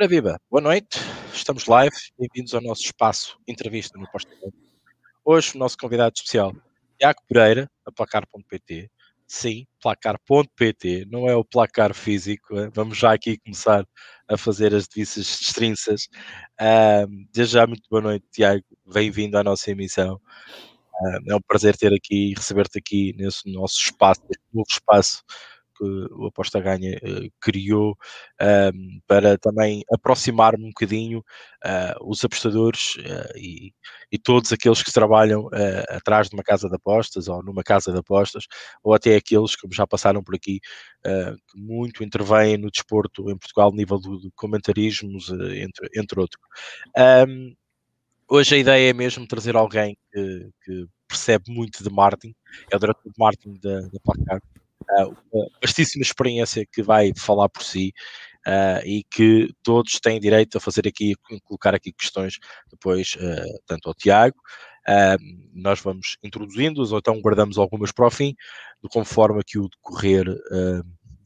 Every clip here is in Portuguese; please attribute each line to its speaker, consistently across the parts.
Speaker 1: Ora viva, boa noite, estamos live, bem-vindos ao nosso espaço entrevista no Posta Hoje o nosso convidado especial, Tiago Pereira, da Placar.pt. Sim, placar.pt, não é o placar físico. Vamos já aqui começar a fazer as devidas destrinças. Uh, desde já, muito boa noite, Tiago. Bem-vindo à nossa emissão. É um prazer ter aqui e receber-te aqui nesse nosso espaço, neste novo espaço que o Aposta Ganha uh, criou para também aproximar-me um bocadinho uh, os apostadores eh, e, e, todos aqueles que trabalham atrás de uma casa de apostas ou numa casa de apostas, ou até aqueles que já passaram por aqui, que muito intervêm no desporto em Portugal, nível do, do comentarismos, entre, entre outros. Um, hoje a ideia é mesmo trazer alguém que, que percebe muito de marketing, é o diretor de marketing da, da Placar, uh, uma vastíssima experiência que vai falar por si uh, e que todos têm direito a fazer aqui, colocar aqui questões depois, uh, tanto ao Tiago, nós vamos introduzindo-os ou então guardamos algumas para o fim, conforme aqui o decorrer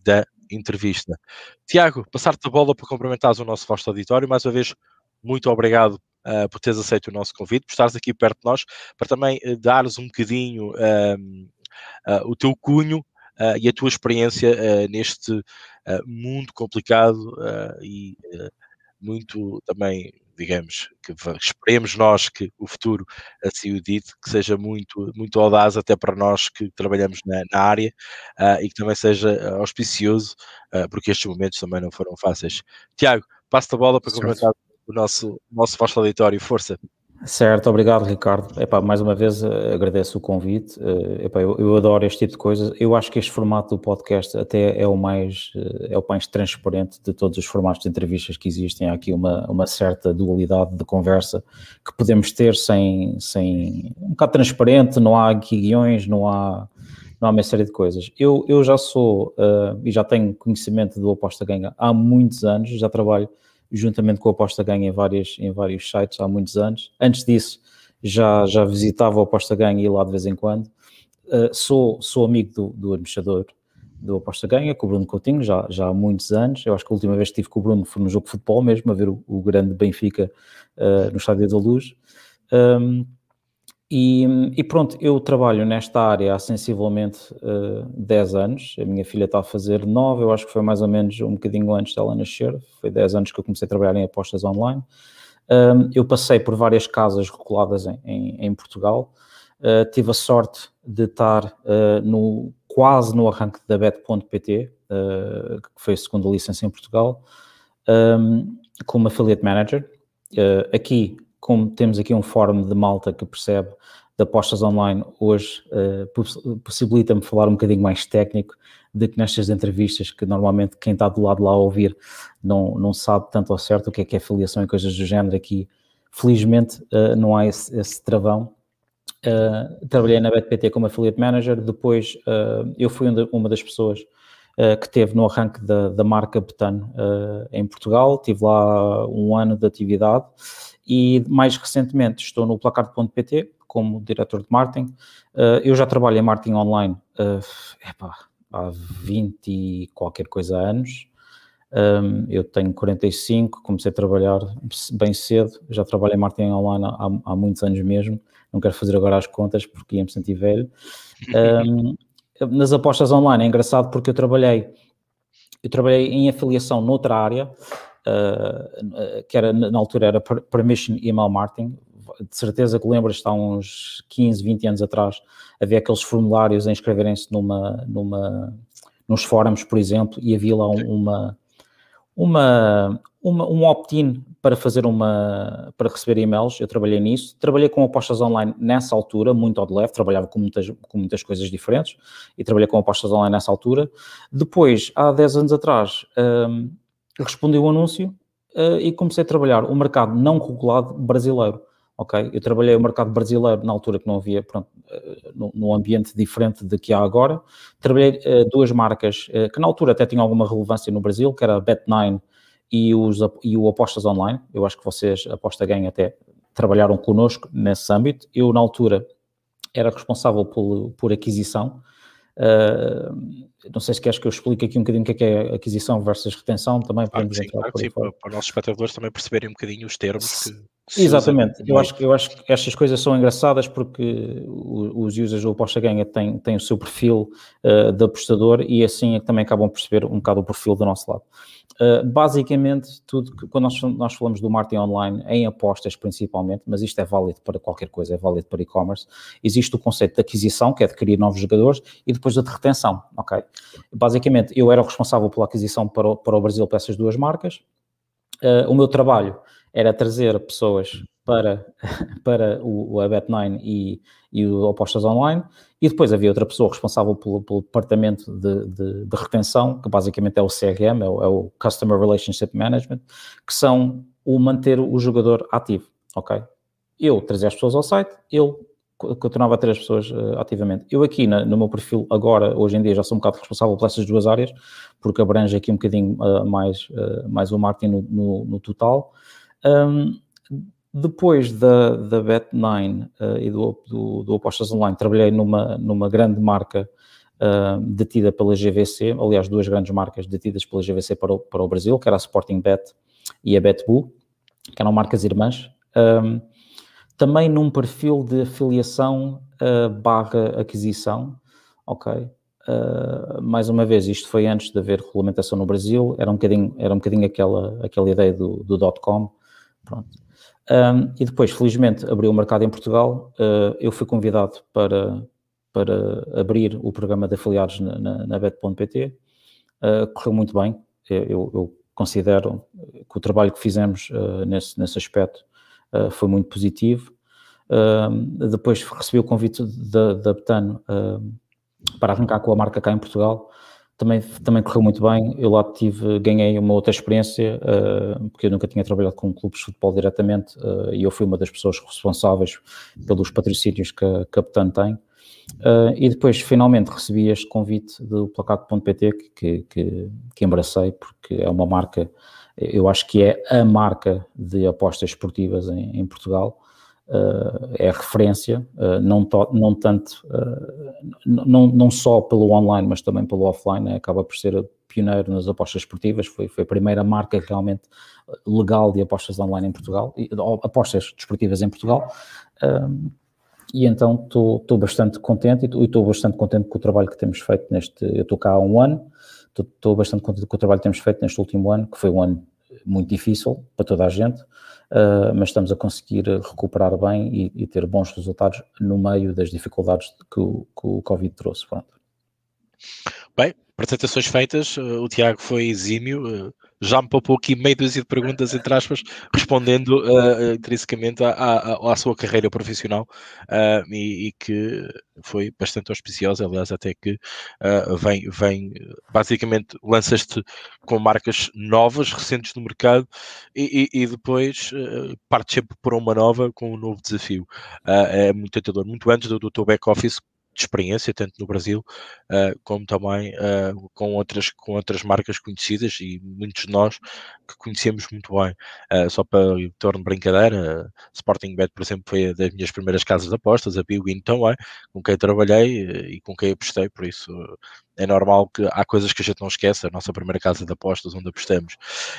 Speaker 1: da entrevista. Tiago, passar-te a bola para cumprimentares o nosso vasto auditório, mais uma vez, muito obrigado Uh, por teres aceito o nosso convite, por estares aqui perto de nós, para também uh, dares um bocadinho uh, o teu cunho uh, e a tua experiência uh, neste uh, mundo complicado e muito também, digamos, que esperemos nós que o futuro assim o dite, que seja muito, muito audaz até para nós que trabalhamos na, na área e que também seja auspicioso, porque estes momentos também não foram fáceis. Tiago, passo a bola para comentar o nosso, nosso vasto auditório. Força!
Speaker 2: Certo, obrigado Ricardo. Epá, mais uma vez eh, agradeço o convite. Eh, epá, eu, eu, adoro este tipo de coisas. Eu acho que este formato do podcast até é o mais eh, é o mais transparente de todos os formatos de entrevistas que existem. Há aqui uma, uma certa dualidade de conversa que podemos ter sem, sem um bocado transparente, não há aqui guiões, não há, não há uma série de coisas. Eu, eu já sou uh, e já tenho conhecimento do Aposta Ganha há muitos anos, já trabalho juntamente com a Aposta Ganha em, várias, em vários sites há muitos anos. Antes disso, já, já visitava a Aposta Ganha e lá de vez em quando. Uh, sou, sou amigo do, do administrador do Aposta Ganha, com o Bruno Coutinho, já, já há muitos anos. Eu acho que a última vez que estive com o Bruno foi no jogo de futebol mesmo, a ver o, o grande Benfica uh, no Estádio da Luz. Um, e, e, pronto, eu trabalho nesta área há sensivelmente uh, eh, 10 anos. A minha filha está a fazer 9, eu acho que foi mais ou menos um bocadinho antes dela nascer. Foi 10 anos que eu comecei a trabalhar em apostas online. Um, eu passei por várias casas reguladas em, em, em Portugal. Uh, tive a sorte de estar uh, no, quase no arranque da Bet.pt, uh, que foi a segunda licença em Portugal, um, como affiliate manager. aqui como temos aqui um fórum de malta que percebe de apostas online, hoje uh, possibilita-me falar um bocadinho mais técnico do que nestas entrevistas, que normalmente quem está do lado lá a ouvir não, não sabe tanto ao certo o que é que é filiação e coisas do género. Aqui, felizmente, uh, não há esse, esse travão. Uh, trabalhei na BetPT como affiliate manager, depois eu fui uma das pessoas que teve no arranque da, da marca Betano em Portugal, tive lá um ano de atividade e mais recentemente estou no placar.pt como diretor de marketing. Uh, eu já trabalho em marketing online epá, há 20 e qualquer coisa anos. Um, eu tenho 45, comecei a trabalhar bem cedo, já trabalho em marketing online há, há muitos anos mesmo. Não quero fazer agora as contas porque ia me sentir velho. Um, nas apostas online é engraçado porque eu trabalhei, eu trabalhei em afiliação noutra área, que era, na altura era Permission Email Marketing, de certeza que lembras, há uns 15, 20 anos atrás, havia aqueles formulários a inscreverem-se numa, numa, nos fóruns, por exemplo, e havia lá uma, uma, uma um opt-in para fazer uma, para receber e-mails, eu trabalhei nisso, trabalhei com apostas online nessa altura, muito ao de leve, trabalhava com muitas, com muitas coisas diferentes, e trabalhei com apostas online nessa altura. Depois, há 10 anos atrás, um, respondi o anúncio uh, e comecei a trabalhar o mercado não regulado brasileiro. Ok, eu trabalhei o mercado brasileiro na altura que não havia, pronto, uh, num ambiente diferente de que há agora. Trabalhei uh, duas marcas que na altura até tinham alguma relevância no Brasil, que era a Bet9 e, os, e o Apostas Online. Eu acho que vocês, Aposta Ganha, até trabalharam connosco nesse âmbito. Eu, na altura, era responsável por, por aquisição Uh, não sei se queres que eu explique aqui um bocadinho o que é, que é aquisição versus retenção, também
Speaker 1: claro sim, entrar claro sim, para, para, os nossos espectadores também perceberem um bocadinho os termos que,
Speaker 2: Exatamente, eu acho, eu acho que estas coisas são engraçadas porque os users do Aposta Ganha têm, têm o seu perfil uh, de apostador e assim é que também acabam por perceber um bocado o perfil do nosso lado. Uh, basicamente, tudo que, quando nós, nós falamos do marketing online, em apostas principalmente, mas isto é válido para qualquer coisa, é válido para e-commerce, existe o conceito de aquisição, que é adquirir novos jogadores, e depois a de retenção, ok? Basicamente, eu era o responsável pela aquisição para o, para o Brasil para essas duas marcas, uh, o meu trabalho era trazer pessoas para, para o, o Bet9 e, e o Apostas Online, e depois havia outra pessoa responsável pelo, pelo departamento de, de, de, retenção, que basicamente é o CRM, é o, é o, Customer Relationship Management, que são o manter o jogador ativo, ok? Eu trazia as pessoas ao site, ele continuava a ter as pessoas uh, ativamente. Eu aqui na, no meu perfil agora, hoje em dia, já sou um bocado responsável por essas duas áreas, porque abrange aqui um bocadinho uh, mais, uh, mais o marketing no, no, no total, um, depois da, da Bet9 uh, e do, do, do, Apostas Online, trabalhei numa, numa grande marca uh, detida pela GVC, aliás, duas grandes marcas detidas pela GVC para o, para o Brasil, que era a Sporting Bet e a BetBull, que eram marcas irmãs. Um, também num perfil de afiliação uh, barra aquisição, ok? Uh, mais uma vez, isto foi antes de haver regulamentação no Brasil, era um bocadinho, era um bocadinho aquela, aquela ideia do, do dot-com, Pronto. Um, e depois, felizmente, abriu o mercado em Portugal. Uh, eu fui convidado para, para abrir o programa de afiliados na, na, na Bet.pt. Uh, correu muito bem. Eu, eu, considero que o trabalho que fizemos uh, nesse, nesse aspecto foi muito positivo. depois recebi o convite da, da Betano para arrancar com a marca cá em Portugal também, também correu muito bem. Eu lá tive, ganhei uma outra experiência, uh, porque eu nunca tinha trabalhado com clubes de futebol diretamente uh, e eu fui uma das pessoas responsáveis pelos patrocínios que a Capitã tem. Uh, e depois, finalmente, recebi este convite do Placado.pt que, que, que embracei, porque é uma marca, eu acho que é a marca de apostas esportivas em, em Portugal. Uh, é referência, uh, não, não tanto, uh, não, não só pelo online, mas também pelo offline, né? acaba por ser pioneiro nas apostas esportivas, foi, foi a primeira marca realmente legal de apostas online em Portugal, e, apostas desportivas em Portugal, e então estou bastante contente e estou bastante contente com o trabalho que temos feito neste, eu estou cá há um ano, estou bastante contente com o trabalho que temos feito neste último ano, que foi um ano muito difícil para toda a gente, uh, mas estamos a conseguir recuperar bem e, e, ter bons resultados no meio das dificuldades que o, que o Covid trouxe. Pronto.
Speaker 1: Bem, apresentações feitas, uh, o Tiago foi exímio, uh, já me poupou aqui meio dúzia de perguntas, entre aspas, respondendo uh, intrinsecamente à, à, à, sua carreira profissional uh, e, e, que foi bastante auspiciosa, aliás, até que uh, vem, vem, basicamente, lanças-te com marcas novas, recentes no mercado e, e, e depois uh, partes sempre por uma nova com um novo desafio. é muito tentador, muito antes do, do teu back-office de experiência, tanto no Brasil uh, como também uh, com, outras, com outras marcas conhecidas e muitos de nós que conhecemos muito bem. Uh, só para em torno de brincadeira, Sporting Bet, por exemplo, foi das minhas primeiras casas de apostas, a Biwin também, com quem trabalhei e com quem apostei, por isso é normal que há coisas que a gente não esquece, a nossa primeira casa de apostas onde apostamos.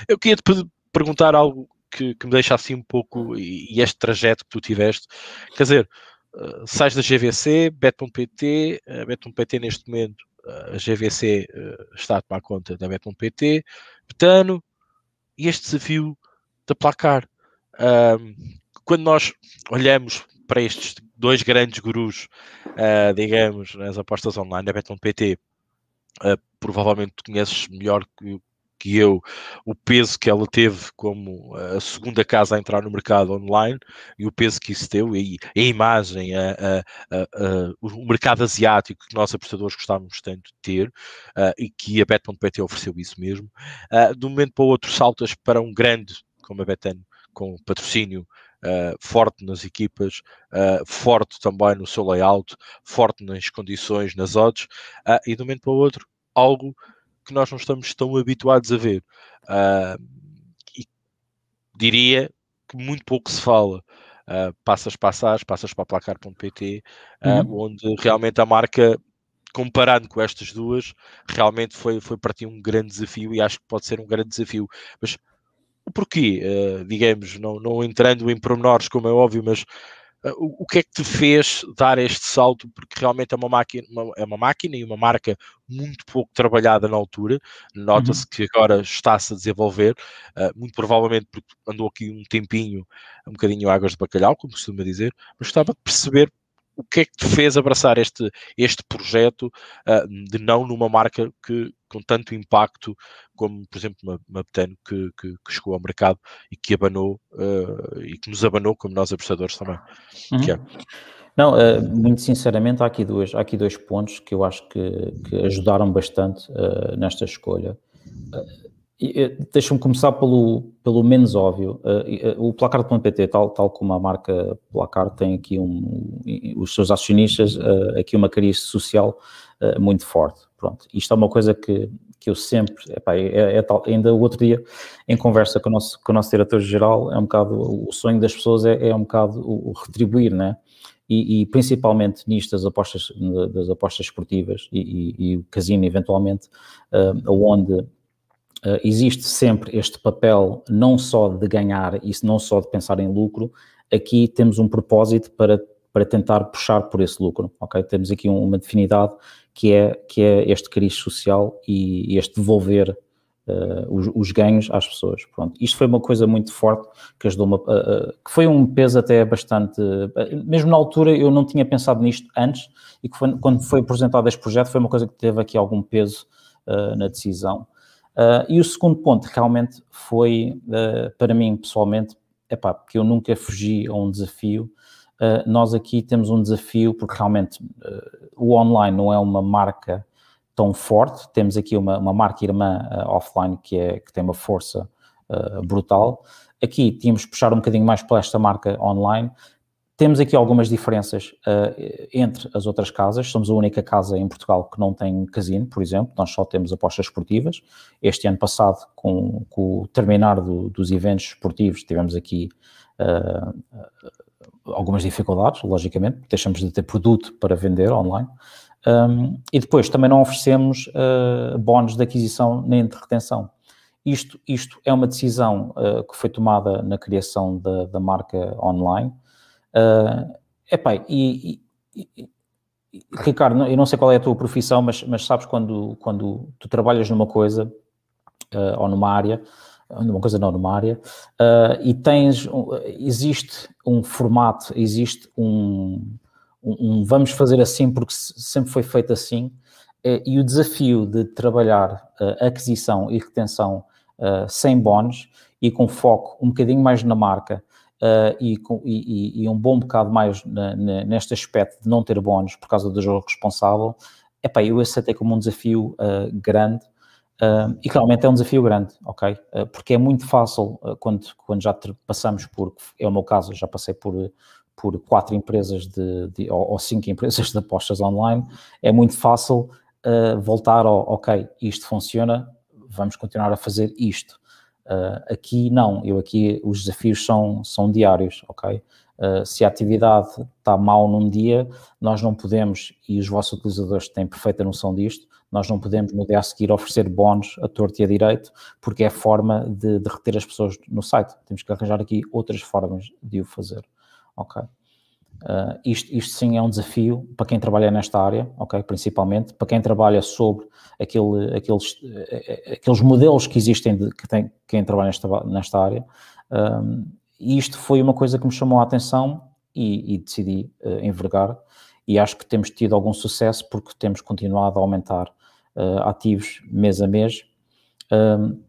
Speaker 1: Eu queria te perguntar algo que, que me deixa assim um pouco, e, e este trajeto que tu tiveste, quer dizer, uh, sais da GVC, Bet.pt, uh, Bet.pt neste momento, uh, a GVC está a tomar conta da Bet.pt, Betano, e este desafio da placar. quando nós olhamos para estes dois grandes gurus, digamos, nas apostas online, a Bet.pt, provavelmente conheces melhor que, que eu o peso que ela teve como a segunda casa a entrar no mercado online e o peso que isso deu e a imagem, a, a, a, o mercado asiático que nós apostadores gostávamos tanto de ter uh, e que a Bet.pt ofereceu isso mesmo. Uh, de um momento para o outro saltas para um grande como a Betan com patrocínio Uh, forte nas equipas, uh, forte também no seu layout, forte nas condições, nas odds, uh, e de um momento para o outro, algo que nós não estamos tão habituados a ver. Uh, e diria que muito pouco se fala. Uh, passas, passas, passas para placar.pt, uh, uhum. onde realmente a marca comparando com estas duas, realmente foi, foi para ti um grande desafio e acho que pode ser um grande desafio. Mas o porquê? Digamos, não, não entrando em pormenores, como é óbvio, mas o, o, que é que te fez dar este salto? Porque realmente é uma máquina, uma, é uma máquina e uma marca muito pouco trabalhada na altura. Nota-se uhum. que agora está-se a desenvolver, uh, muito provavelmente porque andou aqui um tempinho, um bocadinho águas de bacalhau, como costuma dizer, mas estava a perceber o que é que te fez abraçar este, este projeto uh, de não numa marca que, com tanto impacto como, por exemplo, uma, uma Betano que, que, que, chegou ao mercado e que abanou uh, e que nos abanou, como nós apostadores também. Uhum. É.
Speaker 2: Não, uh, muito sinceramente, há aqui, duas, há aqui dois pontos que eu acho que, que ajudaram bastante nesta escolha. Deixa-me começar pelo, pelo menos óbvio. Uh, o Placard.pt, tal, tal como a marca Placard tem aqui um, os seus acionistas, uh, aqui uma cariz social uh, muito forte. Pronto, isto é uma coisa que, que eu sempre, epá, é, é tal, ainda o outro dia, em conversa com o nosso, com o nosso diretor-geral, é um bocado, o sonho das pessoas é, é um bocado o, o retribuir, né? E, e, principalmente nisto das apostas, das apostas esportivas e, e, e o casino eventualmente, uh, onde Uh, existe sempre este papel não só de ganhar e não só de pensar em lucro, aqui temos um propósito para, para tentar puxar por esse lucro, ok? Temos aqui uma definidade que é, que é este cariz social e, este devolver uh, os, os, ganhos às pessoas, pronto. Isto foi uma coisa muito forte que ajudou uh, uh, que foi um peso até bastante, mesmo na altura eu não tinha pensado nisto antes e que foi, quando foi apresentado este projeto foi uma coisa que teve aqui algum peso na decisão. E o segundo ponto realmente foi, para mim pessoalmente, epá, porque eu nunca fugi a um desafio. Uh, nós aqui temos um desafio porque realmente o online não é uma marca tão forte. Temos aqui uma, uma marca irmã offline que, é, que tem uma força brutal. Aqui tínhamos que puxar um bocadinho mais para esta marca online, temos aqui algumas diferenças uh, entre as outras casas. Somos a única casa em Portugal que não tem casino, por exemplo. Nós só temos apostas esportivas. Este ano passado, com, com o terminar do, dos eventos esportivos, tivemos aqui uh, algumas dificuldades, logicamente, deixamos de ter produto para vender online. Um, e depois também não oferecemos uh, bónus de aquisição nem de retenção. Isto, isto é uma decisão uh, que foi tomada na criação da, da marca online Uh, epá, e, e, e, Ricardo, eu não sei qual é a tua profissão, mas, mas sabes quando, quando tu trabalhas numa coisa uh, ou numa área, numa coisa não, numa área, uh, e tens, existe um formato, existe um, um, um, vamos fazer assim porque sempre foi feito assim, uh, e o desafio de trabalhar uh, aquisição e retenção sem bónus e com foco um bocadinho mais na marca, uh, e, e, e, um bom bocado mais na, na, neste aspecto de não ter bónus por causa do jogo responsável, epá, eu aceitei como um desafio uh, grande uh, e realmente é um desafio grande, ok? porque é muito fácil quando, quando já passamos por, é o meu caso, já passei por, por quatro empresas de, de ou, ou, cinco empresas de apostas online, é muito fácil voltar ao, ok, isto funciona, vamos continuar a fazer isto. Uh, aqui não, eu aqui os desafios são, são diários, ok? Uh, se a atividade está mal num dia, nós não podemos, e os vossos utilizadores têm perfeita noção disto, nós não podemos no dia a seguir oferecer bónus a torto e a direito, porque é a forma de, de reter as pessoas no site. Temos que arranjar aqui outras formas de o fazer, ok? Uh, isto, isto, sim é um desafio para quem trabalha nesta área, ok? Principalmente para quem trabalha sobre aquele, aqueles, eh, aqueles modelos que existem de que tem quem trabalha nesta, nesta área. Um, e isto foi uma coisa que me chamou a atenção e, e decidi uh, envergar. E acho que temos tido algum sucesso porque temos continuado a aumentar uh, ativos mês a mês. Um,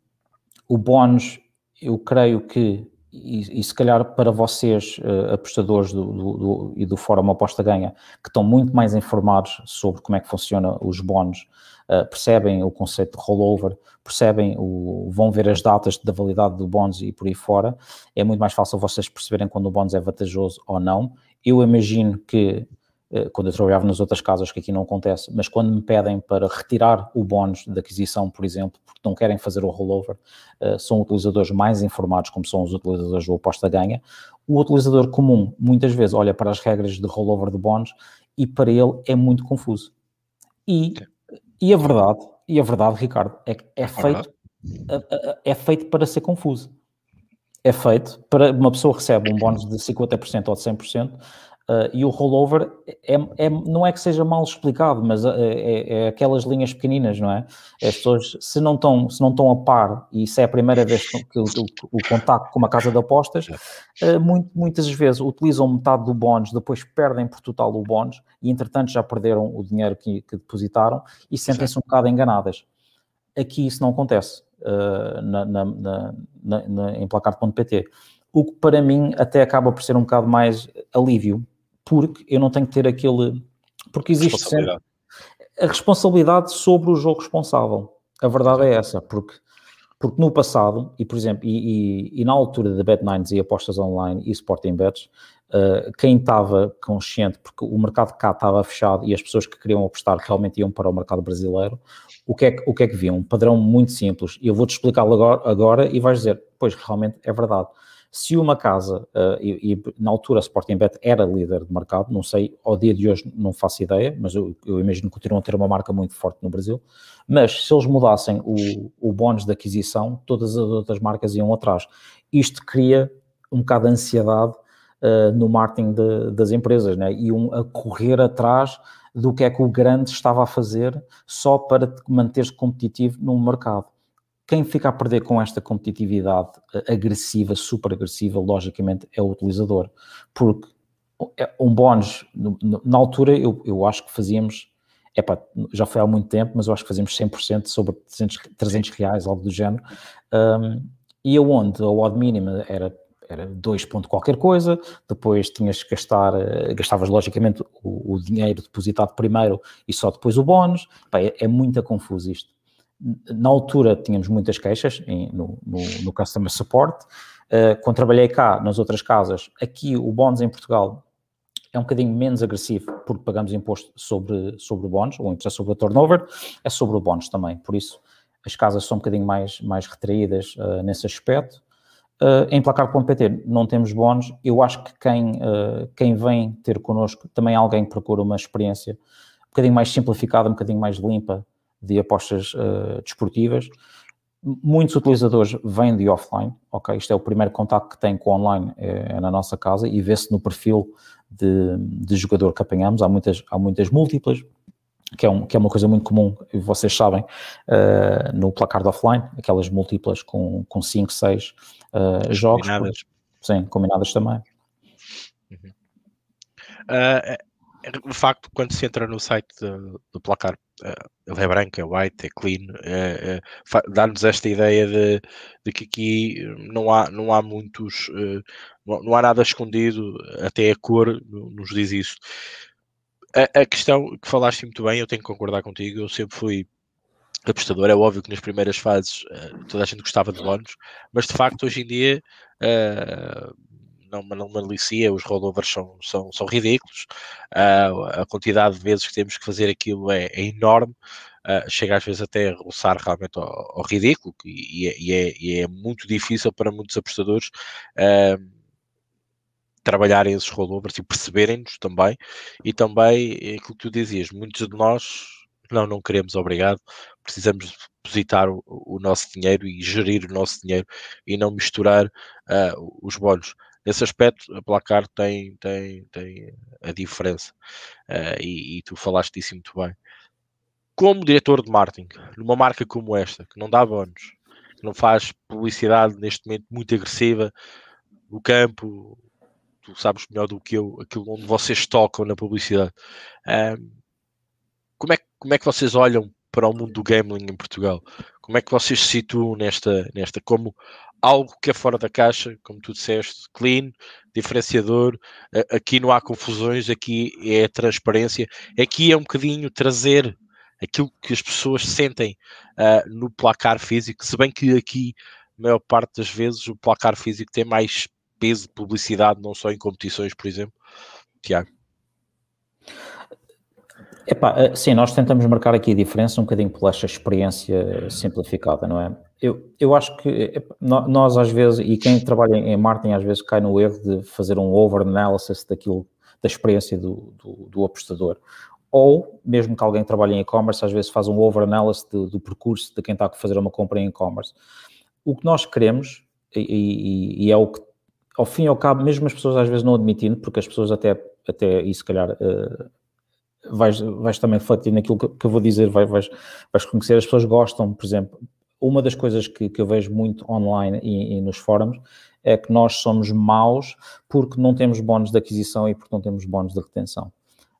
Speaker 2: o bónus, eu creio que e, e, se calhar para vocês, uh, apostadores do, do, do, e do Fórum Aposta Ganha, que estão muito mais informados sobre como é que funciona os bónus, uh, percebem o conceito de rollover, percebem, o, vão ver as datas da validade do bónus e por aí fora, é muito mais fácil vocês perceberem quando o bónus é vantajoso ou não. Eu imagino que quando eu trabalhava nas outras casas, que aqui não acontece, mas quando me pedem para retirar o bónus da aquisição, por exemplo, porque não querem fazer o rollover, eh, são utilizadores mais informados, como são os utilizadores do aposta ganha. O utilizador comum, muitas vezes, olha para as regras de rollover de bónus e para ele é muito confuso. E, e a verdade, e a verdade, Ricardo, é que é feito, é feito para ser confuso. É feito para uma pessoa recebe um bónus de 50% ou de 100%, Uh, e o rollover é, é, não é que seja mal explicado, mas é, é, é, aquelas linhas pequeninas, não é? As pessoas, se não estão, se não estão a par, e se é a primeira vez que, que o, o, contacto com uma casa de apostas, uh, muito, muitas vezes utilizam metade do bónus, depois perdem por total o bónus, e entretanto já perderam o dinheiro que, que depositaram e sentem-se um bocado enganadas. Aqui isso não acontece uh, na, na, na, em placar.pt. O que para mim até acaba por ser um bocado mais alívio, porque eu não tenho que ter aquele. Porque existe sempre a responsabilidade sobre o jogo responsável. A verdade é essa, porque, porque no passado, e por exemplo, e, e, e na altura da Bet9 e apostas online e Sporting Bets, uh, quem estava consciente, porque o mercado cá estava fechado e as pessoas que queriam apostar realmente iam para o mercado brasileiro, o que é que, o que, é que viam? Um padrão muito simples. E eu vou-te explicá-lo agora, agora e vais dizer, pois realmente é verdade. Se uma casa, uh, e, e, na altura a Sporting Bet era líder de mercado, não sei, ao dia de hoje não faço ideia, mas eu, eu imagino que continuam a ter uma marca muito forte no Brasil, mas se eles mudassem o, o bónus de aquisição, todas as outras marcas iam atrás. Isto cria um bocado de ansiedade uh, no marketing de, das empresas, né? um, a correr atrás do que é que o grande estava a fazer só para manter-se competitivo no mercado quem fica a perder com esta competitividade eh, agressiva, super agressiva, logicamente, é o utilizador. Porque é um bónus, na altura, eu, eu acho que fazíamos, epá, já foi há muito tempo, mas eu acho que fazíamos 100% sobre 300, 300 reais, algo do género. Um, e aonde a odd mínima era era 2 ponto qualquer coisa, depois tinhas que gastar, eh, gastavas logicamente o, o dinheiro depositado primeiro e só depois o bónus, é, é muito confuso isto na altura tínhamos muitas queixas em, no, no, no, Customer Support. Uh, quando trabalhei cá, nas outras casas, aqui o bónus em Portugal é um bocadinho menos agressivo porque pagamos imposto sobre, sobre o bónus, ou imposto sobre o turnover, é sobre o bónus também. Por isso, as casas são um bocadinho mais, mais retraídas uh, nesse aspecto. Uh, em placar.pt não temos bónus. Eu acho que quem, uh, quem vem ter connosco também é alguém que procura uma experiência um bocadinho mais simplificada, um bocadinho mais limpa de apostas uh, desportivas. Muitos utilizadores vêm de offline, ok? Isto é o primeiro contato que têm com o online é, é na nossa casa e vê-se no perfil de, de, jogador que apanhamos. Há muitas, há muitas múltiplas, que é, um, que é uma coisa muito comum, vocês sabem, uh, no placar de offline, aquelas múltiplas com 5, 6 uh, jogos.
Speaker 1: Combinadas.
Speaker 2: Sim, combinadas também.
Speaker 1: Uhum. Uh, de facto, quando se entra no site do placar ele é branco, é white, é clean, é, é, dá-nos esta ideia de, de, que aqui não há, não há muitos, uh, não, não, há nada escondido, até a cor nos diz isso. A, a, questão que falaste muito bem, eu tenho que concordar contigo, eu sempre fui apostador, é óbvio que nas primeiras fases uh, toda a gente gostava de bónus, mas de facto hoje em dia não, não malicia, os rollovers são, são, são ridículos, uh, a quantidade de vezes que temos que fazer aquilo é, é enorme, uh, chega às vezes até a roçar realmente ao, ao ridículo, e, e, é, e, é, muito difícil para muitos apostadores uh, trabalharem esses rollovers e perceberem-nos também, e também aquilo que tu dizias, muitos de nós não, não queremos, obrigado, precisamos depositar o, o, nosso dinheiro e gerir o nosso dinheiro e não misturar uh, os bónus. Nesse aspecto, a Placar tem, tem, tem a diferença. Uh, e, e, tu falaste disso muito bem. Como diretor de marketing, numa marca como esta, que não dá bónus, que não faz publicidade neste momento muito agressiva no campo, tu sabes melhor do que eu, aquilo onde vocês tocam na publicidade. Uh, como, é, como é que vocês olham para o mundo do gambling em Portugal? Como é que vocês se situam nesta, nesta como algo que é fora da caixa, como tu disseste, clean, diferenciador. Aqui não há confusões, aqui é transparência. Aqui é um bocadinho trazer aquilo que as pessoas sentem uh, no placar físico, se bem que aqui, a maior parte das vezes, o placar físico tem mais peso de publicidade, não só em competições, por exemplo. Tiago.
Speaker 2: Epá, eh, sim, nós tentamos marcar aqui a diferença um bocadinho pela esta experiência simplificada, não é? Eu, eu acho que nós às vezes, e quem trabalha em marketing às vezes cai no erro de fazer um over-analysis daquilo, da experiência do, do, do apostador. ou mesmo que alguém trabalhe em e-commerce, às vezes faz um over-analysis do, do, percurso de quem está a fazer uma compra em e-commerce. O que nós queremos, e, e, e, é o que, ao fim e ao cabo, mesmo as pessoas às vezes não admitindo, porque as pessoas até, até e se calhar uh, vais, vais também refletir naquilo que, que eu vou dizer, vais, vais, vais conhecer, as pessoas gostam, por exemplo, uma das coisas que, que eu vejo muito online e, e, nos fóruns é que nós somos maus porque não temos bónus de aquisição e porque não temos bónus de retenção.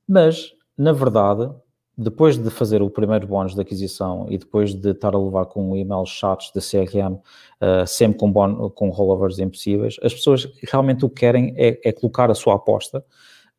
Speaker 2: Mas, na verdade, depois de fazer o primeiro bónus de aquisição e depois de estar a levar com e-mails chatos da CRM, uh, eh, sempre com, bon com rollovers impossíveis, as pessoas realmente o que querem é, é colocar a sua aposta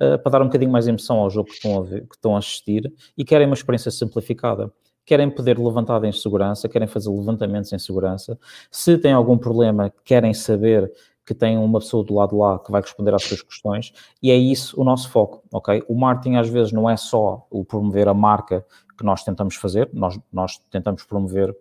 Speaker 2: uh, para dar um bocadinho mais emoção ao jogo que estão, a ver, que estão a assistir e querem uma experiência simplificada querem poder levantar em segurança, querem fazer levantamentos em segurança. Se têm algum problema, querem saber que tem uma pessoa do lado lá que vai responder às suas questões, e é isso o nosso foco, ok? O marketing às vezes não é só o promover a marca que nós tentamos fazer, nós, nós tentamos promover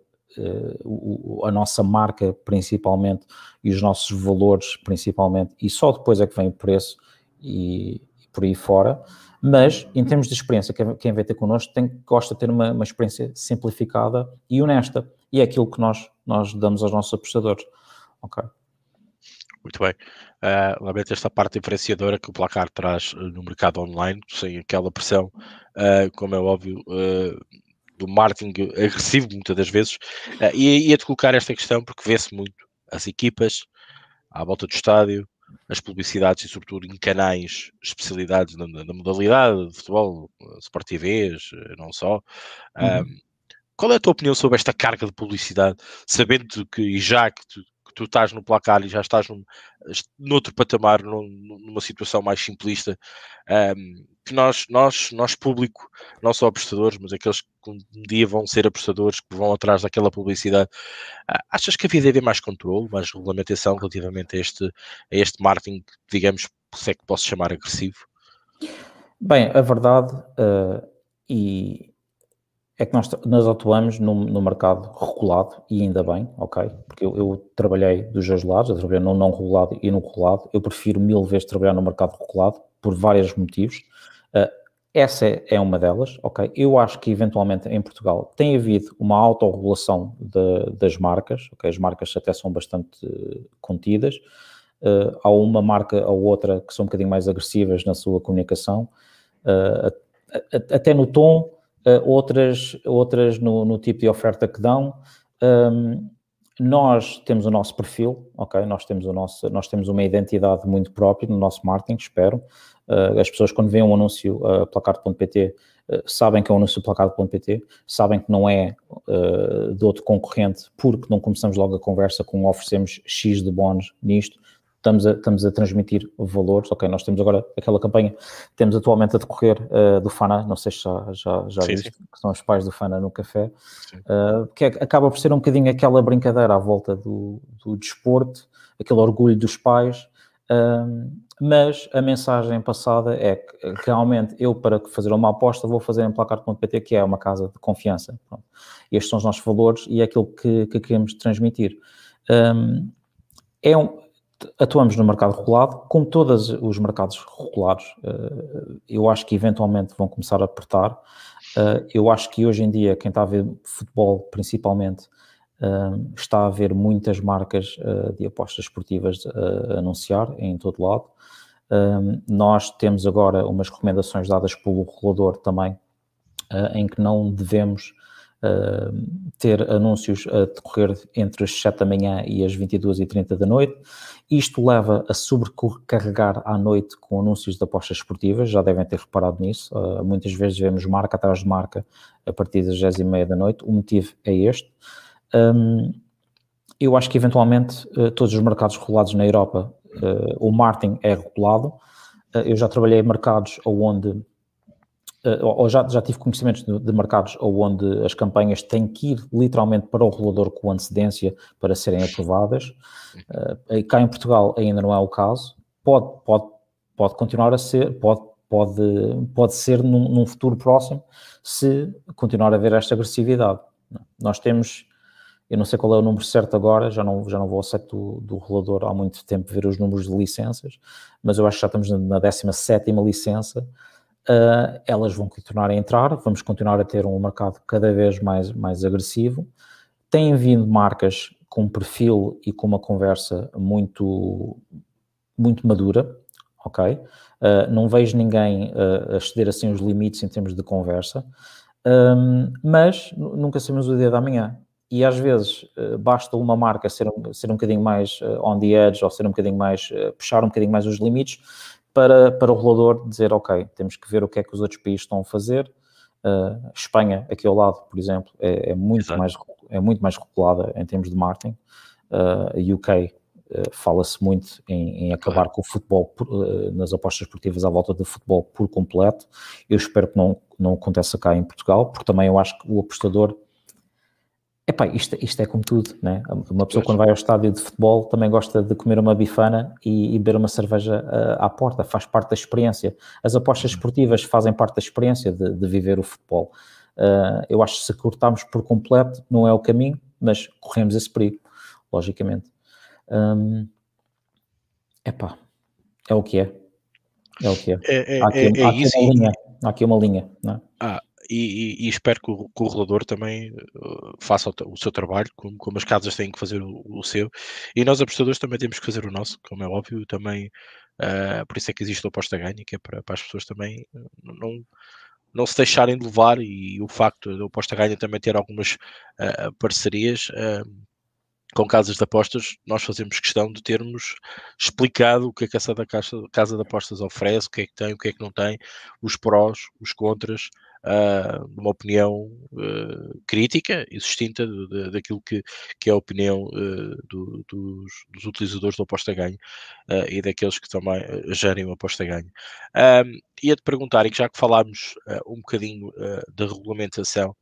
Speaker 2: o, a nossa marca principalmente e os nossos valores principalmente, e só depois é que vem o preço e por aí fora. Mas, em termos de experiência, quem vem ter connosco tem, gosta de ter uma, uma experiência simplificada e honesta. E é aquilo que nós, nós damos aos nossos apostadores. Ok.
Speaker 1: Muito bem. Uh, lamento esta parte diferenciadora que o placar traz eh, no mercado online, sem aquela pressão, uh, como é óbvio, uh, do marketing agressivo, muitas das vezes. Uh, e ia-te colocar esta questão porque vê-se muito as equipas à volta do estádio, as publicidades e sobretudo em canais especialidades na, na modalidade de futebol, Sport TVs, não só. Uhum. Um, qual é a tua opinião sobre esta carga de publicidade, sabendo que, e já que tu, que tu estás no placar e já estás num, noutro patamar, num, numa situação mais simplista, um, que nós, nós, nós público, não só apostadores, mas aqueles que um dia vão ser apostadores, que vão atrás daquela publicidade, achas que havia de haver mais controle, mais regulamentação relativamente a este, a este marketing, digamos, se é que posso chamar agressivo?
Speaker 2: Bem, a verdade, uh, e é que nós, nós atuamos no, no, mercado regulado e ainda bem, ok? Porque eu, eu, trabalhei dos dois lados, eu trabalhei no não regulado e no regulado. Eu prefiro mil vezes trabalhar no mercado regulado por vários motivos. Uh, essa é, é, uma delas, ok? Eu acho que eventualmente em Portugal tem havido uma autorregulação de, das marcas, ok? As marcas até são bastante contidas. Uh, há uma marca ou outra que são um bocadinho mais agressivas na sua comunicação, uh, até no tom uh, outras, outras no, no, tipo de oferta que dão. Um, nós temos o nosso perfil, ok? Nós temos, o nosso, nós temos uma identidade muito própria no nosso marketing, espero. Uh, as pessoas, quando veem um anúncio uh, placard.pt, uh, sabem que é um anúncio placard.pt, sabem que não é uh, de outro concorrente, porque não começamos logo a conversa com oferecemos X de bónus nisto estamos a, estamos a transmitir valores. Ok, nós temos agora aquela campanha, temos atualmente a decorrer uh, do FANA, não sei se já, já, já sim, viste, sim. que são os pais do FANA no café, uh, que é, acaba por ser um bocadinho aquela brincadeira à volta do, do desporto, aquele orgulho dos pais. Uh, mas a mensagem passada é que realmente eu, para fazer uma aposta, vou fazer em placar.pt, que é uma casa de confiança. Pronto. Estes são os nossos valores e é aquilo que, que queremos transmitir. Um, é um, atuamos no mercado regulado, como todos os mercados regulados, eh, eu acho que eventualmente vão começar a apertar. Eh, eu acho que hoje em dia, quem está a ver futebol principalmente, eh, está a ver muitas marcas de apostas esportivas a anunciar em todo lado. Nós temos agora umas recomendações dadas pelo regulador também, em que não devemos ter anúncios a decorrer entre as 7 da manhã e as 22h30 da noite. Isto leva a sobrecarregar à noite com anúncios de apostas esportivas, já devem ter reparado nisso. Uh, muitas vezes vemos marca atrás de marca a partir das 10h30 da noite. O motivo é este. Um, eu acho que eventualmente uh, todos os mercados regulados na Europa, uh, o marketing é regulado. eu já trabalhei em mercados onde eh, ou já, já tive conhecimentos de, de, mercados onde as campanhas têm que ir literalmente para o regulador com antecedência para serem aprovadas. Uh, cá em Portugal ainda não é o caso. Pode, pode, pode continuar a ser, pode, pode, pode ser num, num futuro próximo se continuar a haver esta agressividade. Nós temos, eu não sei qual é o número certo agora, já não, já não vou ao site do, do regulador há muito tempo ver os números de licenças, mas eu acho que já estamos na 17 licença uh, elas vão continuar a entrar, vamos continuar a ter um mercado cada vez mais, mais agressivo. Têm vindo marcas com um perfil e com uma conversa muito, muito madura, ok? Uh, não vejo ninguém uh, a exceder assim os limites em termos de conversa, um, mas nunca sabemos o dia da manhã. E às vezes uh, basta uma marca ser, ser um bocadinho mais on the edge ou ser um bocadinho mais, puxar um bocadinho mais os limites para, para o regulador dizer, ok, temos que ver o que é que os outros países estão a fazer. Uh, Espanha, aqui ao lado, por exemplo, é, é muito, mais, é muito mais regulada em termos de marketing. Uh, UK uh, fala-se muito em, em acabar claro. com o futebol por, uh, nas apostas esportivas à volta do futebol por completo. Eu espero que não, não aconteça cá em Portugal, porque também eu acho que o apostador Epá, isto, isto é como tudo, né? Uma pessoa quando vai ao estádio de futebol também gosta de comer uma bifana e, e beber uma cerveja uh, à porta, faz parte da experiência. As apostas uhum. esportivas fazem parte da experiência de, de viver o futebol. Uh, eu acho que se cortarmos por completo não é o caminho, mas corremos esse perigo, logicamente. Um, epá, é o que é. É o que é.
Speaker 1: é, é há aqui, é,
Speaker 2: há aqui uma linha. Há aqui uma linha. Não é?
Speaker 1: Ah, e, e, espero que o, que o também uh, faça o, o, seu trabalho, como, como as casas têm que fazer o, o, seu, e nós apostadores também temos que fazer o nosso, como é óbvio, também uh, por isso é que existe o aposta ganha, que é para, para as pessoas também uh, não, não se deixarem de levar, e o facto do aposta ganha também ter algumas uh, parcerias com casas de apostas, nós fazemos questão de termos explicado o que é que essa da casa, casa de apostas oferece, o que é que tem, o que é que não tem, os prós, os contras, uh, uma opinião uh, crítica e de, daquilo que, que é a opinião uh, do, dos, dos, utilizadores do aposta ganho e daqueles que também gerem o aposta ganho. Um, ia-te perguntar, e que já que falámos um bocadinho da regulamentação,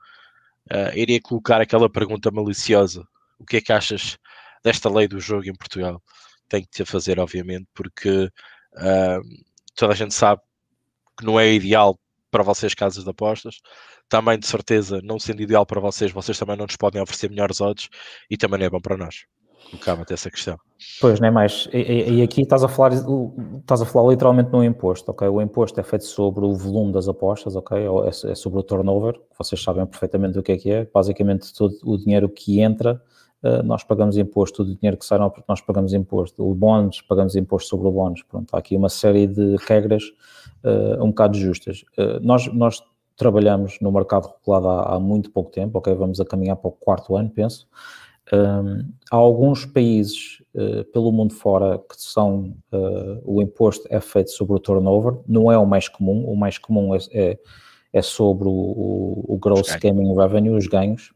Speaker 1: iria colocar aquela pergunta maliciosa: o que é que achas desta lei do jogo em Portugal? Tenho que te fazer, obviamente, porque toda a gente sabe que não é ideal para vocês casas de apostas. Também, de certeza, não sendo ideal para vocês, vocês também não nos podem oferecer melhores odds e também não é bom para nós. Colocava até essa questão.
Speaker 2: Pois, nem mais. E, e, aqui estás a falar, estás a falar literalmente no imposto, ok? O imposto é feito sobre o volume das apostas, ok? É, é sobre o turnover, vocês sabem perfeitamente o que é que é. Basicamente, todo o dinheiro que entra, nós pagamos imposto, o dinheiro que sai, nós pagamos imposto. O bónus, pagamos imposto sobre o bónus. Pronto, há aqui uma série de regras uh, um bocado justas. Uh, nós, nós trabalhamos no mercado regulado há, há, muito pouco tempo, ok? Vamos a caminhar para o quarto ano, penso. Um, há alguns países uh, pelo mundo fora que são o imposto é feito sobre o turnover, não é o mais comum, o mais comum é, é, é sobre o, o, o gross gaming revenue, os ganhos.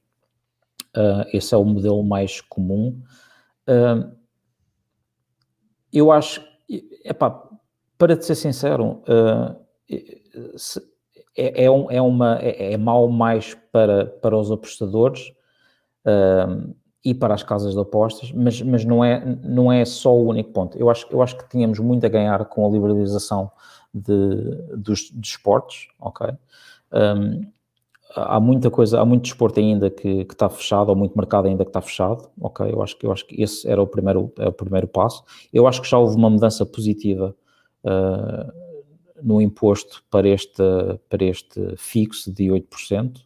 Speaker 2: Esse é o modelo mais comum. eu acho, epá, para te ser sincero, uh, é, é, um, é, uma, é, é mau mais para, para os apostadores uh, e para as casas de apostas, mas, mas não, é, não é só o único ponto. Eu acho, eu acho que tínhamos muito a ganhar com a liberalização de, dos desportos, ok? Um, há muita coisa, há muito desporto ainda que, está fechado, ou muito mercado ainda que está fechado, ok? Eu acho que, eu acho que esse era o primeiro, é o primeiro passo. Eu acho que já houve uma mudança positiva uh, no imposto para este, para este fixo de 8%,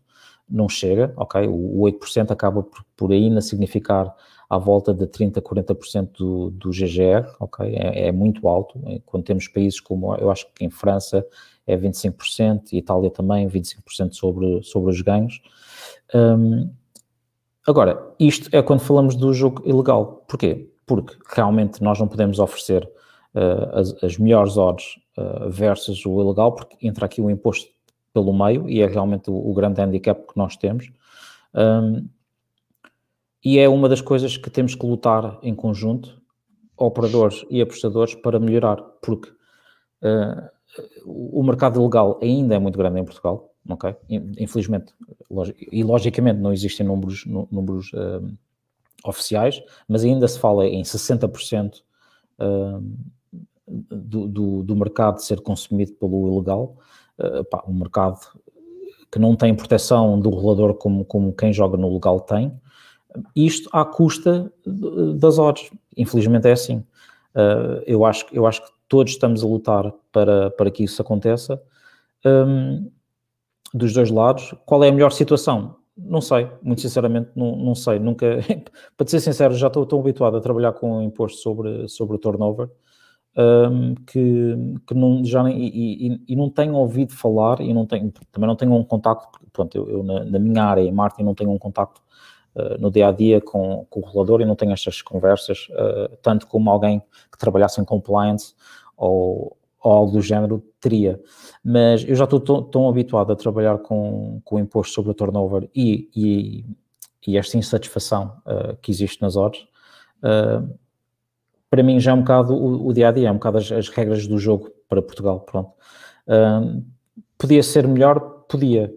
Speaker 2: não chega, ok? O, 8% acaba por, por ainda significar à volta de 30%, 40% do, do GGR, ok? É, é, muito alto, quando temos países como, eu acho que em França é 25%, e Itália também, 25% sobre, sobre os ganhos. Um, agora, isto é quando falamos do jogo ilegal. Porquê? Porque realmente nós não podemos oferecer uh, as, as, melhores odds uh, versus o ilegal, porque entra aqui o imposto pelo meio e é realmente o, o grande handicap que nós temos. Um, e é uma das coisas que temos que lutar em conjunto, operadores e apostadores, para melhorar, porque uh, o mercado ilegal ainda é muito grande em Portugal, ok? Infelizmente, e logicamente não existem números, números uh, oficiais, mas ainda se fala em 60% uh, do, do, do, mercado ser consumido pelo ilegal, uh, pá, um mercado que não tem proteção do regulador como, como quem joga no legal tem, isto à custa das odds. Infelizmente é assim. Uh, eu, acho, eu acho que todos estamos a lutar para, para que isso aconteça. um, dos dois lados. Qual é a melhor situação? Não sei, muito sinceramente, não, não sei. Nunca, para ser sincero, já estou tão habituado a trabalhar com imposto sobre, sobre o turnover um, que, que não, já nem, e, e, e, não tenho ouvido falar e não tenho, também não tenho um contacto, pronto, eu, eu na, na, minha área em marketing não tenho um contacto uh, no dia a dia com, com, o regulador e não tenho estas conversas, uh, tanto como alguém que trabalhasse em compliance ou, ou algo do género teria. Mas eu já estou tão, tão habituado a trabalhar com, com o imposto sobre o turnover e, e, e esta insatisfação uh, que existe nas horas. Uh, para mim já é um bocado o, o dia a dia, é um bocado as, as, regras do jogo para Portugal. Pronto. Uh, podia ser melhor, podia,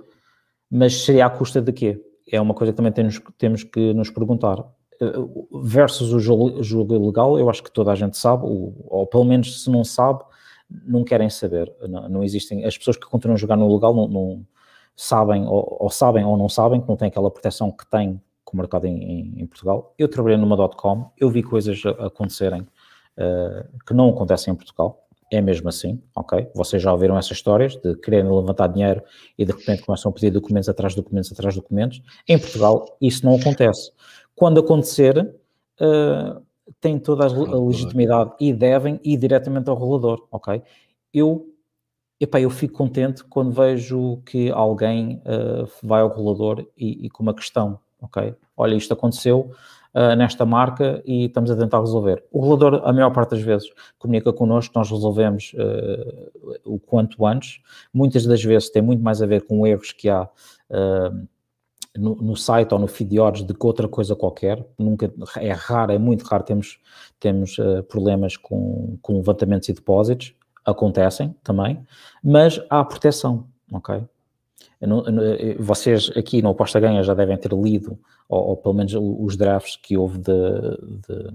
Speaker 2: mas seria à custa de quê? É uma coisa que também temos, temos que nos perguntar. Uh, versus o jogo, jogo legal, eu acho que toda a gente sabe, ou, ou pelo menos se não sabe, não querem saber. Não, não, existem. As pessoas que continuam a jogar no legal não, não sabem, ou, ou, sabem ou não sabem, que não têm aquela proteção que tem com o mercado em, em, Portugal. Eu trabalhei numa .com, eu vi coisas acontecerem uh, que não acontecem em Portugal. É mesmo assim, ok? Vocês já ouviram essas histórias de quererem levantar dinheiro e de repente começam a pedir documentos atrás de documentos atrás de documentos. Em Portugal, isso não acontece. Quando acontecer, uh, têm toda a legitimidade e devem ir diretamente ao regulador, ok? Eu, epá, eu fico contente quando vejo que alguém uh, vai ao regulador e, e com uma questão ok? Olha, isto aconteceu uh, nesta marca e estamos a tentar resolver. O regulador, a maior parte das vezes, comunica connosco, nós resolvemos o quanto antes. Muitas das vezes tem muito mais a ver com erros que há no, no, site ou no feed de ordens do que outra coisa qualquer. Nunca, é raro, é muito raro temos, temos problemas com, com levantamentos e depósitos. Acontecem também, mas há proteção, ok? Não, vocês aqui no Aposta Ganha já devem ter lido, ou, ou pelo menos os drafts que houve de, de,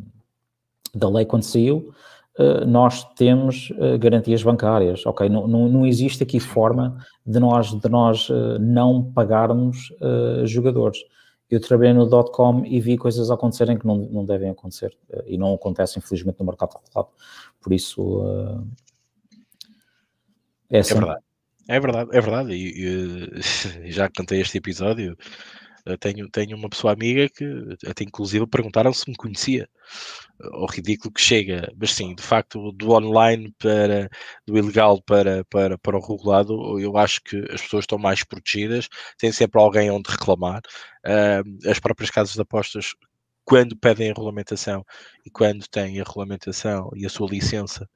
Speaker 2: da lei quando saiu. Uh, nós temos uh, garantias bancárias, ok? Não, não, não, existe aqui forma de nós, de nós uh, não pagarmos jogadores. Eu trabalhei no .com e vi coisas acontecerem que não, não devem acontecer e não acontecem, infelizmente, no mercado regulado. Por isso,
Speaker 1: é, assim. é verdade. É verdade, é verdade. E, e já cantei este episódio. Tenho, tenho uma pessoa amiga que até inclusive perguntaram se me conhecia. O ridículo que chega, mas sim, de facto, do online para do ilegal para, para, para o regulado, eu acho que as pessoas estão mais protegidas, têm sempre alguém onde reclamar. As próprias casas de apostas quando pedem a regulamentação e quando têm a regulamentação e a sua licença,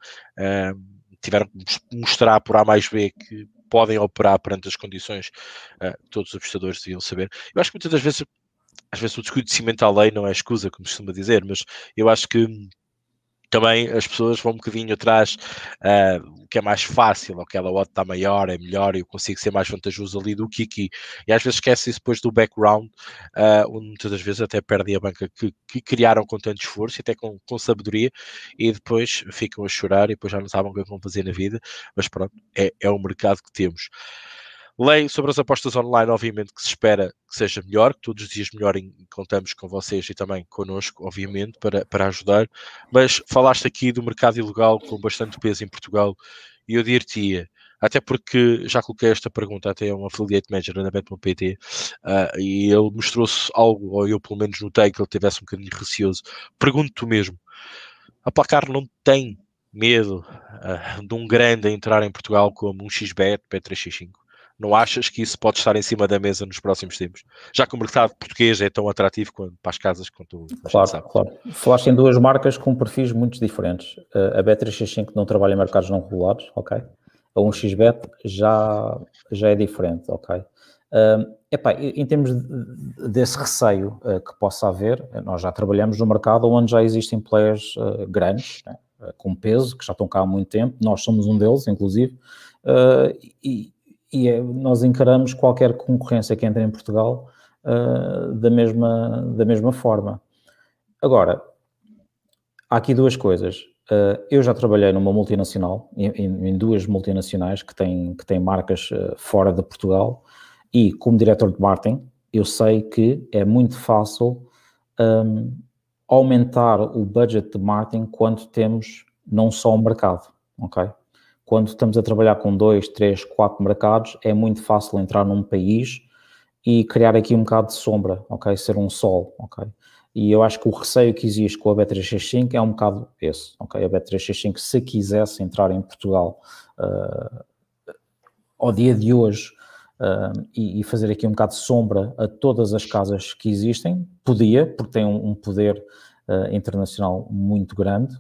Speaker 1: tiveram que mostrar por A mais B que podem operar perante as condições uh, todos os apostadores deviam saber. Eu acho que muitas das vezes, às vezes o desconhecimento à lei não é escusa, como costuma dizer, mas eu acho que também as pessoas vão um bocadinho atrás uh, o que é mais fácil, aquela odd está maior, é melhor, eu consigo ser mais vantajoso ali do que aqui. E às vezes esquece isso depois do background, uh, onde muitas das vezes até perdem a banca que, que criaram com tanto esforço e até com, com, sabedoria, e depois ficam a chorar e depois já não sabem o que é vão fazer na vida. Mas pronto, é, é o mercado que temos. Lei sobre as apostas online, obviamente, que se espera que seja melhor, que todos os dias melhor contamos com vocês e também connosco, obviamente, para, para ajudar. Mas falaste aqui do mercado ilegal com bastante peso em Portugal e eu diria até porque já coloquei esta pergunta até a um affiliate manager na Bet.pt uh, e ele mostrou-se algo, ou eu pelo menos notei que ele tivesse um bocadinho receoso. Pergunto-te mesmo, a placar não tem medo uh, de um grande a entrar em Portugal como um XBET, Bet365? Não achas que isso pode estar em cima da mesa nos próximos tempos? Já que o mercado português é tão atrativo quanto para as casas quanto
Speaker 2: Claro, sabe. claro. Falaste em duas marcas com perfis muito diferentes. A B365 não trabalha em mercados não regulados, ok? A 1xBet já, já é diferente, ok? Uh, epá, em termos de, desse receio uh, que possa haver, nós já trabalhamos no mercado onde já existem players uh, grandes, né, com peso, que já estão cá há muito tempo, nós somos um deles, inclusive, e, e é, nós encaramos qualquer concorrência que entre em Portugal uh, da, mesma, da mesma forma. Agora, há aqui duas coisas. Uh, eu já trabalhei numa multinacional, em, em, duas multinacionais que têm, que têm marcas uh, fora de Portugal, e como diretor de marketing, eu sei que é muito fácil um, aumentar o budget de marketing quando temos não só o mercado, ok? Quando estamos a trabalhar com dois, três, quatro mercados, é muito fácil entrar num país e criar aqui um bocado de sombra, ok? Ser um sol, ok? E eu acho que o receio que existe com a B365 é um bocado esse, ok? A B365, se quisesse entrar em Portugal uh, ao dia de hoje uh, e, e, fazer aqui um bocado de sombra a todas as casas que existem, podia, porque tem um, um poder uh, internacional muito grande,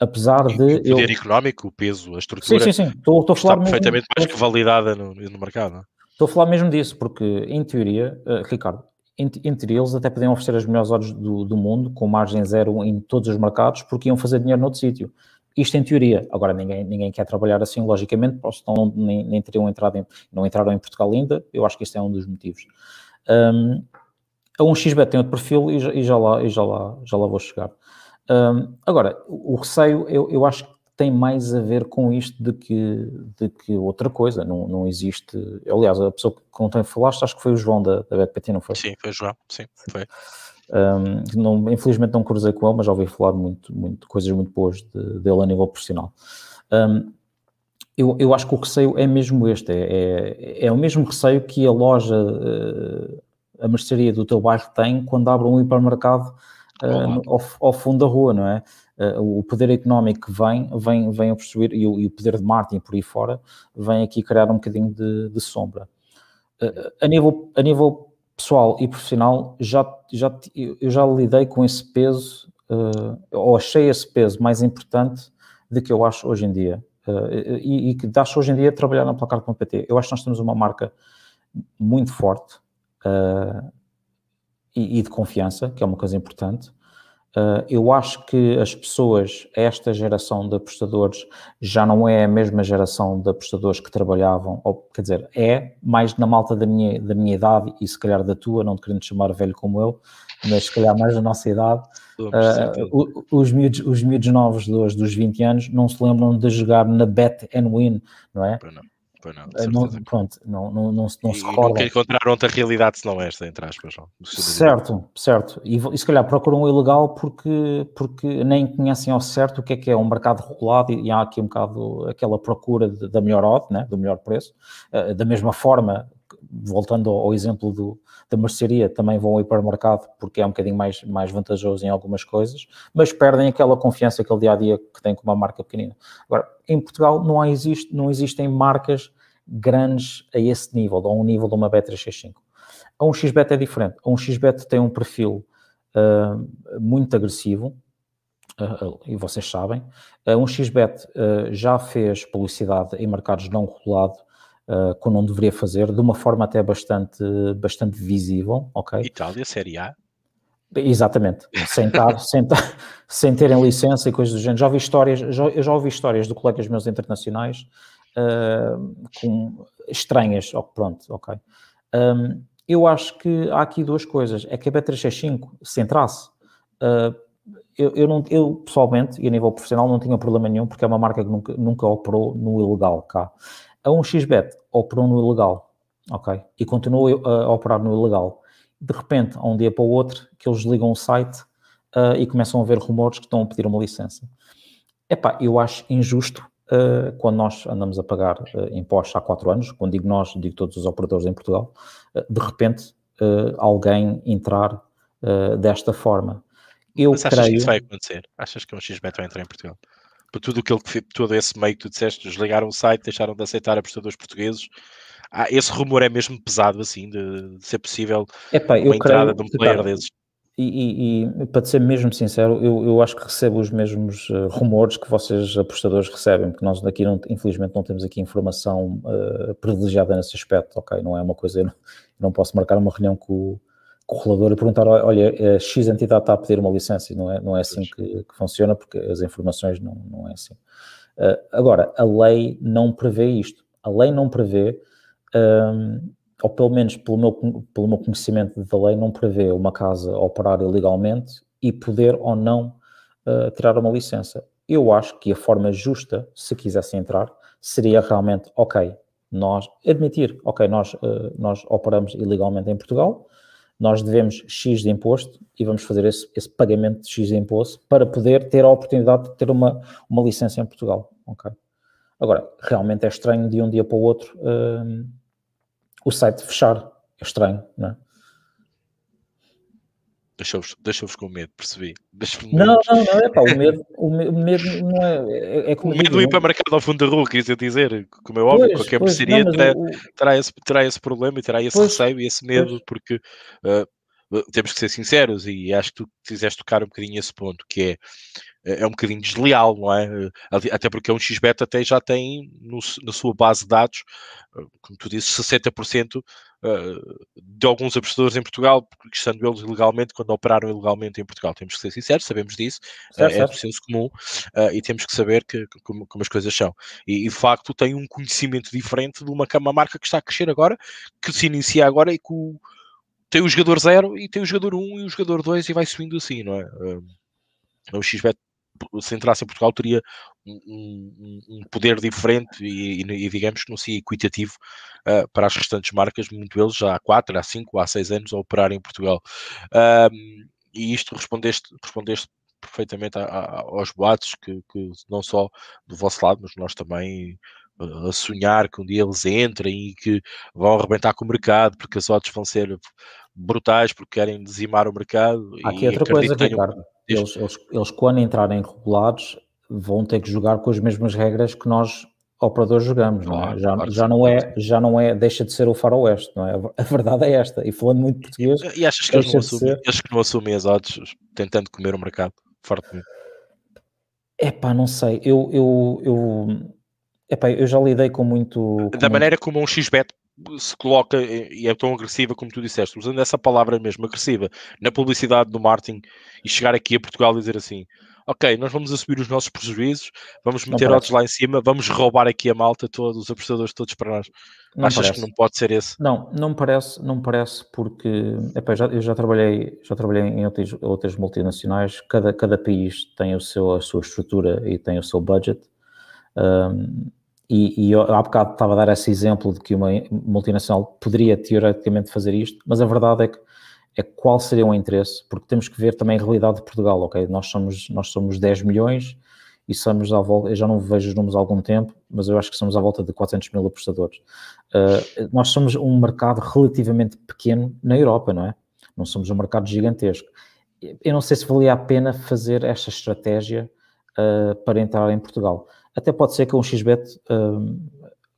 Speaker 2: apesar de...
Speaker 1: O poder eu... económico, o peso, a estrutura...
Speaker 2: Sim, sim, sim. Estou, estou a falar
Speaker 1: está perfeitamente mesmo... mais que validada no, no mercado, é?
Speaker 2: Estou a falar mesmo disso, porque, em teoria, uh, Ricardo, entre eles até podiam oferecer as melhores odds do, do, mundo, com margem zero em todos os mercados, porque iam fazer dinheiro noutro sítio. Isto em teoria. Agora, ninguém, ninguém quer trabalhar assim, logicamente, senão nem, nem teriam entrado em, não entraram em Portugal ainda. Eu acho que este é um dos motivos. Um, a 1xBet tem outro perfil e e já, lá, e já, lá, já lá vou chegar. Um, agora, o receio, eu, eu acho que tem mais a ver com isto do que, de que outra coisa. Não, não existe. Aliás, a pessoa que ontem falaste, acho que foi o João da, da BetPT, não foi?
Speaker 1: Sim, foi o João, sim, foi.
Speaker 2: Um, não, infelizmente não cruzei com ele, mas já ouvi falar muito, muito coisas muito boas de, dele a nível profissional. Um, eu, eu acho que o receio é mesmo este, é, é, é o mesmo receio que a loja, uh, a mercearia do teu bairro tem quando abre um hipermercado uh, ao, ao, fundo da rua, não é? uh, o poder económico que vem, vem, vem a possuir, e o, e o, poder de marketing por aí fora, vem aqui criar um bocadinho de, de sombra. Uh, a, nível, a nível pessoal e profissional, já, já, eu já lidei com esse peso, ou achei esse peso mais importante do que eu acho hoje em dia. E, e, que acho hoje em dia trabalhar na Placar.pt. Eu acho que nós temos uma marca muito forte uh, e, e, de confiança, que é uma coisa importante. Uh, eu acho que as pessoas, esta geração de apostadores, já não é a mesma geração de apostadores que trabalhavam, ou quer dizer, é mais na malta da minha, da minha idade e se calhar da tua, não te querendo chamar velho como eu, mas se calhar mais da nossa idade. Uh, os, miúdos, os miúdos novos de hoje, dos 20 anos, não se lembram de jogar na Bet and Win, não é?
Speaker 1: Não. Pois não,
Speaker 2: eh, não pronto, não, não, não, não se recorda.
Speaker 1: Nunca encontraram outra realidade senão esta, entre aspas.
Speaker 2: Certo, certo. E, e, se calhar procuram o ilegal porque, porque nem conhecem ao certo o que é que é um mercado regulado e, e há aqui um bocado aquela procura de, da melhor odd, né, do melhor preço. Uh, da mesma forma, voltando ao, ao exemplo do, da mercearia, também vão ao hipermercado porque é um bocadinho mais, mais vantajoso em algumas coisas, mas perdem aquela confiança, aquele dia-a-dia que têm com uma marca pequenina. Agora, em Portugal não, há, existe, não existem marcas grandes a esse nível, a um nível de uma B365. A um XBET é diferente. A um XBET tem um perfil uh, muito agressivo, uh, e vocês sabem. A um XBET uh, já fez publicidade em mercados não regulados, uh, quando não deveria fazer, de uma forma até bastante, bastante visível, ok?
Speaker 1: Itália, Série A.
Speaker 2: Exatamente, sem, tar, sem, tar, sem terem licença e coisas do género. Já ouvi histórias, já, eu já ouvi histórias de colegas meus internacionais uh, com, estranhas, oh, pronto, ok. Um, eu acho que há aqui duas coisas. É que a B365, se entrasse, uh, eu, eu, não, eu pessoalmente, e a nível profissional, não tinha problema nenhum, porque é uma marca que nunca, nunca operou no ilegal cá. A 1xBet operou no ilegal, ok? E continua a operar no ilegal. De repente, a um dia para o outro, que eles ligam o site uh, e começam a ver rumores que estão a pedir uma licença. Epá, eu acho injusto uh, quando nós andamos a pagar uh, impostos há quatro anos, quando digo nós, digo todos os operadores em Portugal, de repente alguém entrar desta forma.
Speaker 1: Eu Mas achas creio... que isso vai acontecer? Achas que um XBet vai entrar em Portugal? Por tudo aquilo que todo esse meio que tu disseste, desligaram o site, deixaram de aceitar apostadores portugueses. Ah, esse rumor é mesmo pesado, assim, de, de ser possível
Speaker 2: Epá,
Speaker 1: uma entrada
Speaker 2: creio,
Speaker 1: de um player desses.
Speaker 2: E, e, e, para ser mesmo sincero, eu, eu acho que recebo os mesmos uh, rumores que vocês apostadores recebem, porque nós daqui, não, infelizmente, não temos aqui informação uh, privilegiada nesse aspecto, ok? Não é uma coisa, eu não, eu não posso marcar uma reunião com, correlador e perguntar, olha, a X entidade está a pedir uma licença, não é, não é assim que, que funciona, porque as informações não, não é assim. Uh, agora, a lei não prevê isto. A lei não prevê, um, ou pelo menos pelo meu, pelo meu conhecimento da lei, não prevê uma casa operar ilegalmente e poder ou não uh, tirar uma licença. Eu acho que a forma justa, se quisesse entrar, seria realmente, ok, nós admitir, ok, nós, uh, nós operamos ilegalmente em Portugal, nós devemos X de imposto e vamos fazer esse, esse, pagamento de X de imposto para poder ter a oportunidade de ter uma, uma licença em Portugal. Okay? Agora, realmente é estranho de um dia para o outro o site fechar. É estranho, não é?
Speaker 1: Deixou-vos deixou com medo, percebi.
Speaker 2: Não, não, não, é pá, o medo, o medo não é. é, é
Speaker 1: o medo de ir para mercado ao fundo da rua, queria dizer, como é óbvio, pois, qualquer pois, mercearia terá, o... terá, esse, terá esse problema e terá esse pois, receio e esse medo, porque uh, temos que ser sinceros e acho que tu quiseste tocar um bocadinho esse ponto, que é é um bocadinho desleal, não é? Até porque um XBET até já tem no, na sua base de dados, como tu dizes, 60% de alguns apostadores em Portugal, porque estando eles ilegalmente, quando operaram ilegalmente em Portugal. Temos que ser sinceros, sabemos disso, certo, é do senso comum e temos que saber que, como, como as coisas são. E, de facto tem um conhecimento diferente de uma, uma marca que está a crescer agora, que se inicia agora e que o, tem o jogador 0 e tem o jogador 1 um, e o jogador 2 e vai subindo assim, não é? Uh, o XBET se entrasse em Portugal teria um, um, poder diferente e, e, e, digamos que não seria equitativo uh, para as restantes marcas, muito eles já há 4, há 5, há 6 anos a operar em Portugal. e isto respondeste, respondeste perfeitamente a, a, aos boatos que, que, não só do vosso lado, mas nós também a sonhar que um dia eles entrem e que vão arrebentar com o mercado, porque as odds vão ser brutais, porque querem dizimar o mercado.
Speaker 2: Há aqui outra coisa, Ricardo. Eles, eles, eles, quando entrarem regulados, vão ter que jogar com as mesmas regras que nós operadores jogamos, não é? Já, claro, já, não é já não é, deixa de ser o faroeste, não é? A verdade é esta, e falando muito português...
Speaker 1: E achas que eles não, assumem, ser... achas que não assumem as odds tentando comer o mercado fortemente?
Speaker 2: É pá, não sei, eu, eu, eu, epá, eu já lidei com muito...
Speaker 1: Da maneira como um XBET se coloca e é tão agressiva como tu disseste, usando essa palavra mesmo, agressiva, na publicidade do marketing e chegar aqui a Portugal e dizer assim: ok, nós vamos assumir os nossos prejuízos, vamos meter outros lá em cima, vamos roubar aqui a malta todos, os apostadores todos para nós. Não Achas parece. que não pode ser esse?
Speaker 2: Não, não me parece, não me parece porque epá, já, eu já trabalhei, já trabalhei em outras, outras multinacionais, cada, cada país tem o seu, a sua estrutura e tem o seu budget. Um, e, e eu, há bocado estava a dar esse exemplo de que uma multinacional poderia teoricamente fazer isto, mas a verdade é que é qual seria o interesse, porque temos que ver também a realidade de Portugal, ok? Nós somos, nós somos 10 milhões e somos à volta, eu já não vejo os números há algum tempo, mas eu acho que somos à volta de 400 mil apostadores. Uh, nós somos um mercado relativamente pequeno na Europa, não é? Não somos um mercado gigantesco. Eu não sei se valia a pena fazer esta estratégia uh, para entrar em Portugal. Até pode ser que um XBET um,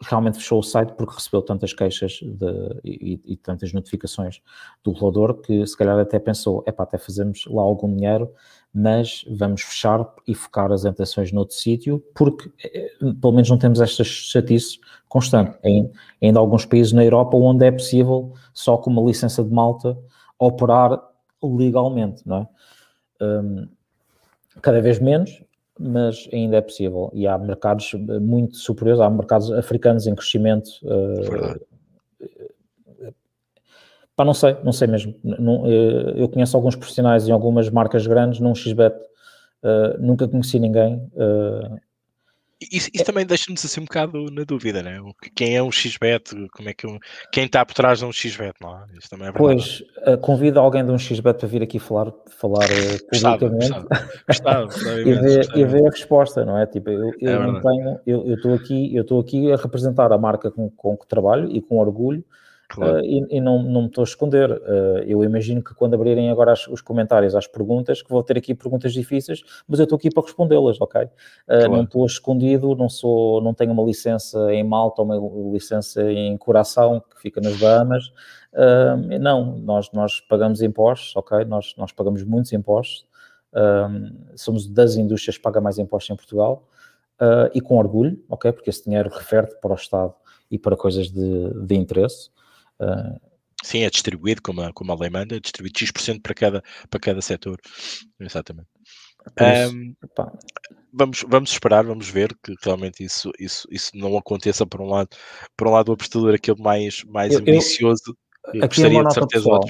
Speaker 2: realmente fechou o site porque recebeu tantas queixas de, e, e, tantas notificações do regulador que se calhar até pensou, é até fazemos lá algum dinheiro, mas vamos fechar e focar as intenções noutro sítio, porque eh, pelo menos não temos estas chatices constantes. Em, ainda alguns países na Europa onde é possível, só com uma licença de malta, operar legalmente, não é? Um, cada vez menos, mas ainda é possível. E há mercados muito superiores, há mercados africanos em crescimento. Uh, pá, não sei, não sei mesmo. Não, uh, eu conheço alguns profissionais em algumas marcas grandes, num XBET, uh, nunca conheci ninguém. Uh,
Speaker 1: isso, isso, também deixa-nos assim um bocado na dúvida, né? Quem é um XBET, como é que um, quem está por trás de um XBET, não é? Isso também é
Speaker 2: verdade. Pois, uh, convido alguém de um XBET para vir aqui falar, falar uh, publicamente gostava, gostava, e, ver, e ver a resposta, não é? Tipo, eu, eu é não tenho, eu estou aqui, eu estou aqui a representar a marca com, com que trabalho e com orgulho Claro. Uh, e, e, não, não me estou a esconder. Uh, eu imagino que quando abrirem agora as, os comentários às perguntas, que vou ter aqui perguntas difíceis, mas eu estou aqui para respondê-las, ok? Uh, claro. Não estou escondido, não sou, não tenho uma licença em Malta, uma licença em Coração, que fica nas Bahamas. não, nós, nós pagamos impostos, ok? Nós, nós pagamos muitos impostos. somos das indústrias que paga mais impostos em Portugal. e com orgulho, ok? Porque esse dinheiro refere para o Estado e para coisas de, de interesse.
Speaker 1: Sim, é distribuído, como a, como a lei manda, é distribuído X% para cada, para cada setor. Exatamente. Um, vamos, vamos esperar, vamos ver que realmente isso, isso, isso não aconteça por um lado. Por um lado, o apostador aquele mais, mais eu, ambicioso.
Speaker 2: Eu, aqui numa nota pessoal,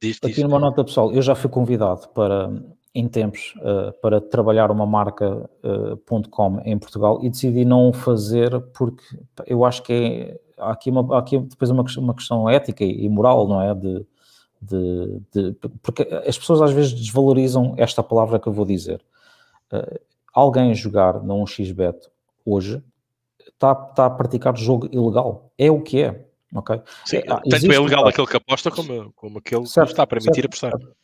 Speaker 2: diz, diz, aqui numa nota pessoal, eu já fui convidado para, em tempos, uh, para trabalhar uma marca.com uh, em Portugal e decidi não o fazer porque eu acho que é há aqui, uma, há aqui depois uma, uma questão ética e moral, não é? De, de, de, porque as pessoas às vezes desvalorizam esta palavra que eu vou dizer. Uh, alguém jogar num XBET hoje está, está a praticar jogo ilegal. É o que é. Okay?
Speaker 1: Sim, é, tanto é ilegal aquele que aposta como, como aquele certo, que está a permitir certo, apostar. Certo.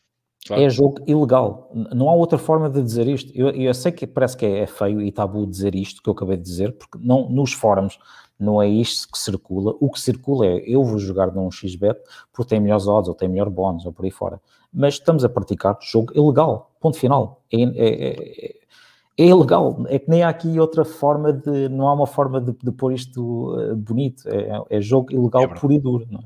Speaker 2: Claro. É jogo ilegal. Não há outra forma de dizer isto. Eu, eu sei que parece que é feio e tabu dizer isto que eu acabei de dizer, porque não, nos fóruns não é isto que circula. O que circula é eu vou jogar num XBet porque tem melhores odds ou tem melhor bónus ou por aí fora. Mas estamos a praticar jogo ilegal. Ponto final. É, é, é, é ilegal. É que nem há aqui outra forma de. Não há uma forma de, de pôr isto uh, bonito. É, é, jogo ilegal é puro e duro. Não é?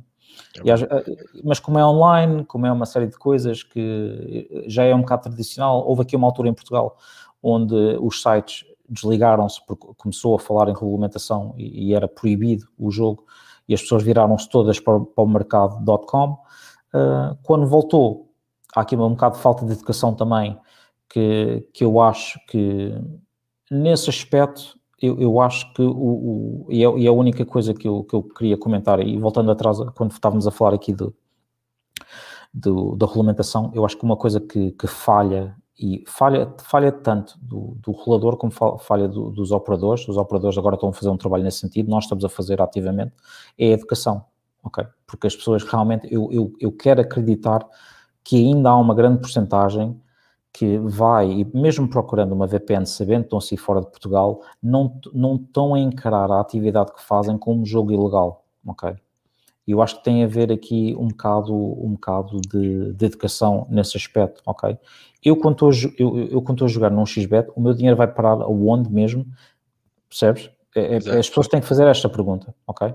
Speaker 2: É mas como é online, como é uma série de coisas que já é um bocado tradicional, houve aqui uma altura em Portugal onde os sites desligaram-se porque começou a falar em regulamentação e, e, era proibido o jogo e as pessoas viraram-se todas para, para o mercado.com. Uh, quando voltou, há aqui um bocado de falta de educação também, que, que eu acho que nesse aspecto eu, eu acho que o, o e, é, e, é, a única coisa que eu, que eu queria comentar, e voltando atrás, quando estávamos a falar aqui do, do, da regulamentação, eu acho que uma coisa que, que falha, e falha, falha tanto do, do regulador como falha do, dos operadores, os operadores agora estão a fazer um trabalho nesse sentido, nós estamos a fazer ativamente, é a educação, ok? Porque as pessoas realmente, eu, eu, eu quero acreditar que ainda há uma grande porcentagem que vai, e mesmo procurando uma VPN, sabendo que estão se fora de Portugal, não, não estão a encarar a atividade que fazem como jogo ilegal, ok? E eu acho que tem a ver aqui um bocado, um bocado de, de educação nesse aspecto, ok? Eu quando, estou, eu, eu quando estou a jogar num XBet, o meu dinheiro vai parar aonde mesmo, percebes? É, é, as pessoas têm que fazer esta pergunta, ok?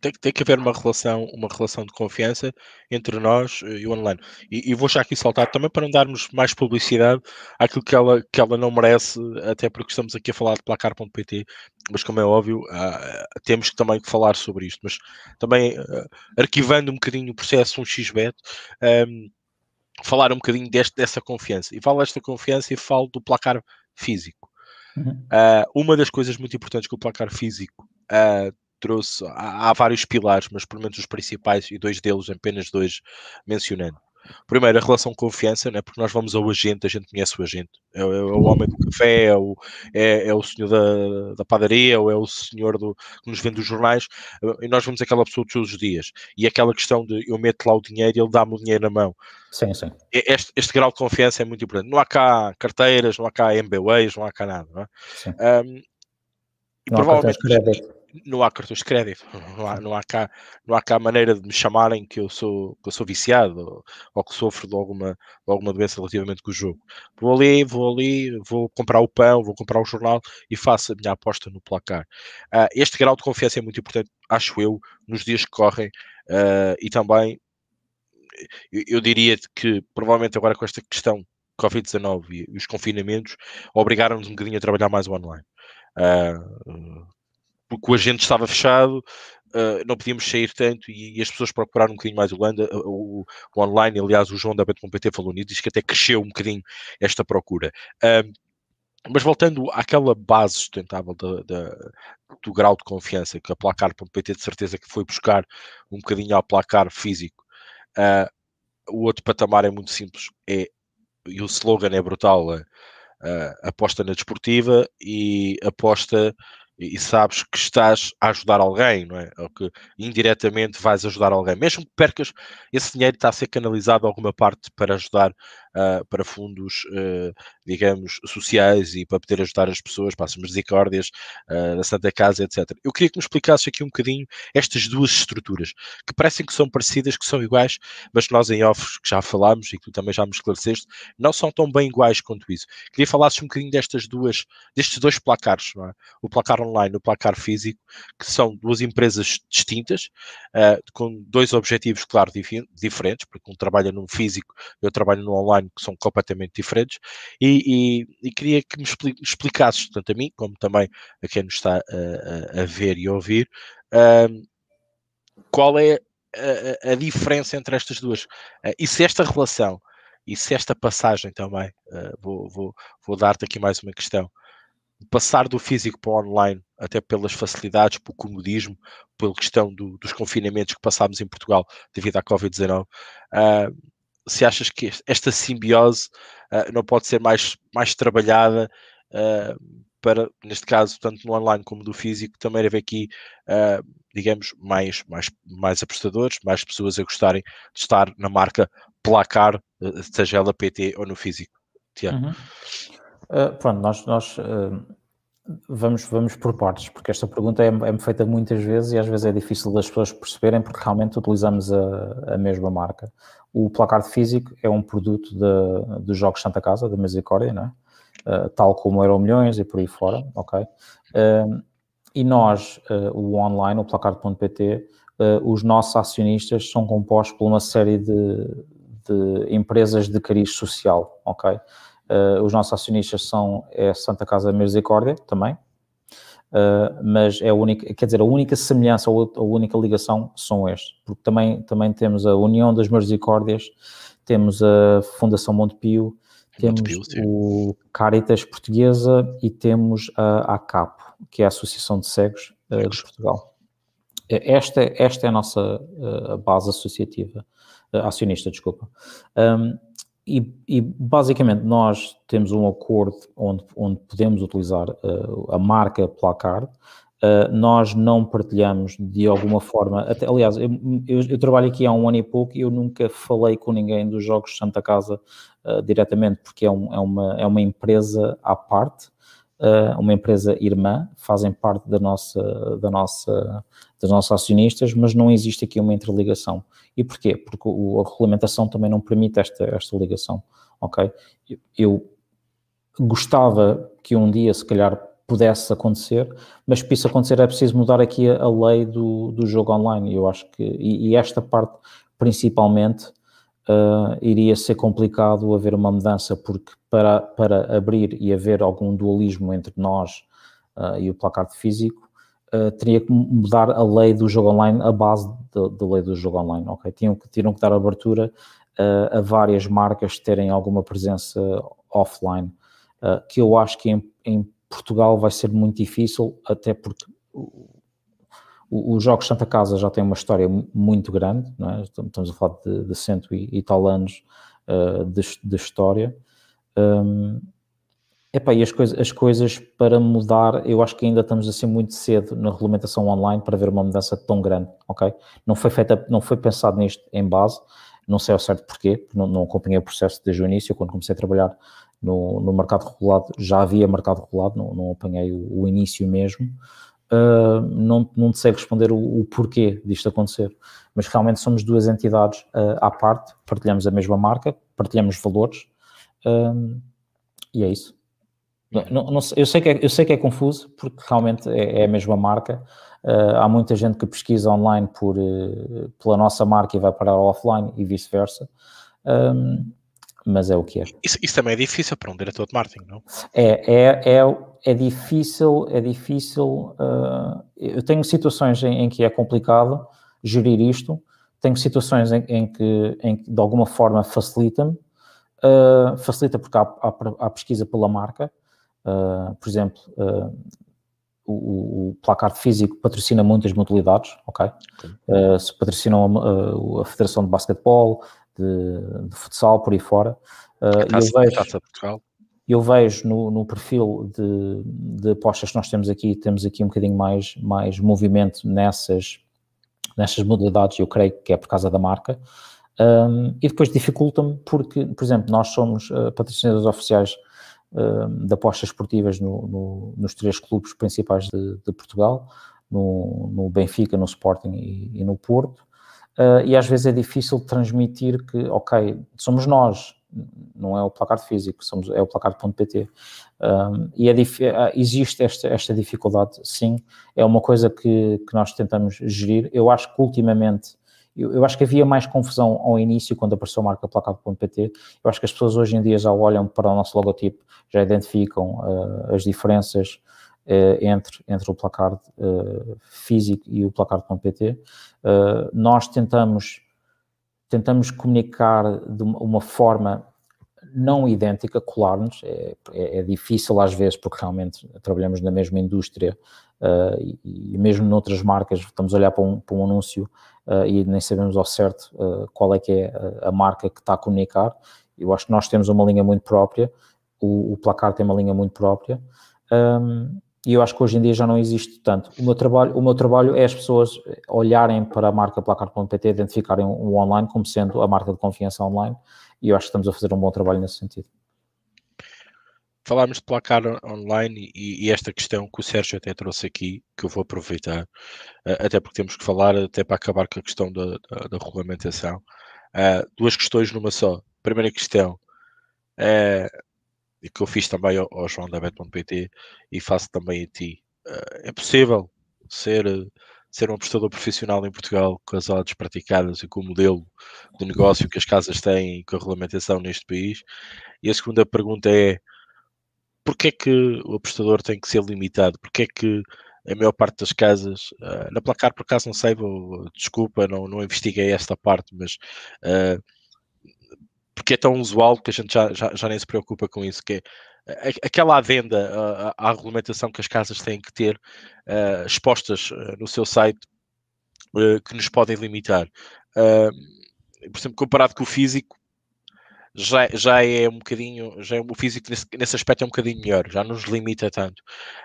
Speaker 1: Tem, tem que haver uma relação, uma relação de confiança entre nós eh, e o online. E, e, vou já aqui saltar também para não darmos mais publicidade àquilo que ela, que ela não merece, até porque estamos aqui a falar de placar.pt, mas como é óbvio, uh, temos que também falar sobre isto. Mas também uh, arquivando um bocadinho o processo um xbet, um, falar um bocadinho deste, dessa confiança. E falo desta confiança e falo do placar físico. Uhum. Uh, uma das coisas muito importantes que o placar físico uh, trouxe, há, há, vários pilares, mas pelo menos os principais, e dois deles, apenas dois, mencionando. Primeiro, a relação de confiança, né? porque nós vamos ao agente, a gente conhece o agente. É, é, é o homem do café, é o, é, é o senhor da, da, padaria, ou é o senhor do, que nos vende os jornais, e nós vemos aquela pessoa todos os dias. E aquela questão de eu meto lá o dinheiro e ele dá-me o dinheiro na mão.
Speaker 2: Sim, sim.
Speaker 1: Este, este, grau de confiança é muito importante. Não há cá carteiras, não há cá MBWays, não há cá nada. Não, é? um,
Speaker 2: não há cartões de crédito
Speaker 1: não há cartões de crédito, não há, não há, cá, não há cá maneira de me chamarem que eu sou, que eu sou viciado ou, ou que sofro de alguma, de alguma doença relativamente com o jogo. Vou ali, vou ali, vou comprar o pão, vou comprar o jornal e faço a minha aposta no placar. Uh, este grau de confiança é muito importante, acho eu, nos dias que correm uh, e também eu, eu diria que provavelmente agora com esta questão Covid-19 e, os confinamentos obrigaram-nos um bocadinho a trabalhar mais o online. Uh, porque o agente estava fechado, uh, não podíamos sair tanto e, e, as pessoas procuraram um bocadinho mais o Landa, o, o, online, aliás, o João da Bet.pt falou nisso, diz que até cresceu um bocadinho esta procura. Mas voltando àquela base sustentável de, de, do grau de confiança que a placar.pt de certeza que foi buscar um bocadinho ao placar físico, uh, o outro patamar é muito simples, é, e o slogan é brutal, uh, aposta na desportiva e aposta e, sabes que estás a ajudar alguém, não é? Ou que indiretamente vais ajudar alguém. Mesmo que percas, esse dinheiro está a ser canalizado a alguma parte para ajudar uh, para fundos, uh, digamos, sociais e para poder ajudar as pessoas, para as misericórdias uh, da Santa Casa, etc. Eu queria que me explicasses aqui um bocadinho estas duas estruturas, que parecem que são parecidas, que são iguais, mas nós em off, que já falámos e que tu também já me esclareceste, não são tão bem iguais quanto isso. Queria falasses um bocadinho destas duas, destes dois placares, é? o placar online e o placar físico, que são duas empresas distintas, com dois objetivos, claro, dif diferentes, porque um trabalha num físico e outro trabalha no online, que são completamente diferentes, e, e, e queria que me explicasses, tanto a mim como também a quem nos está a, a, a ver e ouvir, uh, qual é a, a, diferença entre estas duas, uh, e se esta relação e se esta passagem também, uh, vou, vou, vou dar-te aqui mais uma questão, passar do físico para o online, até pelas facilidades, pelo comodismo, pela questão do, dos confinamentos que passámos em Portugal devido à Covid-19, uh, se achas que esta simbiose uh, não pode ser mais, mais trabalhada uh, para, neste caso, tanto no online como no físico, também haver aqui, uh, digamos, mais, mais, mais apostadores, mais pessoas a gostarem de estar na marca placar, seja ela PT ou no físico. Tiago.
Speaker 2: Uhum. Uh, pronto, nós, nós vamos, vamos por partes, porque esta pergunta é, é feita muitas vezes e às vezes é difícil das pessoas perceberem porque realmente utilizamos a, a mesma marca. O placar físico é um produto dos Jogos Santa Casa, da Misericórdia, não é? Uh, tal como Euro Milhões e por aí fora, ok? Uh, e nós, uh, o online, o placar.pt, os nossos acionistas são compostos por uma série de, de empresas de cariz social, ok? Uh, os nossos acionistas são é Santa Casa Misericórdia também, uh, mas é a única, quer dizer, a única semelhança ou a única ligação são estes, porque também, também temos a União das Misericórdias, temos a Fundação Montepio, temos Montepio, o Caritas Portuguesa e temos a ACAP, que é a Associação de Cegos uh, de Portugal. Esta, esta é a nossa base associativa, acionista, desculpa. Um, e, e, basicamente nós temos um acordo onde, onde podemos utilizar uh, a marca Placar. Uh, nós não partilhamos de alguma forma, até, aliás, eu, eu, eu, trabalho aqui há um ano e pouco e eu nunca falei com ninguém dos Jogos Santa Casa uh, diretamente, porque é, um, é, uma, é uma empresa à parte, uma empresa irmã, fazem parte da nossa, da nossa, das nossas acionistas, mas não existe aqui uma interligação. E porquê? Porque a regulamentação também não permite esta, esta ligação, ok? Eu gostava que um dia, se calhar, pudesse acontecer, mas para isso acontecer é preciso mudar aqui a, a lei do, do jogo online, eu acho que, e, e esta parte, principalmente, uh, iria ser complicado haver uma mudança, porque para, para abrir e haver algum dualismo entre nós uh, e o placar físico, uh, teria que mudar a lei do jogo online, a base da lei do jogo online, ok? Tinham que, tinham que dar abertura a várias marcas terem alguma presença offline, que eu acho que em, em, Portugal vai ser muito difícil, até porque os Jogos Santa Casa já têm uma história muito grande, é? estamos a falar de, de cento e, e tal anos de, de, história, um, Epá, e as, coisa, as coisas para mudar, eu acho que ainda estamos assim muito cedo na regulamentação online para ver uma mudança tão grande, ok? Não foi feita, não foi pensado nisto em base, não sei ao certo porquê, não, não acompanhei o processo desde o início, quando comecei a trabalhar no, no mercado regulado, já havia mercado regulado, não, não apanhei o, o início mesmo, uh, não, não sei responder o, o, porquê disto acontecer, mas realmente somos duas entidades uh, à parte, partilhamos a mesma marca, partilhamos valores, uh, e é isso. Não, não, eu, sei que é, eu sei que é confuso, porque realmente é, é a mesma marca. Uh, há muita gente que pesquisa online por, uh, pela nossa marca e vai parar offline e vice-versa. Um, mas é o que é.
Speaker 1: Isso, isso, também é difícil para um diretor de marketing, não?
Speaker 2: É, é, é, é difícil, é difícil. Uh, eu tenho situações em, em, que é complicado gerir isto, tenho situações em, em que, em que de alguma forma facilita-me, facilita porque há, há, há pesquisa pela marca, Uh, por exemplo, uh, o, o, placar físico patrocina muitas modalidades, ok? Uh, se patrocinam a, a, Federação de Basquetebol, de, de, futsal, por aí fora.
Speaker 1: eu vejo,
Speaker 2: eu vejo no, no perfil de, de, apostas que nós temos aqui, temos aqui um bocadinho mais, mais movimento nessas, nessas modalidades, eu creio que é por causa da marca. Um, e depois dificulta-me porque, por exemplo, nós somos uh, patrocinadores oficiais de apostas esportivas no, no, nos três clubes principais de, de Portugal, no, no, Benfica, no Sporting e, e no Porto, uh, e às vezes é difícil transmitir que, ok, somos nós, não é o placar físico, somos, é o placar de ponto.pt. Um, e é, ah, existe esta, esta dificuldade, sim, é uma coisa que, que nós tentamos gerir. Eu acho que ultimamente eu, acho que havia mais confusão ao início, quando apareceu a marca placar.pt. Eu acho que as pessoas hoje em dia já olham para o nosso logotipo, já identificam uh, as diferenças uh, entre, entre o placar uh, físico e o placar.pt. nós tentamos, tentamos comunicar de uma forma não idêntica, colar-nos, é, é, é, difícil às vezes, porque realmente trabalhamos na mesma indústria uh, e, e, mesmo noutras marcas, estamos a olhar para um, para um anúncio uh, e nem sabemos ao certo uh, qual é que é a, a, marca que está a comunicar. Eu acho que nós temos uma linha muito própria, o, o Placar tem uma linha muito própria, Um, e eu acho que hoje em dia já não existe tanto. O meu trabalho, o meu trabalho é as pessoas olharem para a marca placar.pt, identificarem o online como sendo a marca de confiança online, e eu acho que estamos a fazer um bom trabalho nesse sentido.
Speaker 1: Falámos de placar online e, e, esta questão que o Sérgio até trouxe aqui, que eu vou aproveitar, uh, até porque temos que falar, até para acabar com a questão da, da, da regulamentação. Uh, duas questões numa só. Primeira questão, é, e que eu fiz também ao, ao João da Bet.pt e faço também a ti. Uh, é possível ser, ser um apostador profissional em Portugal com as odds praticadas e com o modelo de negócio que as casas têm e com a regulamentação neste país? E a segunda pergunta é porque é que o apostador tem que ser limitado? Porque é que a maior parte das casas, uh, na placar por acaso não sei, vou, desculpa, não, não investiguei esta parte, mas uh, porque é tão usual que a gente já, já, já nem se preocupa com isso, que é aquela adenda à, à regulamentação que as casas têm que ter uh, expostas no seu site que nos podem limitar. por exemplo, comparado com o físico, já, já é um bocadinho, já é, o físico nesse, nesse aspecto é um bocadinho melhor, já nos limita tanto.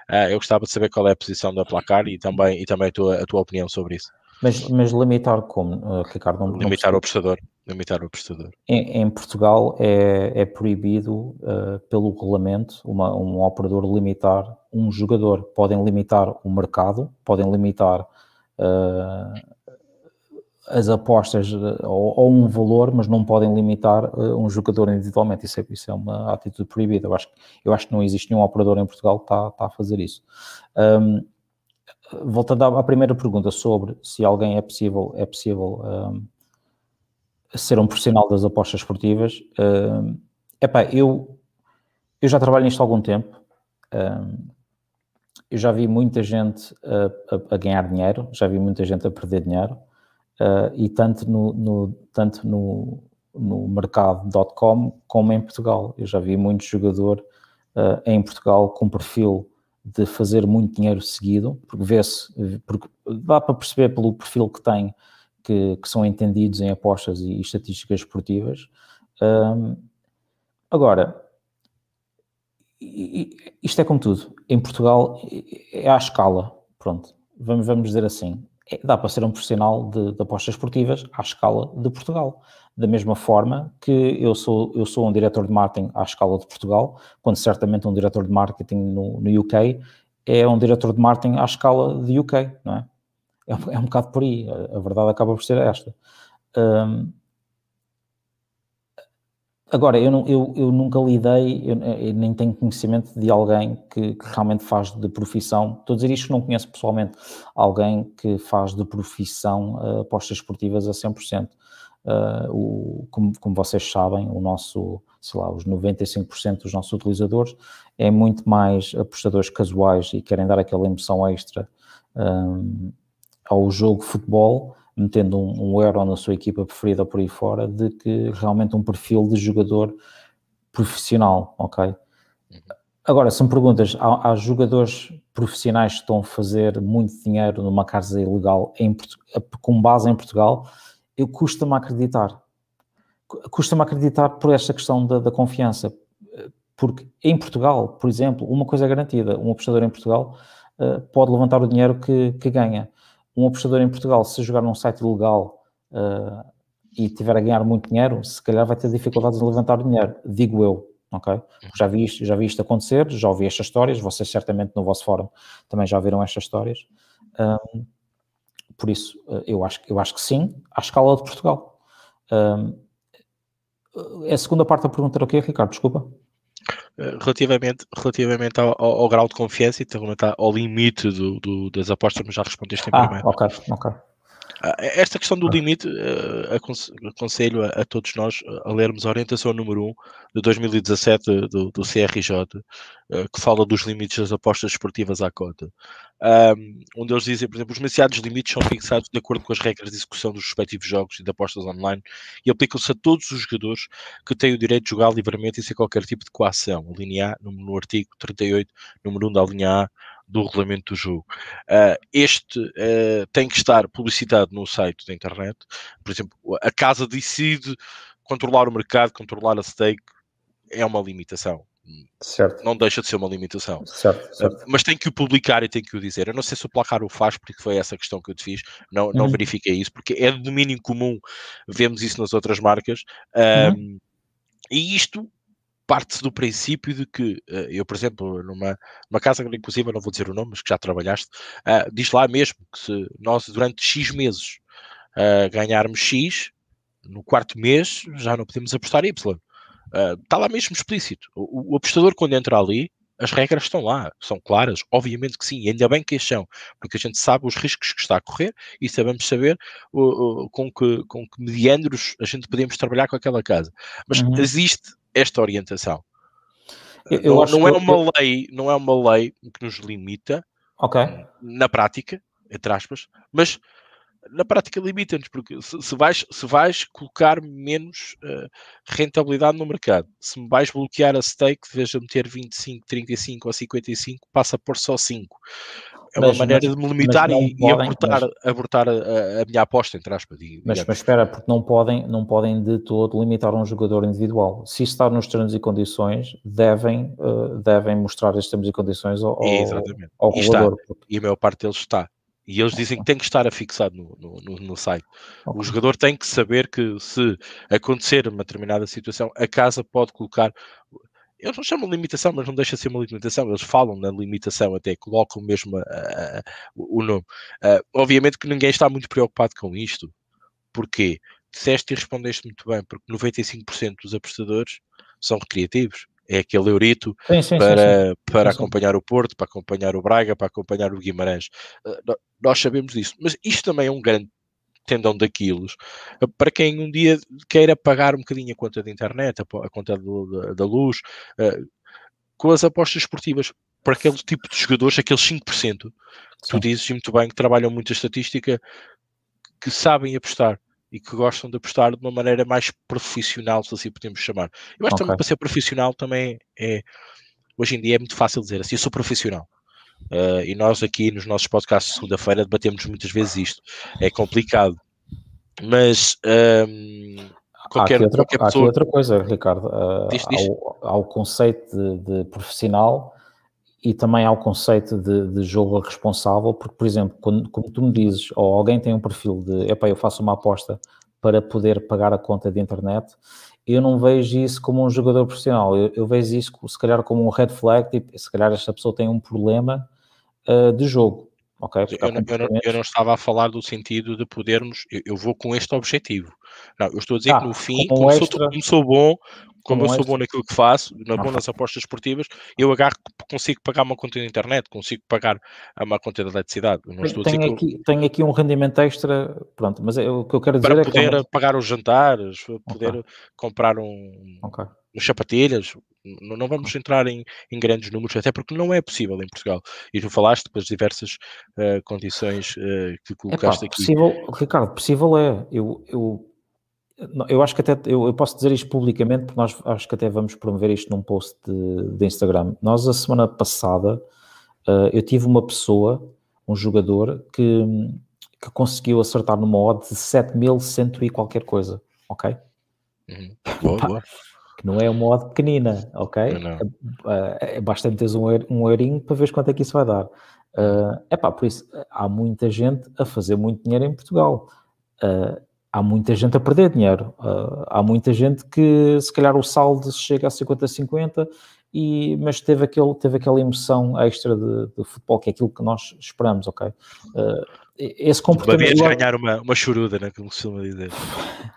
Speaker 1: Uh, eu gostava de saber qual é a posição da placar e também, e também a, tua, a tua opinião sobre isso.
Speaker 2: Mas, mas limitar como, uh, Ricardo? Não,
Speaker 1: limitar não o prestador. Limitar o prestador.
Speaker 2: Em, em Portugal é, é proibido uh, pelo regulamento uma, um operador limitar um jogador. Podem limitar o mercado, podem limitar as apostas ou, ou, um valor, mas não podem limitar uh, um jogador individualmente. Isso é, isso é uma atitude proibida. Eu acho, eu acho que não existe nenhum operador em Portugal que está, está a fazer isso. Um, voltando à, primeira pergunta sobre se alguém é possível, é possível um, ser um profissional das apostas esportivas. Um, epá, eu, eu já trabalho nisto há algum tempo. Um, eu já vi muita gente a, a, a ganhar dinheiro, já vi muita gente a perder dinheiro uh, e tanto no, no, tanto no, no mercado.com como em Portugal. Eu já vi muito jogador uh, em Portugal com perfil de fazer muito dinheiro seguido, porque vê-se, porque dá para perceber pelo perfil que tem que, que são entendidos em apostas e, e estatísticas esportivas. Um, agora, isto é como tudo. Em Portugal é à escala, pronto. Vamos, vamos dizer assim. É, dá para ser um profissional de, de, apostas esportivas à escala de Portugal. Da mesma forma que eu sou, eu sou um diretor de marketing à escala de Portugal, quando certamente um diretor de marketing no, no UK é um diretor de marketing à escala de UK, não é? É, é um bocado por aí, a, a verdade acaba por ser esta. Um, Agora, eu, eu, eu nunca lidei, eu, eu, nem tenho conhecimento de alguém que, que, realmente faz de profissão, estou a dizer isto, não conheço pessoalmente alguém que faz de profissão uh, apostas esportivas a 100%. Uh, o, como, como vocês sabem, o nosso, sei lá, os 95% dos nossos utilizadores é muito mais apostadores casuais e querem dar aquela emoção extra um, ao jogo futebol metendo um, um euro na sua equipa preferida por aí fora, de que realmente um perfil de jogador profissional, ok? Agora, me perguntas, há, há, jogadores profissionais que estão a fazer muito dinheiro numa casa ilegal em, com base em Portugal, eu custa-me acreditar. Custa-me acreditar por esta questão da, da, confiança. Porque em Portugal, por exemplo, uma coisa é garantida, um apostador em Portugal uh, pode levantar o dinheiro que, que ganha um apostador em Portugal, se jogar num site ilegal uh, e tiver a ganhar muito dinheiro, se calhar vai ter dificuldades em levantar dinheiro, digo eu, ok? Já vi isto, já vi isto acontecer, já ouvi estas histórias, vocês certamente no vosso fórum também já viram estas histórias. Um, por isso, uh, eu acho, eu acho que sim, à escala de Portugal. Um, a segunda parte da pergunta era o quê, Ricardo? Desculpa.
Speaker 1: Relativamente, relativamente ao, ao, ao, grau de confiança e relativamente ao limite do, do, das apostas, mas já respondeste em
Speaker 2: ah, primeiro. Ok, ok.
Speaker 1: Ah, esta questão do limite, uh, aconselho a, todos nós a lermos a orientação número 1 de 2017 do, do CRJ, que fala dos limites das apostas esportivas à cota. Onde eles dizem, por exemplo, os mencionados limites são fixados de acordo com as regras de execução dos respectivos jogos e de apostas online e aplicam-se a todos os jogadores que têm o direito de jogar livremente e sem qualquer tipo de coação. A linha A, no, no artigo 38, número 1 da linha A, do regulamento do jogo. Uh, este uh, tem que estar publicitado no site da internet. Por exemplo, a casa decide controlar o mercado, controlar a stake, é uma limitação. certo. não deixa de ser uma limitação.
Speaker 2: Certo, certo.
Speaker 1: Mas tem que o publicar e tem que o dizer. Eu não sei se o placar o faz, porque foi essa questão que eu te fiz, não, não uhum. verifiquei isso, porque é de domínio comum, vemos isso nas outras marcas. Uhum. Um, e isto parte-se do princípio de que uh, eu, por exemplo, numa, numa casa, inclusive, não vou dizer o nome, mas que já trabalhaste, uh, diz lá mesmo que se nós durante X meses uh, ganharmos X, no quarto mês já não podemos apostar Y. Está lá mesmo explícito. O, o, apostador, quando entra ali, as regras estão lá, são claras, obviamente que sim, e ainda bem que as são, porque a gente sabe os riscos que está a correr e sabemos saber uh, uh, com, que, com que mediandros a gente podemos trabalhar com aquela casa. Mas uhum. existe esta orientação. Eu, eu não, não é uma lei, não é uma lei que nos limita
Speaker 2: okay.
Speaker 1: na prática, entre aspas, mas na prática limita-nos, porque se, se, vais, se vais colocar menos uh, rentabilidade no mercado, se me vais bloquear a stake, de vez de meter 25, 35 ou 55, passa por só 5 é uma mas, maneira mas, de me limitar e, podem, e, abortar, mas, abortar a, a, minha aposta, entre aspas.
Speaker 2: mas, mas espera, porque não podem, não podem de todo limitar um jogador individual. Se está nos termos e condições, devem, uh, devem mostrar estes termos e condições ao, Exatamente. ao
Speaker 1: e. Está, e a maior parte deles está. E eles dizem que tem que estar afixado no, no, no, no site. O jogador tem que saber que se acontecer uma determinada situação, a casa pode colocar eles não chamam de limitação, mas não deixa de ser uma limitação. Eles falam na limitação, até colocam mesmo uh, o nome. Uh, obviamente que ninguém está muito preocupado com isto. Porquê? Disseste e respondeste muito bem, porque 95% dos apostadores são recreativos. É aquele eurito sim, sim, para, sim, para acompanhar o Porto, para acompanhar o Braga, para acompanhar o Guimarães. Uh, nós sabemos disso. Mas isto também é um grande tendão daquilos, para quem um dia queira pagar um bocadinho a conta de internet, a, conta do, da, da, luz, uh, com as apostas esportivas, para aquele tipo de jogadores, aqueles 5%, Sim. tu dizes muito bem que trabalham muito a estatística, que sabem apostar e que gostam de apostar de uma maneira mais profissional, se assim podemos chamar. Eu acho okay. também para ser profissional também é, hoje em dia é muito fácil dizer assim, eu sou profissional. Uh, e nós aqui nos nossos podcasts de segunda-feira debatemos muitas vezes isto. É complicado. Mas um,
Speaker 2: qualquer, há, outra, qualquer pessoa... há outra coisa, Ricardo. Uh, diz, diz. Há, o, conceito de, de, profissional e também há o conceito de, de, jogo responsável, porque, por exemplo, quando, como tu me dizes, ou alguém tem um perfil de epá, eu faço uma aposta para poder pagar a conta de internet, eu não vejo isso como um jogador profissional, eu, eu vejo isso se calhar como um red flag, tipo, se calhar esta pessoa tem um problema uh, de jogo. Okay,
Speaker 1: eu, não, eu, não, eu, não, estava a falar do sentido de podermos, eu, eu vou com este objetivo. Não, eu estou a dizer ah, que no fim, como, como, extra, sou, como sou bom, como, como eu sou bom naquilo que faço, na bom nas apostas esportivas, eu agarro, consigo pagar uma conta de internet, consigo pagar uma conta de eletricidade. Não estou
Speaker 2: tenho, aqui, eu... tenho aqui um rendimento extra, pronto, mas é, o que eu quero dizer
Speaker 1: para
Speaker 2: é
Speaker 1: que. Poder pagar os jantares, poder okay. comprar um. Okay sapatilhas, não vamos entrar em, em, grandes números, até porque não é possível em Portugal. E tu falaste pelas diversas uh, condições uh, que colocaste
Speaker 2: Epá, possível, aqui. Ricardo, possível é. Eu, eu, eu acho que até eu, eu, posso dizer isto publicamente, porque nós acho que até vamos promover isto num post de, de Instagram. Nós, a semana passada, uh, eu tive uma pessoa, um jogador, que, que conseguiu acertar numa odd de 7100 e qualquer coisa, ok?
Speaker 1: Uhum. Boa, boa
Speaker 2: que não é uma odd pequenina, ok? É, é bastante teres um, um eurinho para ver quanto é que isso vai dar. Uh, epá, por isso, há muita gente a fazer muito dinheiro em Portugal. Uh, há muita gente a perder dinheiro. Uh, há muita gente que, se calhar, o saldo chega a 50-50, e, mas teve, aquele, teve aquela emoção extra de, de, futebol, que é aquilo que nós esperamos, ok? Uh, esse comportamento.
Speaker 1: Uma vez ganhar uma, uma choruda, né, como se costuma dizer.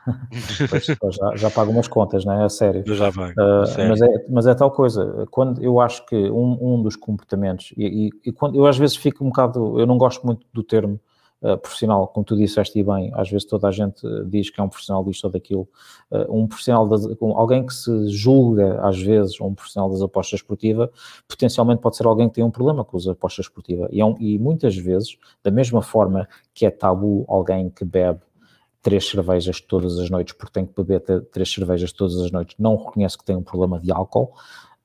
Speaker 2: pois, já, já pago umas contas, né, a sério.
Speaker 1: Eu já pago,
Speaker 2: uh, mas, é, mas é tal coisa, quando eu acho que um, um dos comportamentos, e, e, e, quando eu às vezes fico um bocado, eu não gosto muito do termo uh, profissional, como tu disseste e bem, às vezes toda a gente diz que é um profissional disto ou daquilo, uh, um profissional, de, alguém que se julga às vezes um profissional das apostas esportivas, potencialmente pode ser alguém que tem um problema com as apostas esportivas, e, é um, e muitas vezes, da mesma forma que é tabu alguém que bebe três cervejas todas as noites, porque tem que beber três cervejas todas as noites, não reconhece que tem um problema de álcool,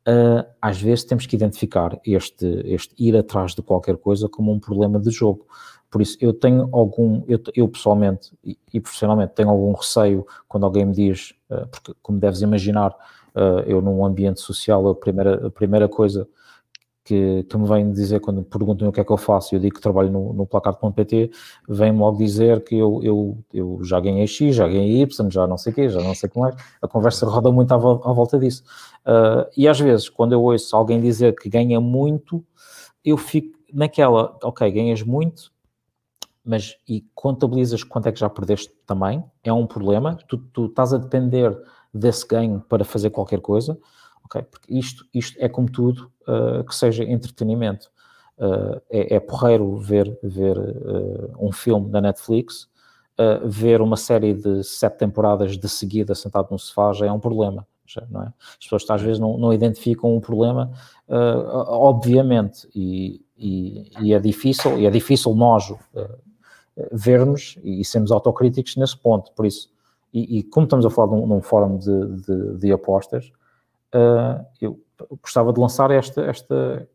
Speaker 2: uh, às vezes temos que identificar este, este ir atrás de qualquer coisa como um problema de jogo. Por isso, eu tenho algum, eu, eu pessoalmente e, e, profissionalmente tenho algum receio quando alguém me diz, uh, porque como deves imaginar, Uh, eu, num ambiente social, a primeira, a primeira coisa que, que me vêm dizer quando me perguntam o que é que eu faço, eu digo que trabalho no, no placard.pt, vem-me logo dizer que eu, eu, eu já ganhei X, já ganhei Y, já não sei o quê, já não sei como é. A conversa roda muito à, à volta disso. Uh, e às vezes, quando eu ouço alguém dizer que ganha muito, eu fico naquela, ok, ganhas muito, mas e contabilizas quanto é que já perdeste também, é um problema, tu, tu estás a depender desse ganho para fazer qualquer coisa, ok, porque isto, isto é como tudo, uh, que seja entretenimento. Uh, é, é porreiro ver, ver uh, um filme da Netflix, ver uma série de sete temporadas de seguida sentado no sofá já é um problema. Já, não é? As pessoas às vezes não, não identificam um problema, obviamente, e, e, e, é difícil, e é difícil nós vermos e sermos autocríticos nesse ponto, por isso, e, e como estamos a falar de um, de um fórum de, de, de apostas, uh, eu gostava de lançar esta, esta,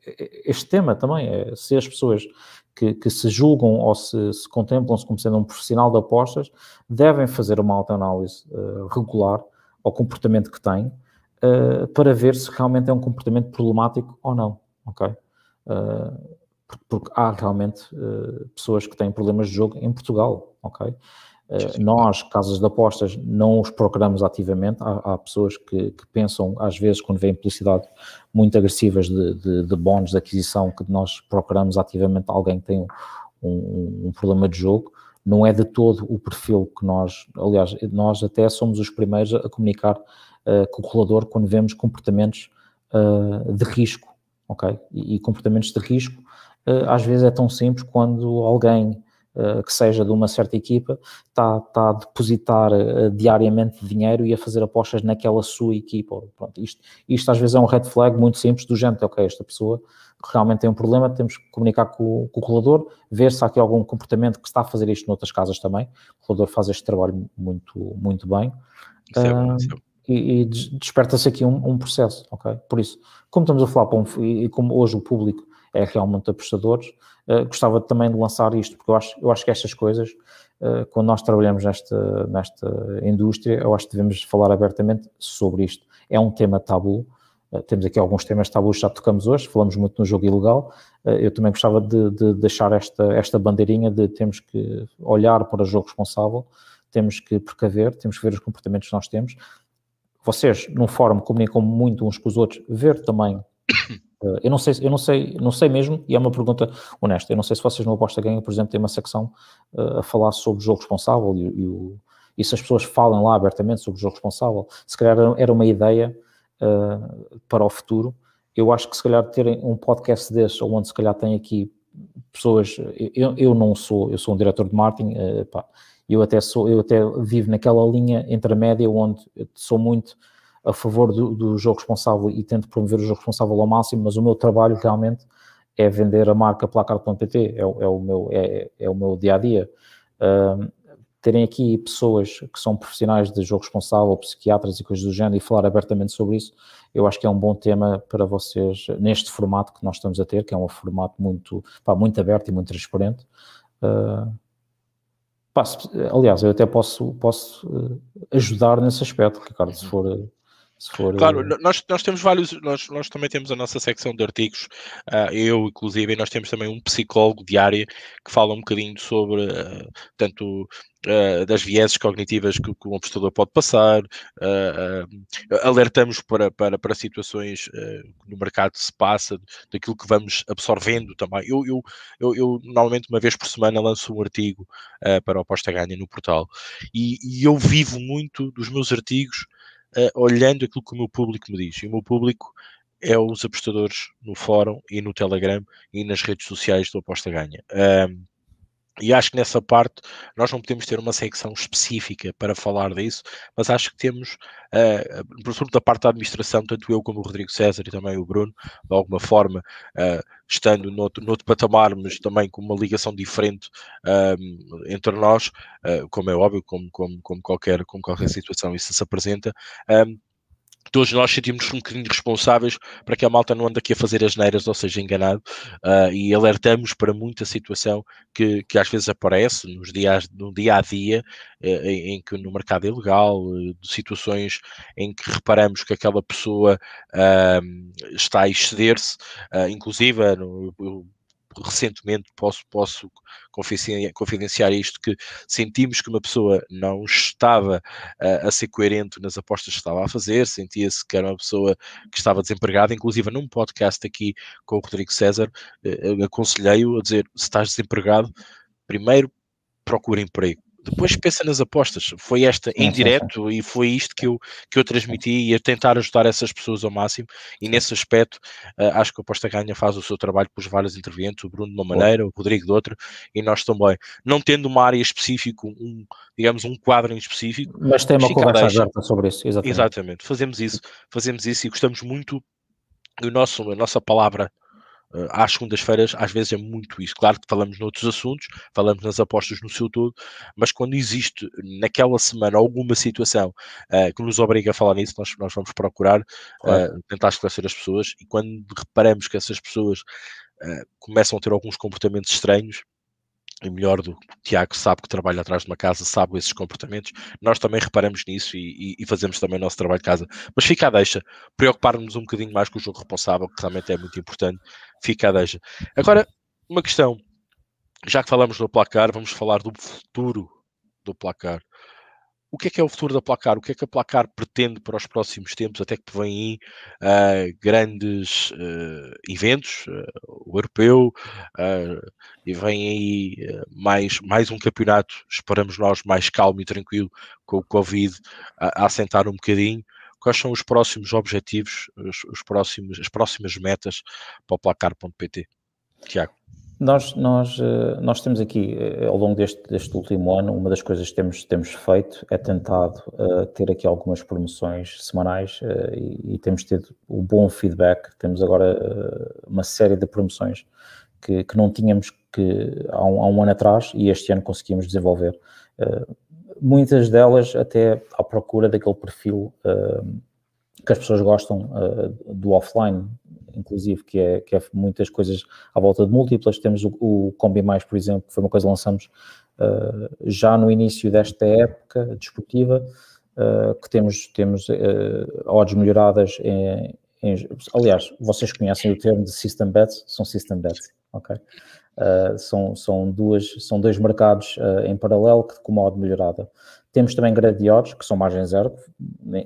Speaker 2: este tema também, é se as pessoas que, que se julgam ou se, se contemplam-se como sendo um profissional de apostas devem fazer uma autoanálise uh, regular ao comportamento que têm uh, para ver se realmente é um comportamento problemático ou não, ok? Uh, porque há realmente pessoas que têm problemas de jogo em Portugal, ok? Eh, nós, casas de apostas, não os procuramos ativamente. Há, há pessoas que, que, pensam, às vezes, quando vêm publicidade muito agressivas de, de, de bónus de aquisição, que nós procuramos ativamente alguém que tem um, um, problema de jogo. Não é de todo o perfil que nós, aliás, nós até somos os primeiros a comunicar uh, com o regulador quando vemos comportamentos uh, de risco, ok? E, e comportamentos de risco, uh, às vezes é tão simples quando alguém eh, que seja de uma certa equipa, está, está a depositar uh, diariamente dinheiro e a fazer apostas naquela sua equipa. Pronto, isto, isto às vezes é um red flag muito simples do género, ok, esta pessoa realmente tem um problema, temos que comunicar com, com o regulador, ver se há aqui algum comportamento que está a fazer isto noutras casas também. O regulador faz este trabalho muito, muito bem. Isso é bom, isso é bom e, e desperta-se aqui um, um, processo, ok? Por isso, como estamos a falar, um, e, como hoje o público é realmente apostadores, uh, gostava também de lançar isto, porque eu acho, eu acho que estas coisas, uh, quando nós trabalhamos nesta, nesta indústria, eu acho que devemos falar abertamente sobre isto. É um tema tabu, uh, temos aqui alguns temas tabus que já tocamos hoje, falamos muito no jogo ilegal, eu também gostava de, de, deixar esta, esta bandeirinha de temos que olhar para o jogo responsável, temos que precaver, temos que ver os comportamentos que nós temos, vocês num fórum comunicam muito uns com os outros, ver também. Uh, eu não sei, eu não sei, não sei mesmo, e é uma pergunta honesta. Eu não sei se vocês no Aposta Ganha, por exemplo, têm uma secção uh, a falar sobre o jogo responsável e, e, o, e, se as pessoas falam lá abertamente sobre o jogo responsável, se calhar era uma ideia uh, para o futuro. Eu acho que se calhar terem um podcast desse, onde se calhar tem aqui pessoas, eu, eu não sou, eu sou um diretor de marketing, pá, eu até sou, eu até vivo naquela linha intermédia onde sou muito a favor do, do, jogo responsável e tento promover o jogo responsável ao máximo, mas o meu trabalho realmente é vender a marca Placar.pt, é, é, o meu, é, é, o meu dia a dia. Uh, terem aqui pessoas que são profissionais de jogo responsável, psiquiatras e coisas do género, e falar abertamente sobre isso, eu acho que é um bom tema para vocês neste formato que nós estamos a ter, que é um formato muito, pá, muito aberto e muito transparente. Uh, Pá, aliás, eu até posso, posso eh, ajudar nesse aspecto, Ricardo, se uhum. for. For
Speaker 1: claro, eh, nós, nós temos vários, nós, nós também temos a nossa secção de artigos, uh, eu inclusive, e nós temos também um psicólogo diário que fala um bocadinho sobre uh, tanto uh, das vieses cognitivas que, que um apostador pode passar, alertamos para, para, para situações que no mercado se passa, daquilo que vamos absorvendo também. Eu, eu, eu, eu normalmente uma vez por semana lanço um artigo para o Aposta Ganha no portal e, e, eu vivo muito dos meus artigos olhando aquilo que o meu público me diz. E o meu público é os apostadores no fórum e no Telegram e nas redes sociais do Aposta Ganha. E acho que nessa parte nós não podemos ter uma secção específica para falar disso, mas acho que temos, uh, por exemplo, da parte da administração, tanto eu como o Rodrigo César e também o Bruno, de alguma forma, uh, estando noutro, noutro patamar, mas também com uma ligação diferente uh, entre nós, uh, como é óbvio, como, como, como, qualquer, como qualquer situação isso se apresenta todos nós sentimos um bocadinho responsáveis para que a malta não ande aqui a fazer as neiras, ou seja, enganado, uh, e alertamos para muita situação que, que às vezes aparece nos dias, no dia a dia, uh, em, em, que no mercado ilegal, uh, de situações em que reparamos que aquela pessoa está a exceder-se, inclusive no, recentemente posso, posso confidenciar isto, que sentimos que uma pessoa não estava uh, a ser coerente nas apostas que estava a fazer, sentia-se que era uma pessoa que estava desempregada, inclusive num podcast aqui com o Rodrigo César, uh, aconselhei-o a dizer, se estás desempregado, primeiro procura emprego depois pensa nas apostas. Foi esta em direto e foi isto que eu, que eu transmiti e a tentar ajudar essas pessoas ao máximo. E nesse aspecto, uh, acho que a Aposta Ganha faz o seu trabalho com os vários intervenientes, o Bruno de uma maneira, o Rodrigo de outra, e nós também. Não tendo uma área específica, um, digamos, um quadro em específico.
Speaker 2: Mas tem uma conversa aberta sobre isso, exatamente.
Speaker 1: Exatamente, fazemos isso, fazemos isso e gostamos muito do nosso, a nossa palavra às segundas-feiras, às vezes é muito isso. Claro que falamos noutros assuntos, falamos nas apostas no seu todo, mas quando existe naquela semana alguma situação uh, que nos obriga a falar nisso, nós, nós vamos procurar claro. uh, tentar esclarecer as pessoas e quando reparamos que essas pessoas começam a ter alguns comportamentos estranhos, e melhor do que o Tiago sabe que trabalha atrás de uma casa, sabe esses comportamentos, nós também reparamos nisso e, e, e fazemos também o nosso trabalho de casa. Mas fica a deixa, preocupar-nos um bocadinho mais com o jogo responsável, que realmente é muito importante, fica a deixa. Agora, uma questão, já que falamos do placar, vamos falar do futuro do placar o que é que é o futuro da Placar? O que é que a Placar pretende para os próximos tempos, até que vêm uh, grandes uh, eventos, uh, o europeu, e vem aí mais, mais um campeonato, esperamos nós, mais calmo e tranquilo, com o Covid a assentar um bocadinho. Quais são os próximos objetivos, os, os próximos, as próximas metas para o placar.pt? Tiago.
Speaker 2: Nós, nós, eh, nós temos aqui, eh, ao longo deste, deste último ano, uma das coisas que temos, temos feito é tentado uh, ter aqui algumas promoções semanais uh, e, e, temos tido o um bom feedback. Temos agora uh, uma série de promoções que, que não tínhamos que, há, um, há um ano atrás e este ano conseguimos desenvolver. muitas delas até à procura daquele perfil que as pessoas gostam do offline, inclusive, que é, que é muitas coisas à volta de múltiplas. Temos o, o Combi Mais, por exemplo, que foi uma coisa que lançamos uh, já no início desta época desportiva, uh, que temos, temos uh, odds melhoradas em, em, Aliás, vocês conhecem o termo de System Bets, são System Bets, ok? Uh, são, são, duas, são dois mercados uh, em paralelo que com uma odd melhorada. Temos também gradiados, que são margem zero,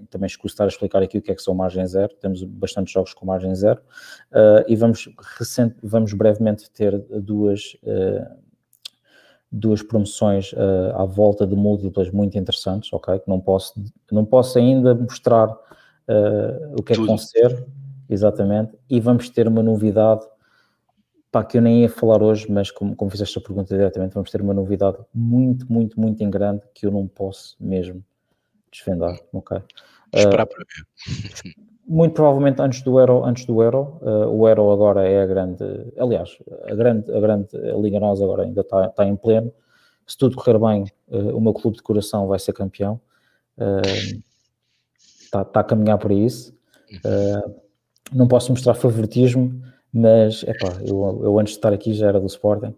Speaker 2: também escuso estar a explicar aqui o que é que são margem zero, temos bastantes jogos com margem zero, uh, e vamos, recente, vamos brevemente ter duas, duas promoções à volta de múltiplas muito interessantes, ok? Que não posso, não posso ainda mostrar o que é que vão ser, exatamente, e vamos ter uma novidade pá, que eu nem ia falar hoje, mas como, como fizeste a pergunta diretamente, vamos ter uma novidade muito, muito, muito em grande que eu não posso mesmo desvendar, ok?
Speaker 1: Esperar uh, para ver.
Speaker 2: Muito provavelmente antes do Euro, antes do Euro, uh, o Euro agora é a grande, aliás, a grande, a grande Liga Nós agora ainda está, está em pleno. Se tudo correr bem, uh, o meu clube de coração vai ser campeão. está, está a caminhar para isso. não posso mostrar favoritismo, mas epá, eu, eu antes de estar aqui já era do Sporting.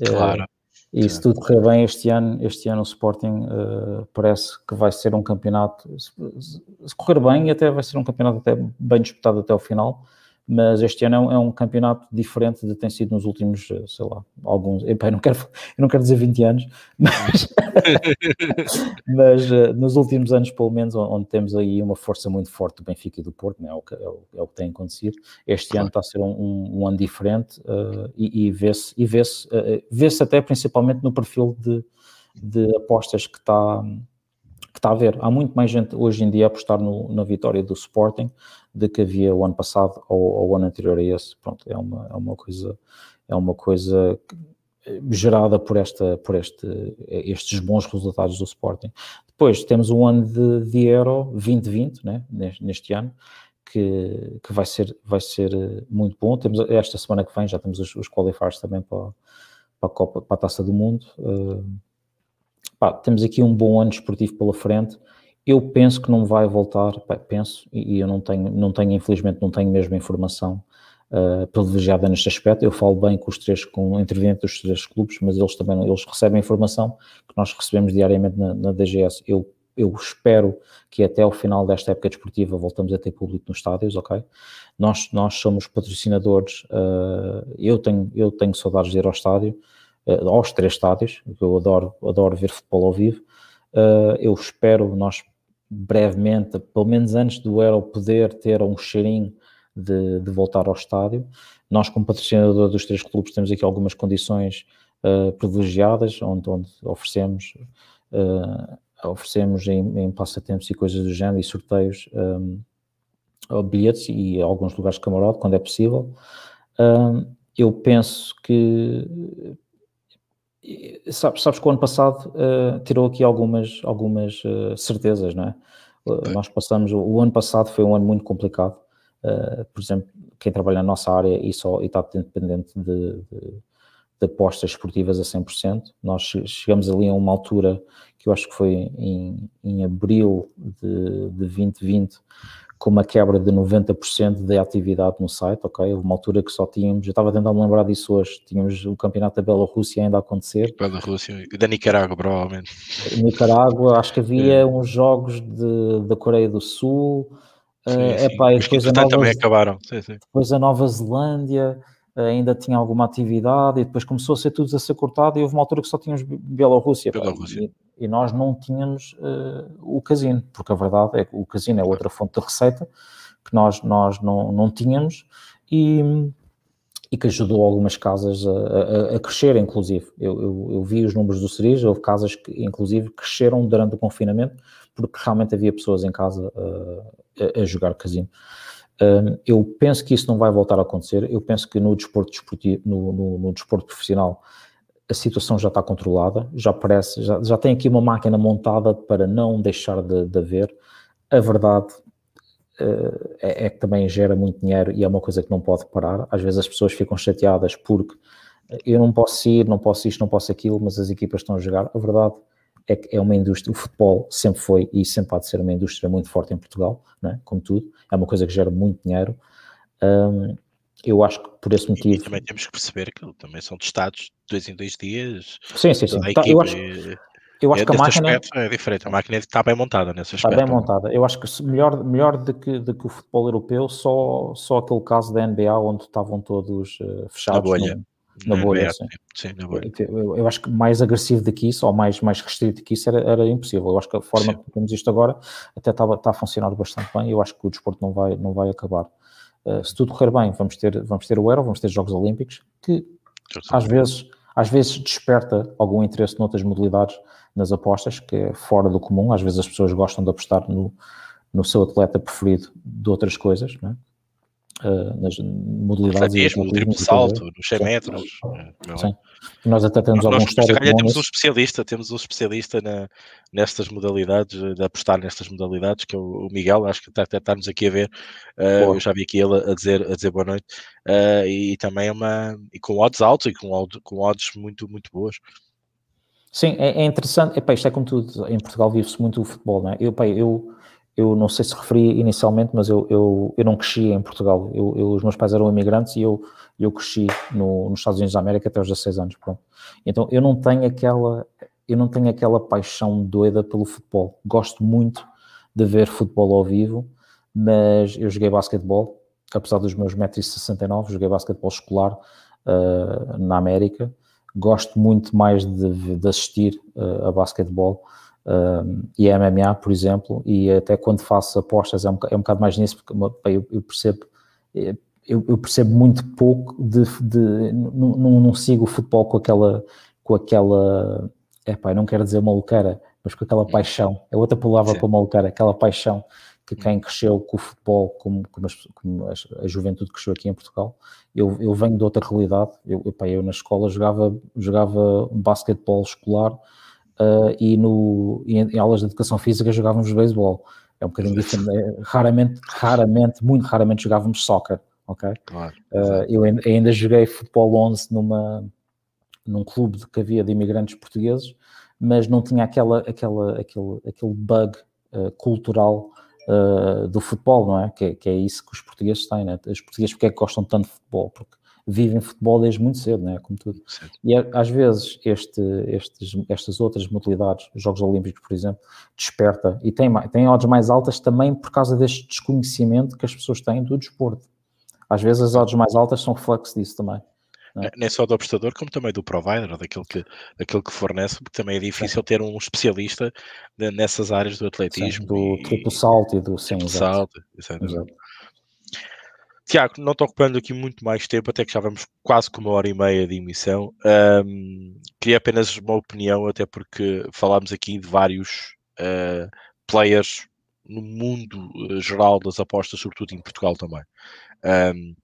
Speaker 1: Eh, claro.
Speaker 2: E se tudo correr bem este ano, este ano o Sporting uh, parece que vai ser um campeonato, se, se, correr bem, até vai ser um campeonato até bem disputado até o final mas este ano é um, é campeonato diferente de tem sido nos últimos, eh, sei lá, alguns, eu não quero, eu não quero dizer 20 anos, mas, mas uh, nos últimos anos, pelo menos, onde temos aí uma força muito forte do Benfica e do Porto, né, é, o que, é, o, é o que tem acontecido, este claro. ano está a ser um, um, um ano diferente uh, e, e vê-se e vê -se, uh, vê até principalmente no perfil de, de apostas que está que está a ver. Há muito mais gente hoje em dia a apostar no, na vitória do Sporting do que havia o ano passado ou, o ano anterior a esse. Pronto, é uma, é uma coisa, é uma coisa gerada por, esta, por este, estes bons resultados do Sporting. Depois temos um ano de, de Euro 2020, né, neste, neste ano, que, que vai, ser, vai ser muito bom. Temos esta semana que vem, já temos os, os qualifiers também para, para, a Copa, para a Taça do Mundo. Uh, pá, temos aqui um bom ano esportivo pela frente Eu penso que não vai voltar, penso, e eu não tenho, não tenho, infelizmente, não tenho mesmo informação uh, privilegiada neste aspecto. Eu falo bem com os três, com o interveniente dos três clubes, mas eles também eles recebem informação que nós recebemos diariamente na, na DGS. Eu eu espero que até o final desta época desportiva voltamos a ter público nos estádios, ok? Nós, nós somos patrocinadores, uh, eu, tenho, eu tenho saudades de ir ao estádio, uh, aos três estádios, eu adoro, adoro ver futebol ao vivo, uh, eu espero nós brevemente, pelo menos antes do Euro, poder ter um cheirinho de, de voltar ao estádio. Nós, como patrocinador dos três clubes, temos aqui algumas condições privilegiadas, onde, onde oferecemos oferecemos em, em, passatempos e coisas do género e sorteios um, bilhetes e alguns lugares de camarote quando é possível. Eu penso que sabes, sabes que o ano passado uh, tirou aqui algumas, algumas uh, certezas, não é? Uh, nós passamos, o ano passado foi um ano muito complicado. por exemplo, quem trabalha na nossa área e, só, e está dependente de, de, de apostas esportivas a 100%, nós chegamos ali a uma altura que eu acho que foi em, em abril de, de 2020, com uma quebra de 90% da atividade no site, ok? Houve uma altura que só tínhamos, eu estava tentando lembrar disso hoje, tínhamos o campeonato da Bielorrússia ainda a acontecer.
Speaker 1: Bielorrússia e da Nicarágua, provavelmente.
Speaker 2: Nicarágua, acho que havia é. uns jogos de, da Coreia do Sul,
Speaker 1: sim, uh, sim. Epá, Os que Nova, também acabaram. Sim, sim.
Speaker 2: Depois a Nova Zelândia, ainda tinha alguma atividade e depois começou a ser tudo a ser cortado e houve uma altura que só tínhamos Bielorrússia, Bielorrússia. E, nós não tínhamos uh, o casino, porque a verdade é que o casino é outra fonte de receita que nós, nós não, não tínhamos e, e que ajudou algumas casas a, a, a crescer, inclusive. Eu, eu, eu, vi os números do Cerise, houve casas que, inclusive, cresceram durante o confinamento porque realmente havia pessoas em casa uh, a, a jogar casino eu penso que isso não vai voltar a acontecer. Eu penso que no desporto, desportivo, no, no, no desporto profissional a situação já está controlada, já parece, já, já tem aqui uma máquina montada para não deixar de, de haver. A verdade uh, é, é, que também gera muito dinheiro e é uma coisa que não pode parar. Às vezes as pessoas ficam chateadas porque eu não posso ir, não posso isto, não posso aquilo, mas as equipas estão a jogar. A verdade é que é uma indústria, o futebol sempre foi e sempre há de ser uma indústria muito forte em Portugal, né? como tudo, é uma coisa que gera muito dinheiro. Um, eu acho que por esse motivo. E,
Speaker 1: também temos que perceber que também são testados de dois em dois dias.
Speaker 2: Sim, sim, sim. Tá, eu acho, eu acho
Speaker 1: é,
Speaker 2: que a máquina.
Speaker 1: é diferente, a máquina está bem montada nesse
Speaker 2: aspecto. Está bem montada. Eu acho que melhor, melhor do, que, do que o futebol europeu, só, só aquele caso da NBA onde estavam todos uh, fechados. Na bolha. No, na bolha, é, sim. sim na bolha. Eu, eu, acho que mais agressivo do que isso, ou mais, mais restrito do que isso, era, era impossível. Eu acho que a forma sim. que temos isto agora até está, está a funcionar bastante bem. Eu acho que o desporto não vai, não vai acabar. Uh, se tudo correr bem, vamos ter, vamos ter o Euro, vamos ter Jogos Olímpicos, que às vezes, às vezes desperta algum interesse noutras modalidades nas apostas, que é fora do comum. Às vezes as pessoas gostam de apostar no, no seu atleta preferido de outras coisas, não é? Uh, nas modalidades.
Speaker 1: Mesmo, no triplo salto, nos 100 metros.
Speaker 2: Eh, Sim. Nós até temos alguns
Speaker 1: histórico. temos um especialista, temos um especialista na, nestas modalidades, de apostar nestas modalidades, que é o, o Miguel, acho que até está-nos aqui a ver. Uh, eu já vi aqui ele a dizer, a dizer boa noite. Uh, e também é uma. E com odds altos e com, com odds muito, muito boas.
Speaker 2: Sim, é, é interessante. Epá, isto é como tudo. Em Portugal vive-se muito o futebol, não é? Eu, epá, eu eu não sei se referi inicialmente, mas eu, eu, eu não cresci em Portugal. Eu, eu, os meus pais eram imigrantes e eu, eu cresci no, nos Estados Unidos da América até os 16 anos. Pronto. Então eu não tenho aquela eu não tenho aquela paixão doida pelo futebol. Gosto muito de ver futebol ao vivo, mas eu joguei basquetebol, apesar dos meus 1,69m, joguei basquetebol escolar uh, na América. Gosto muito mais de, de assistir uh, a basquetebol uh, e MMA, por exemplo, e até quando faço apostas é um, é um bocado mais nisso, porque eu, eu percebo eu, eu, percebo muito pouco de, de não, não, sigo o futebol com aquela com aquela é pá, não quero dizer maluqueira, mas com aquela paixão, é outra palavra Sim. para maluqueira, aquela paixão que quem cresceu com o futebol, como, como, as, como a, juventude cresceu aqui em Portugal, eu, eu venho de outra realidade, eu, eu, eu na escola jogava, jogava basquetebol escolar, uh, e, no, em, em, aulas de educação física jogávamos beisebol. É um bocadinho diferente. É, raramente, raramente, muito raramente jogávamos soccer, ok? Claro. Uh, eu ainda joguei futebol 11 numa, num clube que havia de imigrantes portugueses, mas não tinha aquela, aquela, aquele, aquele bug uh, cultural do futebol, não é? Que, é? que, é isso que os portugueses têm, né? Os portugueses porque é que gostam tanto de futebol? Porque vivem futebol desde muito cedo, né? Como tudo. Certo. E às vezes este, estes, estas outras modalidades, os Jogos Olímpicos, por exemplo, desperta e tem, tem odds mais altas também por causa deste desconhecimento que as pessoas têm do desporto. Às vezes as odds mais altas são reflexo disso também.
Speaker 1: É? Nem só do apostador, como também do provider, daquele que, daquele que fornece, porque também é difícil ter um especialista nessas áreas do atletismo. Sim,
Speaker 2: do e, triplo salto e do
Speaker 1: sim, salto. Exato. Tiago, não estou ocupando aqui muito mais tempo, até que já vamos quase com uma hora e meia de emissão. Um, queria apenas uma opinião, até porque falámos aqui de vários uh, players no mundo uh, geral das apostas, sobretudo em Portugal também. Um,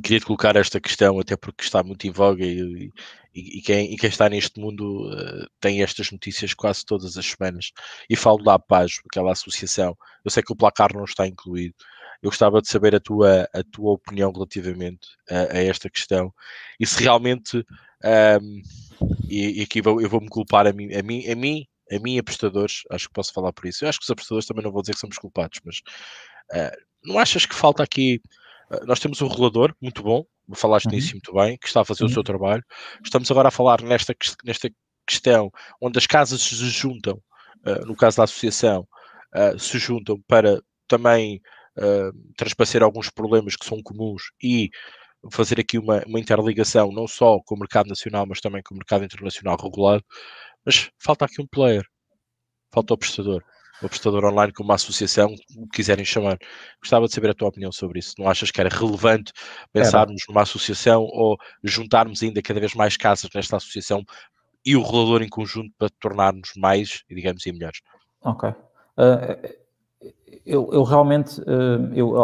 Speaker 1: queria te colocar esta questão, até porque está muito em voga e, e, e, quem, e quem, está neste mundo uh, tem estas notícias quase todas as semanas. E falo da APAG, aquela associação. Eu sei que o placar não está incluído. Eu gostava de saber a tua, a tua opinião relativamente a, a esta questão e se realmente, um, e, e, aqui vou, eu vou-me culpar a mim, a mim, a mim, a mim, apostadores, acho que posso falar por isso. Eu acho que os apostadores também não vou dizer que somos culpados, mas uh, não achas que falta aqui eh, nós temos um regulador muito bom, falaste uhum. nisso muito bem, que está a fazer uhum. o seu trabalho. Estamos agora a falar nesta, nesta questão onde as casas se juntam, uh, no caso da associação, uh, se juntam para também uh, transparecer alguns problemas que são comuns e fazer aqui uma, uma interligação não só com o mercado nacional, mas também com o mercado internacional regulado. Mas falta aqui um player, falta o prestador o prestador online como uma associação, o que quiserem chamar. Gostava de saber a tua opinião sobre isso. Não achas que era relevante pensarmos era. numa associação ou juntarmos ainda cada vez mais casas nesta associação e o regulador em conjunto para tornarmos mais, digamos, e melhores?
Speaker 2: Ok. Uh, eu, eu, realmente, uh, eu,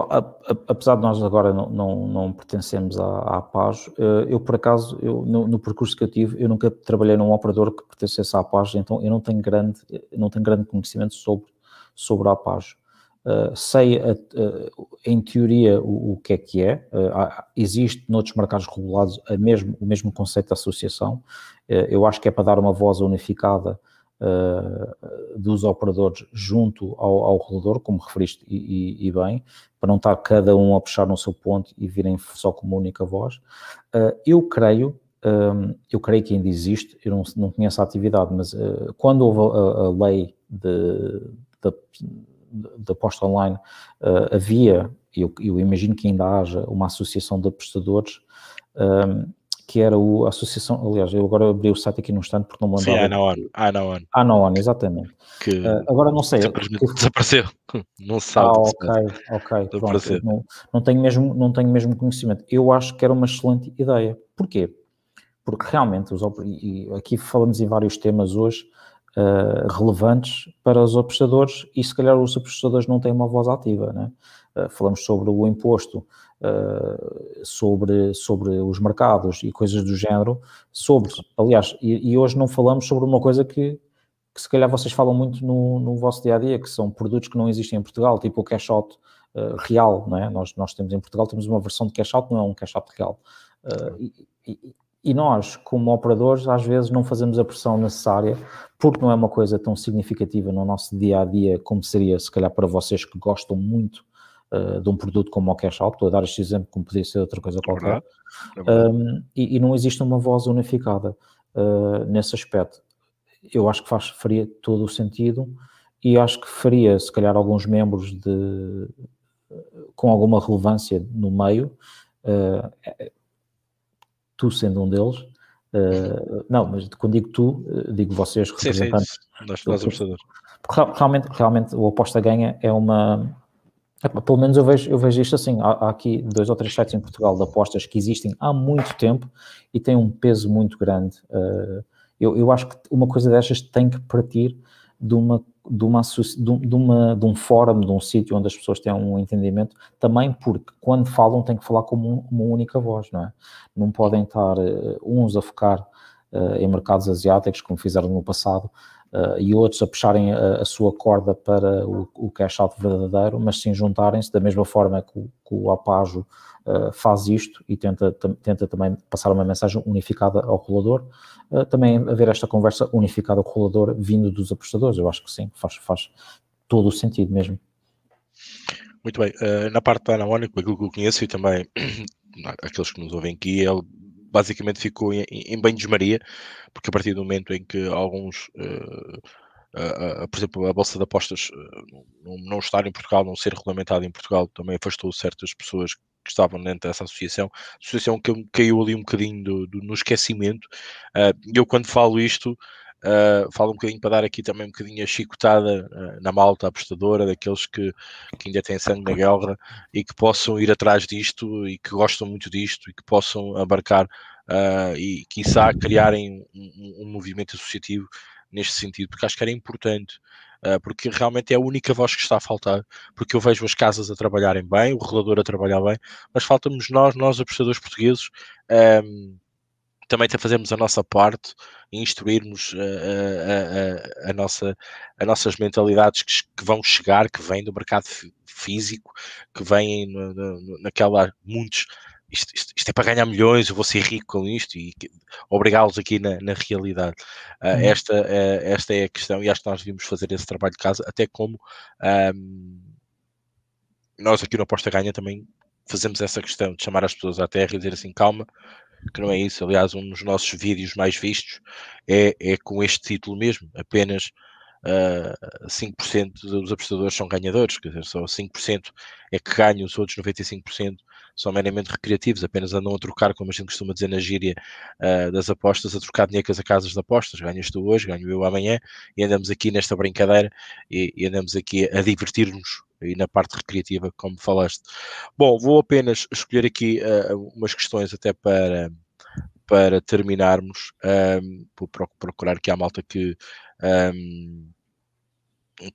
Speaker 2: apesar de nós agora não, não, não pertencemos à, à Paz, uh, eu por acaso, eu, no, no, percurso que eu tive, eu nunca trabalhei num operador que pertencesse à Paz, então eu não tenho grande, não tenho grande conhecimento sobre, sobre a Paz. Uh, sei, em teoria, o, o, que é que é. existe noutros mercados regulados a mesmo, o mesmo conceito de associação. eu acho que é para dar uma voz unificada uh, dos operadores junto ao, ao regulador, como referiste e, e, e, bem, para não estar cada um a puxar no seu ponto e virem só como única voz. Uh, eu creio, um, eu creio que ainda existe, eu não, não conheço a atividade, mas uh, quando houve a, a lei de aposta online, havia, eu, eu imagino que ainda haja uma associação de prestadores um, que era o, a associação, aliás, eu agora abri o site aqui no instante porque não me lembrava.
Speaker 1: Sim, Anaon, Anaon.
Speaker 2: Anaon, exatamente.
Speaker 1: Que uh, agora não sei. Desapareceu, não se sabe.
Speaker 2: Ah, ok, ok, pronto, não, não, tenho mesmo, não tenho mesmo conhecimento. Eu acho que era uma excelente ideia. Porquê? Porque realmente, os, e aqui falamos em vários temas hoje, Uh, relevantes para os apostadores e se calhar os apostadores não têm uma voz ativa. Né? Uh, falamos sobre o imposto uh, sobre, sobre os mercados e coisas do género, sobre, aliás, e, e, hoje não falamos sobre uma coisa que, que se calhar vocês falam muito no, no vosso dia-a-dia, -dia, que são produtos que não existem em Portugal, tipo o cash out uh, real, não é? Nós, nós temos em Portugal, temos uma versão de cash out, não é um cash out real. Uh, e, e, e nós, como operadores, às vezes não fazemos a pressão necessária, porque não é uma coisa tão significativa no nosso dia a dia como seria, se calhar, para vocês que gostam muito uh, de um produto como o Cash Out, estou a dar este exemplo como podia ser outra coisa qualquer, é um, e, e, não existe uma voz unificada uh, nesse aspecto. Eu acho que faz, faria todo o sentido e acho que faria, se calhar, alguns membros de, com alguma relevância no meio, uh, tu sendo um deles, uh, não, mas quando digo tu, digo vocês, representantes. Sim, sim, nós, nós Realmente, realmente o aposta ganha é uma, pelo menos eu vejo, eu vejo isto assim. Há, há, aqui dois ou três sites em Portugal de apostas que existem há muito tempo e têm um peso muito grande. Uh, eu, eu acho que uma coisa destas tem que partir de uma, de uma, de uma de um fórum, de um sítio onde as pessoas têm um entendimento, também porque quando falam têm que falar como uma única voz, não é? Não podem estar uh, uns a focar uh, em mercados asiáticos, como fizeram no passado, e outros a puxarem a, a sua corda para o, o, cash out verdadeiro, mas sim juntarem-se da mesma forma que o, que o Apajo uh, faz isto e tenta, tenta também passar uma mensagem unificada ao rolador, uh, também haver esta conversa unificada ao rolador vindo dos apostadores. Eu acho que sim, faz, faz, todo o sentido mesmo.
Speaker 1: Muito bem, na parte da Anamónico, aquilo que eu conheço e também aqueles que nos ouvem aqui, ele basicamente ficou em, em banho-de-maria, porque a partir do momento em que alguns, uh, uh, por exemplo, a Bolsa de Apostas não, não estar em Portugal, não ser regulamentada em Portugal, também afastou certas pessoas que estavam dentro dessa associação, associação que caiu ali um bocadinho do, do, no esquecimento. E eu, quando falo isto, Uh, falo um bocadinho para dar aqui também um bocadinho a chicotada uh, na malta apostadora, daqueles que, que ainda têm sangue na guerra e que possam ir atrás disto e que gostam muito disto e que possam abarcar uh, e, quiçá, criarem um, um, movimento associativo neste sentido, porque acho que era importante. porque realmente é a única voz que está a faltar, porque eu vejo as casas a trabalharem bem, o regulador a trabalhar bem, mas falta-nos nós, nós apostadores portugueses, um, também fazermos a nossa parte e instruirmos a, a, a, a, nossa, as nossas mentalidades que, que, vão chegar, que vêm do mercado físico, que vêm no, no, naquela muitos. Isto, isto, isto, é para ganhar milhões, eu vou ser rico com isto e obrigá-los aqui na, na realidade. Uh, esta, uh, esta é a questão e acho que nós devíamos fazer esse trabalho de casa, até como um, nós aqui no Aposta Ganha também fazemos essa questão de chamar as pessoas à terra e dizer assim: calma, que não é isso. Aliás, um dos nossos vídeos mais vistos é, é com este título mesmo, apenas uh, ah, 5% dos apostadores são ganhadores, quer dizer, só 5% é que ganham, os outros 95% são meramente recreativos, apenas andam a trocar, como a gente costuma dizer na gíria uh, das apostas, a trocar dinheiras a casas de apostas. Ganhas tu hoje, ganho eu amanhã, e andamos aqui nesta brincadeira e, e andamos aqui a divertir-nos e na parte recreativa, como falaste. Bom, vou apenas escolher aqui uh, umas questões até para, para terminarmos. Um, vou procurar aqui a malta que um,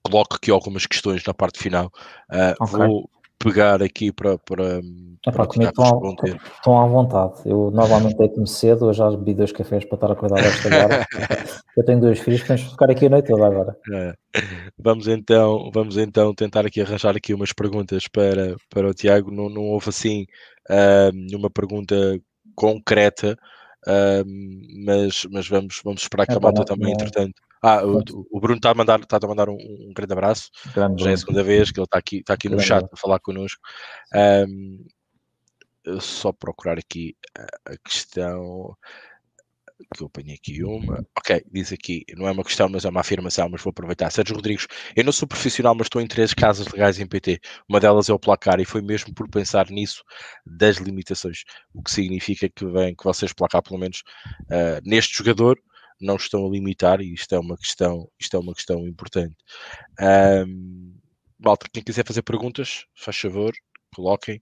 Speaker 1: coloque aqui algumas questões na parte final. Uh, okay. Vou pegar aqui para, para,
Speaker 2: é para comigo estão, estão à vontade. Eu normalmente deito-me cedo, eu já bebi dois cafés para estar acordado esta hora. eu tenho dois filhos, podemos ficar aqui a noite toda agora. É.
Speaker 1: Vamos então, vamos então tentar aqui arranjar aqui umas perguntas para, para o Tiago. Não, não houve assim uh, uma pergunta concreta, uh, mas, mas vamos, vamos esperar que é, a malta também, entretanto. Ah, o, o, Bruno está a mandar, está a mandar um, um grande abraço. Grande Já é a segunda vez que ele está aqui, está aqui no chat a falar connosco. Um, só procurar aqui a questão que eu apanhei aqui uma. Ok, diz aqui, não é uma questão, mas é uma afirmação, mas vou aproveitar. Sérgio Rodrigues, eu não sou profissional, mas estou em três casas legais em PT. Uma delas é o placar, e foi mesmo por pensar nisso das limitações, o que significa que vem que vocês placar, pelo menos uh, neste jogador, não estão a limitar, e isto é uma questão, isto é uma questão importante. Um, Walter, quem quiser fazer perguntas, faz favor, coloquem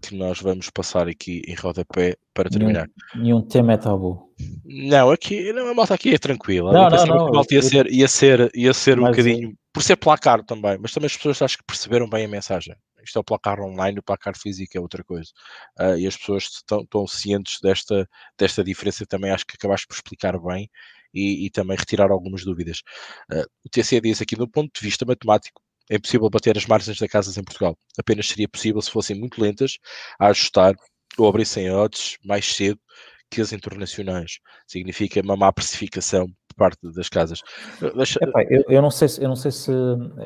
Speaker 1: que nós vamos passar aqui em rodapé para terminar.
Speaker 2: Nenhum, tema é tabu.
Speaker 1: Não, aqui não, a malta aqui é tranquila. Não, não, não, a malta ia ser, ia ser, ia ser um bocadinho, por ser placar também, mas também as pessoas acho que perceberam bem a mensagem. Isto é o placar online, o placar físico é outra coisa. Uh, e as pessoas estão, estão cientes desta, desta diferença também, acho que acabaste por explicar bem e, e também retirar algumas dúvidas. Uh, o TC diz aqui, do ponto de vista matemático, é impossível bater as margens das casas em Portugal. Apenas seria possível se fossem muito lentas a ajustar ou abrissem odds mais cedo que as internacionais. Significa uma má precificação parte das casas.
Speaker 2: Deixa... Epá, eu, eu, não sei se, eu não sei se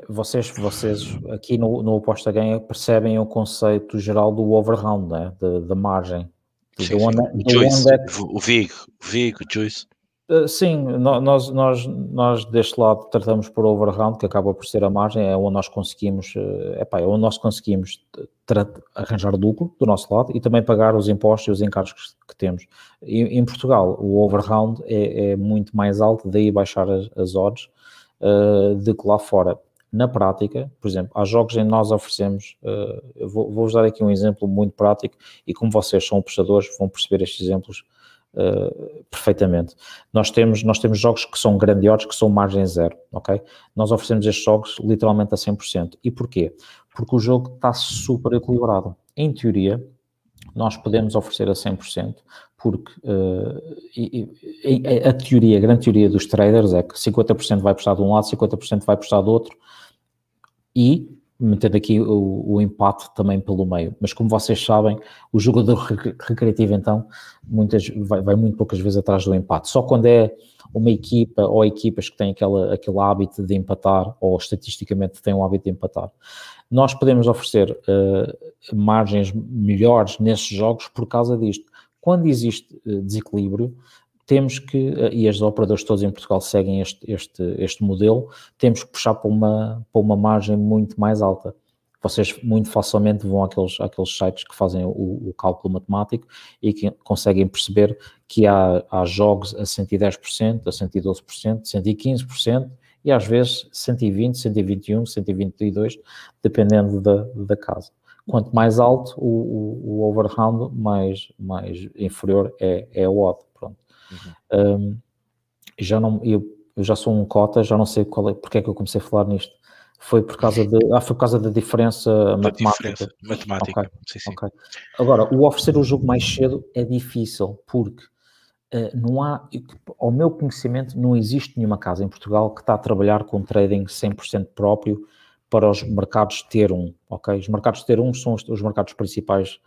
Speaker 2: vocês, vocês aqui no, no Oposta Ganha percebem o conceito geral do overround, né? da margem.
Speaker 1: Sim, sim. Juice, o Vigo, o Vigo, Juice.
Speaker 2: Eh, sim, nós, nós, nós deste lado tratamos por overround, que acaba por ser a margem, é onde nós conseguimos, eh, epá, é onde nós conseguimos arranjar lucro do nosso lado e também pagar os impostos e os encargos que, que temos. E, em Portugal, o overround é, é, muito mais alto, daí baixar as, as odds uh, de que lá fora. Na prática, por exemplo, há jogos em que nós oferecemos, uh, vou-vos dar aqui um exemplo muito prático e como vocês são apostadores, vão perceber estes exemplos Uh, perfeitamente. Nós temos, nós temos jogos que são grandiosos, que são margem zero, ok? Nós oferecemos estes jogos literalmente a 100%. E porquê? Porque o jogo está super equilibrado. Em teoria, nós podemos oferecer a 100%, porque uh, e, e, a teoria, a grande teoria dos traders é que 50% vai prestar de um lado, 50% vai prestar do outro, e metendo aqui o, o, empate também pelo meio. Mas como vocês sabem, o jogador recreativo então muitas, vai, vai, muito poucas vezes atrás do empate. Só quando é uma equipa ou equipas que têm aquela, aquele hábito de empatar ou estatisticamente têm o hábito de empatar. Nós podemos oferecer uh, margens melhores nesses jogos por causa disto. Quando existe uh, desequilíbrio, temos que, e as operadores todos em Portugal seguem este, este, este modelo, temos que puxar para uma, para uma margem muito mais alta vocês muito facilmente vão àqueles, àqueles sites que fazem o, o cálculo matemático e que conseguem perceber que há, há jogos a 110%, a 112%, 115% e às vezes 120, 121, 122, dependendo da, da casa. Quanto mais alto o, o, o overround, mais, mais inferior é, é odd. Uhum. Um, já não, eu, eu já sou um cota, já não sei qual é, porque é que eu comecei a falar nisto foi por causa de, ah, foi por causa da diferença da matemática. Diferença
Speaker 1: matemática. Okay. Sim, sim. Okay.
Speaker 2: Agora, o oferecer o jogo mais cedo é difícil, porque uh, não há, ao meu conhecimento, não existe nenhuma casa em Portugal que está a trabalhar com trading 100% próprio para os mercados ter um, ok? Os mercados ter um são os, os mercados principais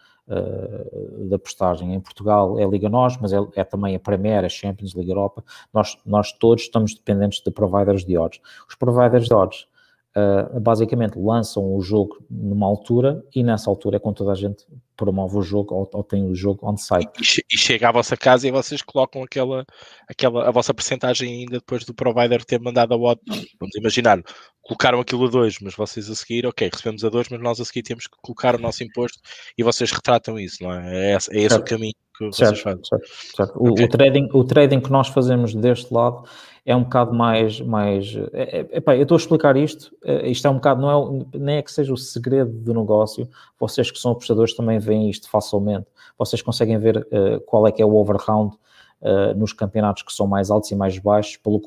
Speaker 2: da postagem. Em Portugal é a Liga Nós, mas é, é, também a Premier, a Champions, Liga Europa. Nós, nós todos estamos dependentes de providers de odds. Os providers de odds uh, basicamente lançam o jogo numa altura e nessa altura é quando toda a gente promove o jogo ou, ou tem o jogo on-site.
Speaker 1: E, e, chega à vossa casa e vocês colocam aquela, aquela a vossa percentagem ainda depois do provider ter mandado a odd. Vamos imaginar, colocaram aquilo a 2, mas vocês a seguir, ok, recebemos a 2, mas nós a seguir temos que colocar o nosso imposto e vocês retratam isso, não é? É esse, é esse o caminho que vocês certo, fazem.
Speaker 2: Certo, certo. O, okay. o, trading, o trading que nós fazemos deste lado é um bocado mais. mais é, é, epá, eu estou a explicar isto, é, isto é um bocado, não é, nem é que seja o segredo do negócio, vocês que são apostadores também veem isto facilmente, vocês conseguem ver uh, qual é que é o overround uh, nos campeonatos que são mais altos e mais baixos, pelo,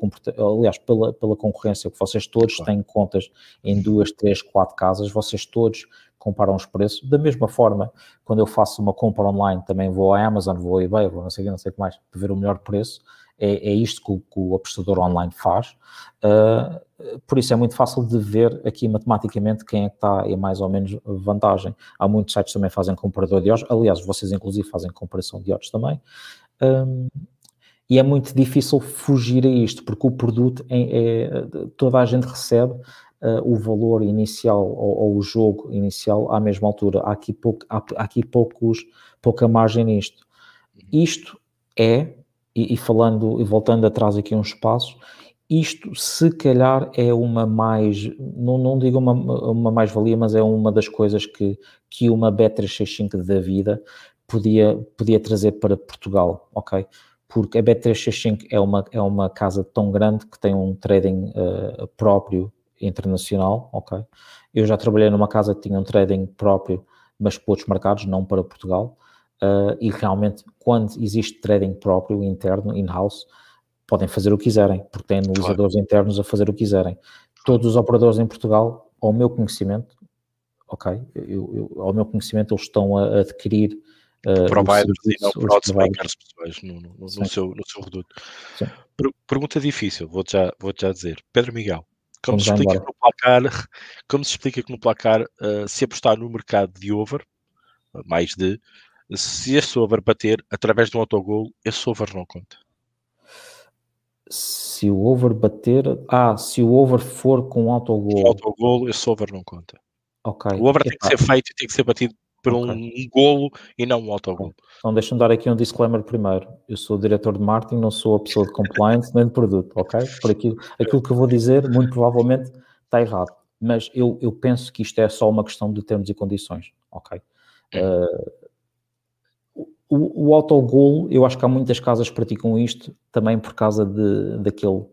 Speaker 2: aliás, pela, pela concorrência, que vocês todos claro. têm contas em duas, três, quatro casas, vocês todos comparam os preços. Da mesma forma, quando eu faço uma compra online, também vou à Amazon, vou ao eBay, vou não sei, não sei o que mais, para ver o melhor preço é, é isto que o, que o, apostador online faz. Uh, por isso é muito fácil de ver aqui matematicamente quem é que está em mais ou menos vantagem. Há muitos sites que também fazem comparador de odds, aliás, vocês inclusive fazem comparação de odds também. Um, e é muito difícil fugir a isto, porque o produto, é, é toda a gente recebe uh, o valor inicial ou, ou, o jogo inicial à mesma altura. Há aqui, pouco, há, há aqui poucos, pouca margem nisto. Isto é e, e, falando e voltando atrás aqui uns passos, isto se calhar é uma mais, não, não digo uma, uma mais-valia, mas é uma das coisas que, que uma B365 da vida podia, podia trazer para Portugal, ok? Porque a B365 é uma, é uma casa tão grande que tem um trading uh, próprio internacional, ok? Eu já trabalhei numa casa que tinha um trading próprio, mas para outros mercados, não para Portugal. Uh, e realmente, quando existe trading próprio, interno, in-house, podem fazer o que quiserem, porque têm analisadores claro. internos a fazer o que quiserem. Todos os operadores em Portugal, ao meu conhecimento, ok, eu, eu, ao meu conhecimento, eles estão a adquirir
Speaker 1: uh, providers e não fraudmakers pessoas no, no, no, seu, no seu reduto. Pergunta difícil, vou-te já, vou já dizer. Pedro Miguel, como se, explica no placar, como se explica que no placar, uh, se apostar no mercado de over, mais de, se esse over bater através de um autogol, esse over não conta.
Speaker 2: Se o over bater. Ah, se o over for com autogol.
Speaker 1: Com autogol, esse over não conta. Ok. O over tem que ser feito e tem que ser batido por okay. um, golo e não um autogol.
Speaker 2: Então deixa-me dar aqui um disclaimer primeiro. Eu sou o diretor de marketing, não sou a pessoa de compliance nem de produto, ok? Por aquilo, aquilo que eu vou dizer, muito provavelmente está errado. Mas eu, eu penso que isto é só uma questão de termos e condições, ok? Uh, o, o autogol, eu acho que há muitas casas que praticam isto também por causa de, daquele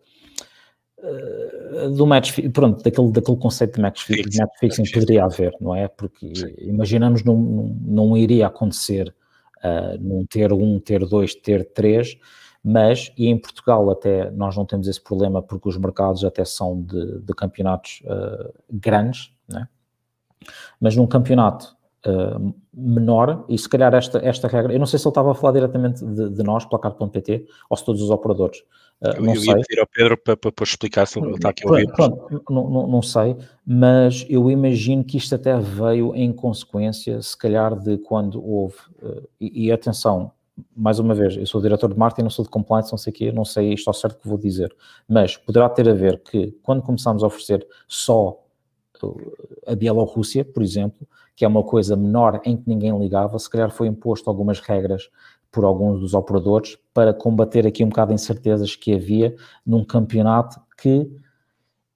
Speaker 2: do match, pronto, daquele, daquele conceito de match, fixing, de match fixing poderia haver, não é? Porque imaginamos não, não, não iria acontecer uh, num ter um, ter dois, ter três, mas, e em Portugal até nós não temos esse problema porque os mercados até são de, de campeonatos uh, grandes, né? mas num campeonato uh, menor, e se calhar esta, esta regra, eu não sei se ele estava a falar diretamente de, de nós, placar.pt, ou se todos os operadores.
Speaker 1: Uh, eu, não eu sei. ia pedir ao Pedro para, para, para explicar se ele está aqui a ouvir.
Speaker 2: Pronto, não, não, não, sei, mas eu imagino que isto até veio em consequência, se calhar, de quando houve, uh, e, e, atenção, mais uma vez, eu sou diretor de marketing, não sou de compliance, não sei o quê, não sei isto ao certo que vou dizer, mas poderá ter a ver que quando começámos a oferecer só a Bielorrússia, por exemplo, que é uma coisa menor em que ninguém ligava, se calhar foi imposto algumas regras por alguns dos operadores para combater aqui um bocado de incertezas que havia num campeonato que,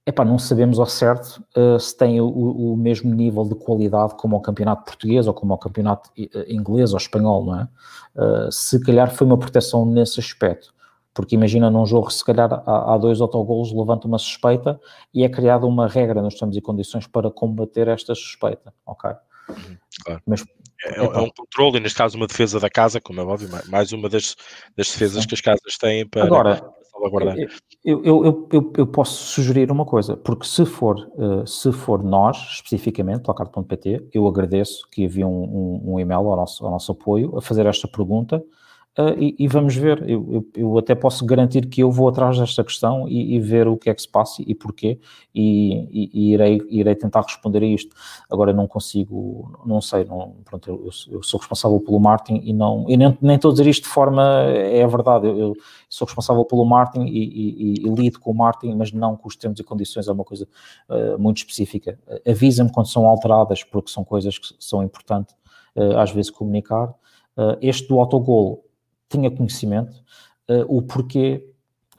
Speaker 2: epá, não sabemos ao certo uh, se tem o, o, mesmo nível de qualidade como o campeonato português ou como o campeonato eh, inglês ou espanhol, não é? Uh, se calhar foi uma proteção nesse aspecto. Porque imagina num jogo, se calhar há, há dois autogolos, levanta uma suspeita e é criada uma regra nos termos e condições para combater esta suspeita, ok?
Speaker 1: Uhum, claro. Mas, é, é, um controle e neste caso uma defesa da casa, como é óbvio, mais uma das, das defesas que as casas têm para
Speaker 2: Agora, salvaguardar. Eu, eu, eu, eu, eu posso sugerir uma coisa, porque se for, uh, se for nós, especificamente, placard.pt, eu agradeço que havia um, um, um e-mail ao nosso, ao nosso apoio a fazer esta pergunta Uh, e, e, vamos ver, eu, eu, eu, até posso garantir que eu vou atrás desta questão e, e ver o que é que se passa e porquê, e, e, irei, irei tentar responder a isto. Agora não consigo, não sei, não, pronto, eu, eu, sou responsável pelo marketing e, não, e nem, nem estou a dizer isto de forma, é verdade, eu, sou responsável pelo marketing e, lido com o marketing, mas não com os termos e condições, é uma coisa uh, muito específica. Uh, Avisa-me quando são alteradas, porque são coisas que são importantes uh, às vezes comunicar. este do autogol tinha conhecimento, uh, o porquê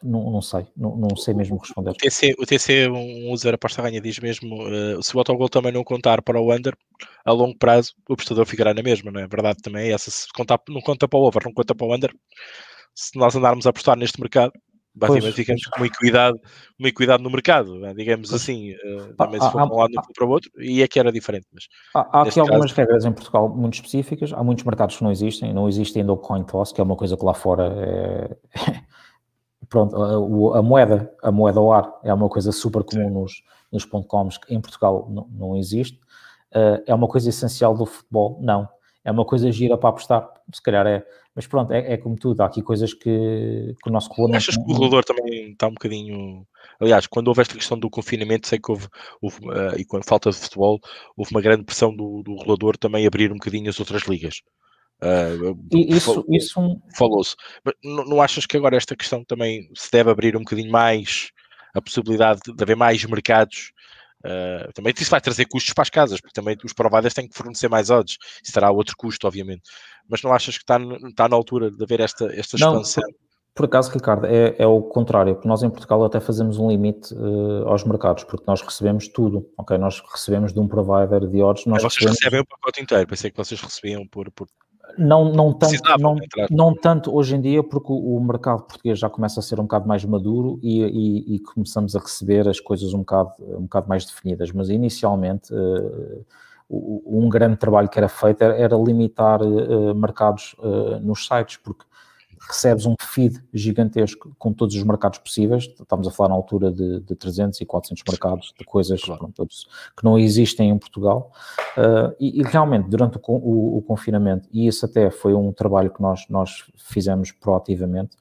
Speaker 2: não, não, sei, não, não, sei mesmo responder. O
Speaker 1: TC, o TC um user aposta ganha, diz mesmo: uh, se o autogol também não contar para o under, a longo prazo o apostador ficará na mesma, não é? A verdade também é essa. Se contar, não conta para o over, não conta para o under, se nós andarmos a apostar neste mercado, basicamente ficamos com uma equidade, uma equidade no mercado, né? digamos pois. assim, uh, também se for para um lado, for para o outro, e aqui era diferente. Mas
Speaker 2: há, há aqui algumas caso... regras em Portugal muito específicas, há muitos mercados que não existem, não existe ainda o coin toss, que é uma coisa que lá fora é... Pronto, a, a, moeda, a moeda ao ar é uma coisa super comum nos, nos .coms, que em Portugal não, não existe. Uh, é uma coisa essencial do futebol? Não. É uma coisa gira para apostar? Se calhar é mas pronto, é, é, como tudo, há aqui coisas que, que o nosso
Speaker 1: regulador. Achas que o regulador também está um bocadinho. Aliás, quando houve esta questão do confinamento, sei que houve, houve uh, e com a falta de futebol, houve uma grande pressão do, do regulador também abrir um bocadinho as outras ligas.
Speaker 2: Uh, isso, isso...
Speaker 1: Falou-se. Não, não achas que agora esta questão também se deve abrir um bocadinho mais a possibilidade de haver mais mercados Uh, também isso vai trazer custos para as casas, porque também os providers têm que fornecer mais odds. Isso terá outro custo, obviamente. Mas não achas que está, está na altura de haver esta, esta expansão? Não,
Speaker 2: por, acaso, Ricardo, é, é o contrário, porque nós em Portugal até fazemos um limite uh, aos mercados, porque nós recebemos tudo, ok? Nós recebemos de um provider de odds. Nós
Speaker 1: vocês
Speaker 2: recebemos...
Speaker 1: recebem o pacote inteiro, pensei que vocês recebiam por, por
Speaker 2: não, não, tanto, não, não, tanto hoje em dia, porque o, mercado português já começa a ser um bocado mais maduro e, e, e, começamos a receber as coisas um bocado, um bocado mais definidas. Mas inicialmente, uh, um grande trabalho que era feito era, era limitar uh, mercados uh, nos sites, porque recebes um feed gigantesco com todos os mercados possíveis, estamos a falar na altura de, de 300 e 400 mercados, de coisas claro. pronto, que não existem em Portugal, uh, e, e, realmente durante o, o, o, confinamento, e isso até foi um trabalho que nós, nós fizemos proativamente,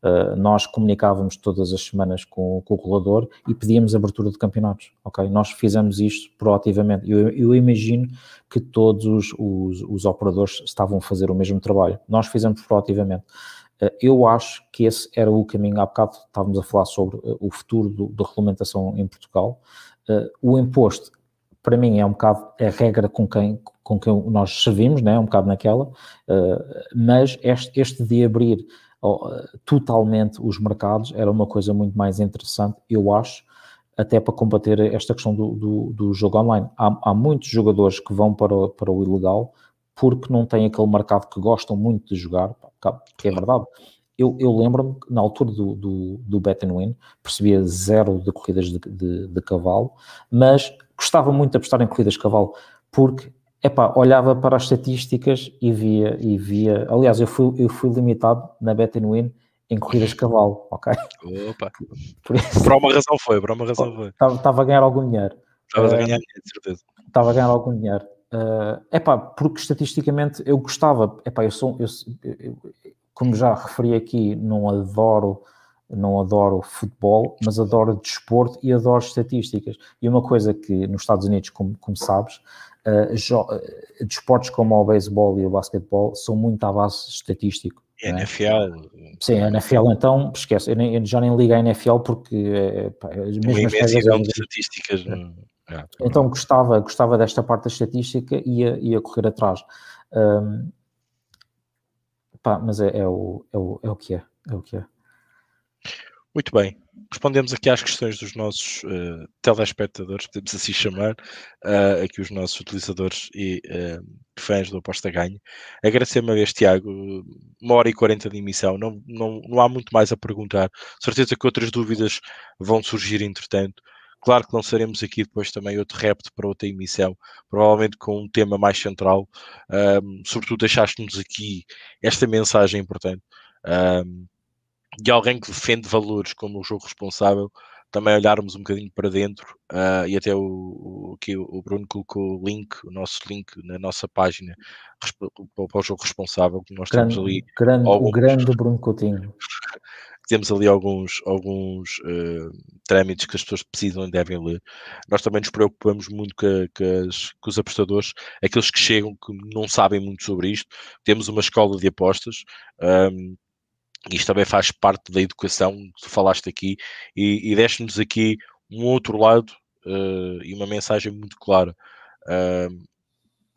Speaker 2: Uh, nós comunicávamos todas as semanas com, com, o regulador e pedíamos abertura de campeonatos, ok? Nós fizemos isto proativamente. Eu, eu imagino que todos os, os, os, operadores estavam a fazer o mesmo trabalho. Nós fizemos proativamente. Eh, eu acho que esse era o caminho. Há bocado estávamos a falar sobre eh, o futuro da regulamentação em Portugal. Eh, o imposto, para mim, é um bocado a regra com quem, com quem nós servimos, né? é um bocado naquela, mas este, este de abrir totalmente os mercados era uma coisa muito mais interessante, eu acho, até para combater esta questão do, do, do jogo online. Há, há, muitos jogadores que vão para o, para o ilegal porque não têm aquele mercado que gostam muito de jogar, que é verdade. Eu, eu lembro-me que na altura do, do, do Bet and Win percebia zero de corridas de, de, de, cavalo, mas gostava muito de apostar em corridas de cavalo, porque epá, olhava para as estatísticas e via, e via. Aliás, eu fui, eu fui limitado na Bet and Win em corridas de cavalo, ok?
Speaker 1: Opa! Por, isso, por uma razão foi, por uma razão foi.
Speaker 2: Estava, a ganhar algum dinheiro.
Speaker 1: Estava a ganhar dinheiro, certeza.
Speaker 2: Estava a ganhar algum dinheiro. Uh, epá, porque estatisticamente eu gostava, epá, eu sou, eu, eu, como já referi aqui, não adoro, não adoro futebol, mas adoro desporto e adoro estatísticas. E uma coisa que nos Estados Unidos, como, como sabes, uh, desportos como o beisebol e o basquetebol são muito à base estatístico.
Speaker 1: Né? NFL.
Speaker 2: Sim, a NFL então, esquece, eu, nem, eu já nem ligo à NFL porque é, pá,
Speaker 1: as de estatísticas. Não...
Speaker 2: É, então gostava, gostava desta parte da estatística e ia, ia correr atrás. Um, pá, mas é, é, o, é, o, é o que é, é o que é.
Speaker 1: Muito bem. Respondemos aqui às questões dos nossos uh, telespectadores, podemos assim chamar, uh, aqui os nossos utilizadores e uh, fãs do Aposta Ganho. Agradecer uma vez, Tiago, uma hora e quarenta de emissão, não, não, não há muito mais a perguntar. Certeza que outras dúvidas vão surgir entretanto. Claro que lançaremos aqui depois também outro repto para outra emissão, provavelmente com um tema mais central. Um, sobretudo deixaste-nos aqui esta mensagem importante. Um, de alguém que defende valores como o jogo responsável, também olharmos um bocadinho para dentro uh, e até o, o, que o Bruno colocou o link, o nosso link na nossa página para o jogo responsável, que nós grande, temos ali.
Speaker 2: Grande, o grande Bruno Coutinho.
Speaker 1: temos ali alguns, alguns uh, trâmites que as pessoas precisam e devem ler. Nós também nos preocupamos muito com, com, os apostadores, aqueles que chegam que não sabem muito sobre isto. Temos uma escola de apostas. Um, isto também faz parte da educação que tu falaste aqui e, e deste-nos aqui um outro lado uh, e uma mensagem muito clara. Uh,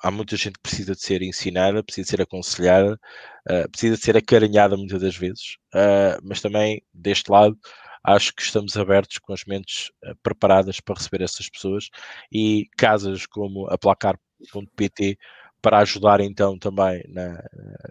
Speaker 1: há muita gente que precisa de ser ensinada, precisa de ser aconselhada, uh, precisa de ser acarinhada muitas das vezes, mas também deste lado acho que estamos abertos com as mentes preparadas para receber essas pessoas e casas como a placar.pt para ajudar então também na,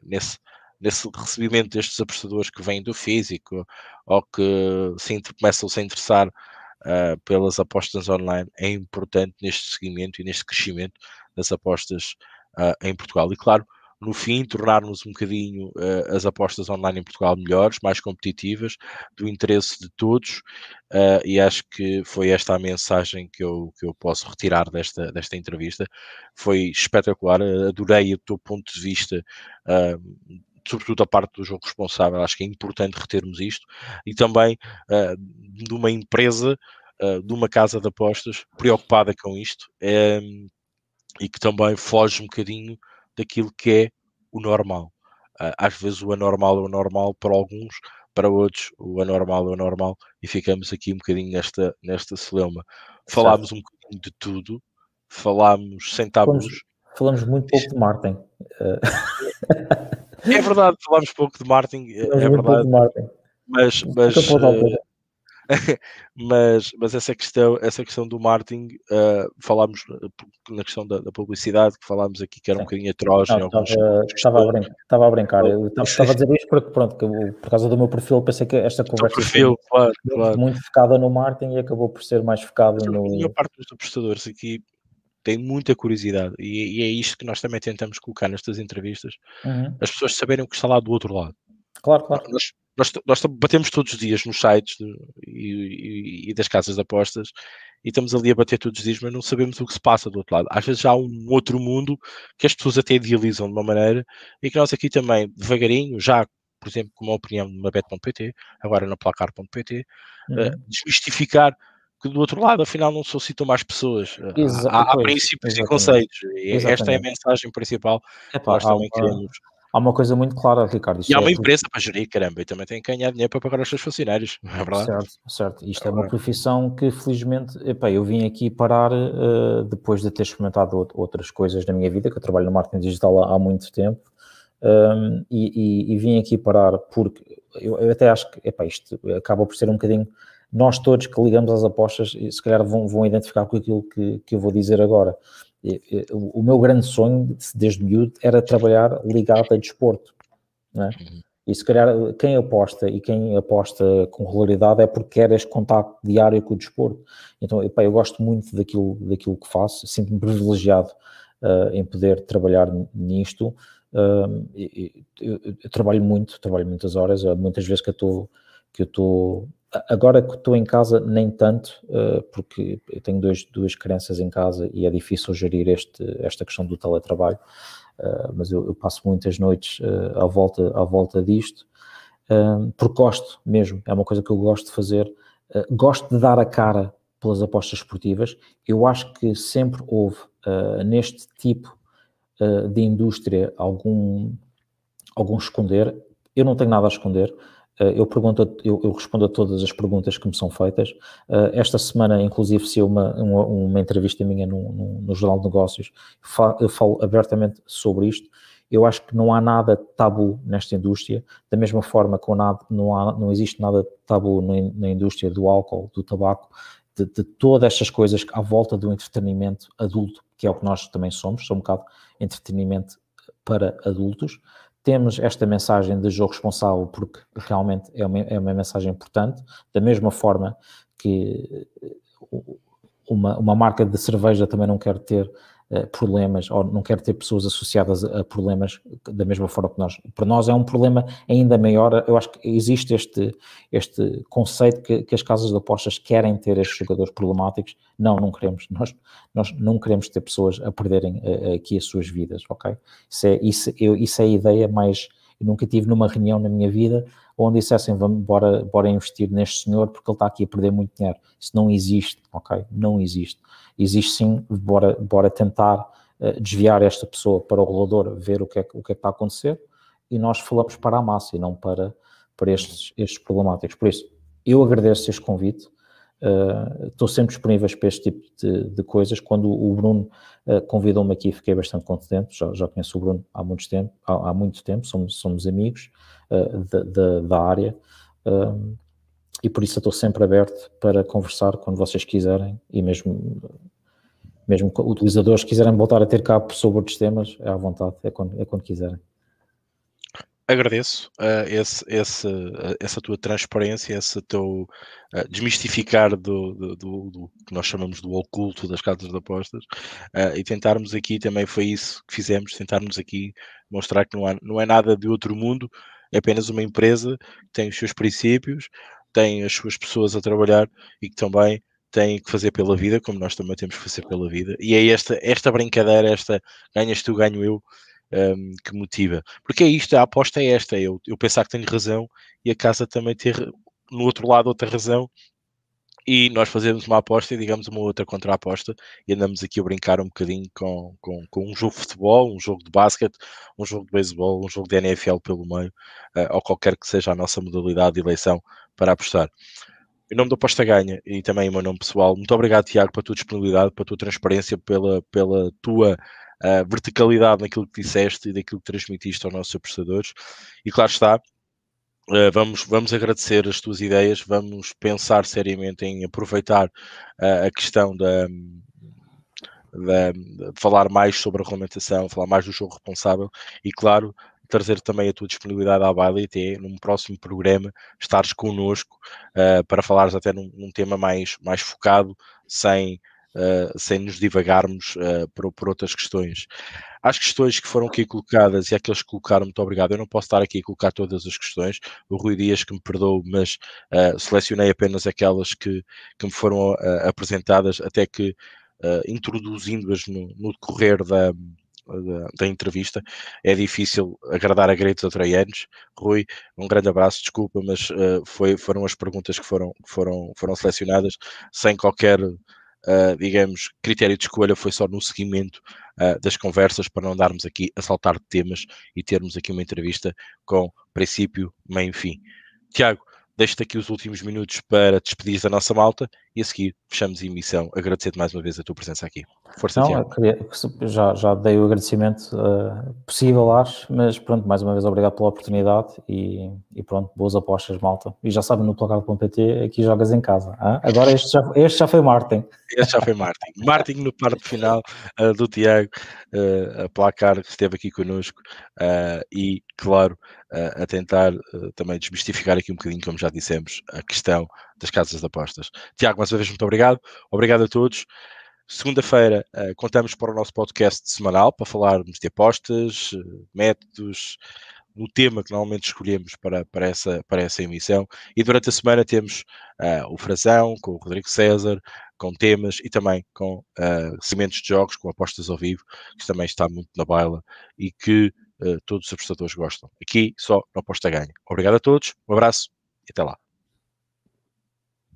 Speaker 1: nesse nesse recebimento destes apostadores que vêm do físico ou que se começam -se a interessar uh, pelas apostas online é importante neste seguimento e neste crescimento das apostas uh, em Portugal. E claro, no fim, tornarmos um bocadinho uh, as apostas online em Portugal melhores, mais competitivas, do interesse de todos, uh, e acho que foi esta a mensagem que eu, que eu posso retirar desta, desta entrevista. Foi espetacular, adorei o teu ponto de vista uh, sobretudo a parte do jogo responsável, acho que é importante retermos isto, e também de uma empresa, de uma casa de apostas preocupada com isto e que também foge um bocadinho daquilo que é o normal. Uh, às vezes o anormal é o normal para alguns, para outros o anormal é o normal e ficamos aqui um bocadinho nesta, nesta celeuma. Falámos um bocadinho de tudo, falámos sem tabus.
Speaker 2: Falamos, falamos muito pouco de Martin.
Speaker 1: É verdade, falámos pouco de Martin, é, é verdade. Martin. Mas, mas, uh, mas, mas essa questão, essa questão do Martin, uh, falámos na questão da, da, publicidade, que falámos aqui que era Sim. um bocadinho heterógeno.
Speaker 2: Estava, estava, a brincar, estava a brincar. Eu estava a dizer isto porque, pronto, que, por causa do meu perfil, pensei que esta conversa
Speaker 1: perfil, claro, claro.
Speaker 2: muito focada no Martin e acabou por ser mais focado no. A
Speaker 1: maior parte dos apostadores aqui tem muita curiosidade e, e, é isto que nós também tentamos colocar nestas entrevistas, uhum. as pessoas saberem o que está lá do outro lado.
Speaker 2: Claro, claro.
Speaker 1: Nós, nós, nós batemos todos os dias nos sites de, e, e, das casas de apostas e estamos ali a bater todos os dias, mas não sabemos o que se passa do outro lado. Às vezes há um outro mundo que as pessoas até idealizam de uma maneira e que nós aqui também, devagarinho, já, por exemplo, com uma opinião numa bet.pt, agora na placar.pt, uhum. uh, desmistificar que do outro lado, afinal, não suscitam mais pessoas. Exa há, há princípios exatamente. e conceitos. E esta é a mensagem principal que nós também
Speaker 2: queremos. Há uma coisa muito clara, Ricardo.
Speaker 1: E há é uma empresa para gerir, caramba, e também tem que ganhar dinheiro para pagar os seus funcionários, é verdade?
Speaker 2: Certo, certo. Isto é, é uma profissão que, felizmente, epá, eu vim aqui parar uh, depois de ter experimentado outras coisas na minha vida, que eu trabalho no marketing digital há, há muito tempo, um, e, e, e, vim aqui parar porque eu, eu até acho que epá, isto acaba por ser um bocadinho nós todos que ligamos às apostas, se calhar vão, vão identificar com aquilo que, que eu vou dizer agora. O meu grande sonho, desde miúdo, era trabalhar ligado a desporto. Né? Uhum. E se calhar quem aposta e quem aposta com regularidade é porque quer este contato diário com o desporto. Então, epá, eu gosto muito daquilo, daquilo que faço, sinto-me privilegiado uh, em poder trabalhar nisto. Uh, eu, eu, eu, trabalho muito, trabalho muitas horas, muitas vezes que eu estou que eu estou agora que estou em casa, nem tanto, uh, porque eu tenho dois, duas crianças em casa e é difícil gerir este, esta questão do teletrabalho, uh, mas eu, eu, passo muitas noites uh, à, volta, à volta disto, porque gosto mesmo, é uma coisa que eu gosto de fazer, gosto de dar a cara pelas apostas esportivas. Eu acho que sempre houve neste tipo de indústria algum, algum esconder. Eu não tenho nada a esconder. Eh, eu, pergunto, eu, eu, respondo a todas as perguntas que me são feitas. Uh, esta semana, inclusive, se uma, uma, uma, entrevista minha no, no, no Jornal de Negócios, eu falo abertamente sobre isto. Eu acho que não há nada tabu nesta indústria, da mesma forma que não, há, não existe nada tabu na, na indústria do álcool, do tabaco, de, de, todas estas coisas à volta do entretenimento adulto, que é o que nós também somos, somos um bocado entretenimento para adultos temos esta mensagem de jogo responsável porque realmente é uma, é uma mensagem importante, da mesma forma que uma, uma marca de cerveja também não quer ter problemas ou não quer ter pessoas associadas a, problemas da mesma forma que nós. Para nós é um problema ainda maior. Eu acho que existe este, este conceito que, que as casas de apostas querem ter estes jogadores problemáticos. Não, não queremos. Nós, nós não queremos ter pessoas a perderem uh, aqui as suas vidas, ok? Isso é, isso, eu, isso é a ideia mais. Eu nunca tive numa reunião na minha vida onde dissessem vamos, bora, bora investir neste senhor porque ele está aqui a perder muito dinheiro. Isso não existe, ok? Não existe. Existe sim, bora, bora tentar uh, desviar esta pessoa para o regulador, ver o que, é, o que é que está a acontecer e nós falamos para a massa e não para, para estes, estes problemáticos. Por isso, eu agradeço este convite. Uh, estou sempre disponível para este tipo de, de coisas. Quando o Bruno uh, convidou-me aqui, fiquei bastante contente. Já, já conheço o Bruno há muito tempo, há, há muito tempo somos, somos amigos uh, da área. e por isso estou sempre aberto para conversar quando vocês quiserem e mesmo mesmo utilizadores quiserem voltar a ter cabo sobre outros temas, é à vontade, é quando, é quando quiserem
Speaker 1: agradeço uh, esse, esse, uh, essa tua transparência, esse teu uh, desmistificar do, do, do, do, que nós chamamos do oculto das casas de apostas e tentarmos aqui também foi isso que fizemos, tentarmos aqui mostrar que não, há, não é nada de outro mundo, é apenas uma empresa que tem os seus princípios, tem as suas pessoas a trabalhar e que também tem que fazer pela vida, como nós também temos que fazer pela vida. E é esta, esta brincadeira, esta ganhas tu, ganho eu, um, que motiva. Porque é isto, a aposta é esta, é eu, eu pensar que tenho razão e a casa também ter no outro lado outra razão e nós fazemos uma aposta e digamos uma outra contra-aposta e andamos aqui a brincar um bocadinho com, com, com, um jogo de futebol, um jogo de basquete, um jogo de beisebol, um jogo de NFL pelo meio, uh, ou qualquer que seja a nossa modalidade de eleição para apostar. Em nome da Aposta Ganha e também em meu nome pessoal, muito obrigado, Tiago, pela tua disponibilidade, pela tua transparência, pela, pela tua uh, verticalidade naquilo que disseste e daquilo que transmitiste aos nossos apostadores. E claro está, uh, vamos, vamos agradecer as tuas ideias, vamos pensar seriamente em aproveitar uh, a questão da, da, de falar mais sobre a regulamentação, falar mais do jogo responsável e, claro, trazer também a tua disponibilidade à baila e até num próximo programa estares connosco uh, para falares até num, num, tema mais, mais focado, sem sem nos divagarmos por, por, outras questões. As questões que foram aqui colocadas e aqueles que colocaram, muito obrigado. Eu não posso estar aqui a colocar todas as questões, o Rui Dias que me perdoou, mas uh, selecionei apenas aquelas que, que me foram apresentadas, até que introduzindo-as no, no decorrer da, da, da, entrevista. É difícil agradar a gregos ou troianos. Rui, um grande abraço, desculpa, mas uh, foi, foram as perguntas que foram, foram, foram selecionadas sem qualquer uh, digamos, critério de escolha foi só no seguimento uh, das conversas para não darmos aqui a saltar de temas e termos aqui uma entrevista com princípio, meio e fim. Tiago, deixo-te aqui os últimos minutos para despedir da nossa malta e a seguir fechamos a emissão. Agradecer-te mais uma vez a tua presença aqui. Força, Não,
Speaker 2: queria, já, já dei o agradecimento uh, possível, acho, mas pronto, mais uma vez obrigado pela oportunidade e, e pronto, boas apostas, malta. E já sabem, no placar.pt aqui jogas em casa. Hein? Agora este já, este já foi Martin.
Speaker 1: Este já foi Martin. Martin no parte final uh, do Tiago, uh, a placar que esteve aqui connosco e, claro, a tentar também desmistificar aqui um bocadinho, como já dissemos, a questão das casas de apostas. Tiago, mais uma vez, muito obrigado. Obrigado a todos. Segunda-feira uh, contamos para o nosso podcast semanal para falarmos de apostas, uh, métodos, no tema que normalmente escolhemos para, para, essa, para essa emissão. E durante a semana temos uh, o Frazão, com o Rodrigo César, com temas e também com uh, segmentos de jogos, com apostas ao vivo, que também está muito na baila e que todos os apostadores gostam. Aqui só na aposta ganha. Obrigado a todos, um abraço e até lá.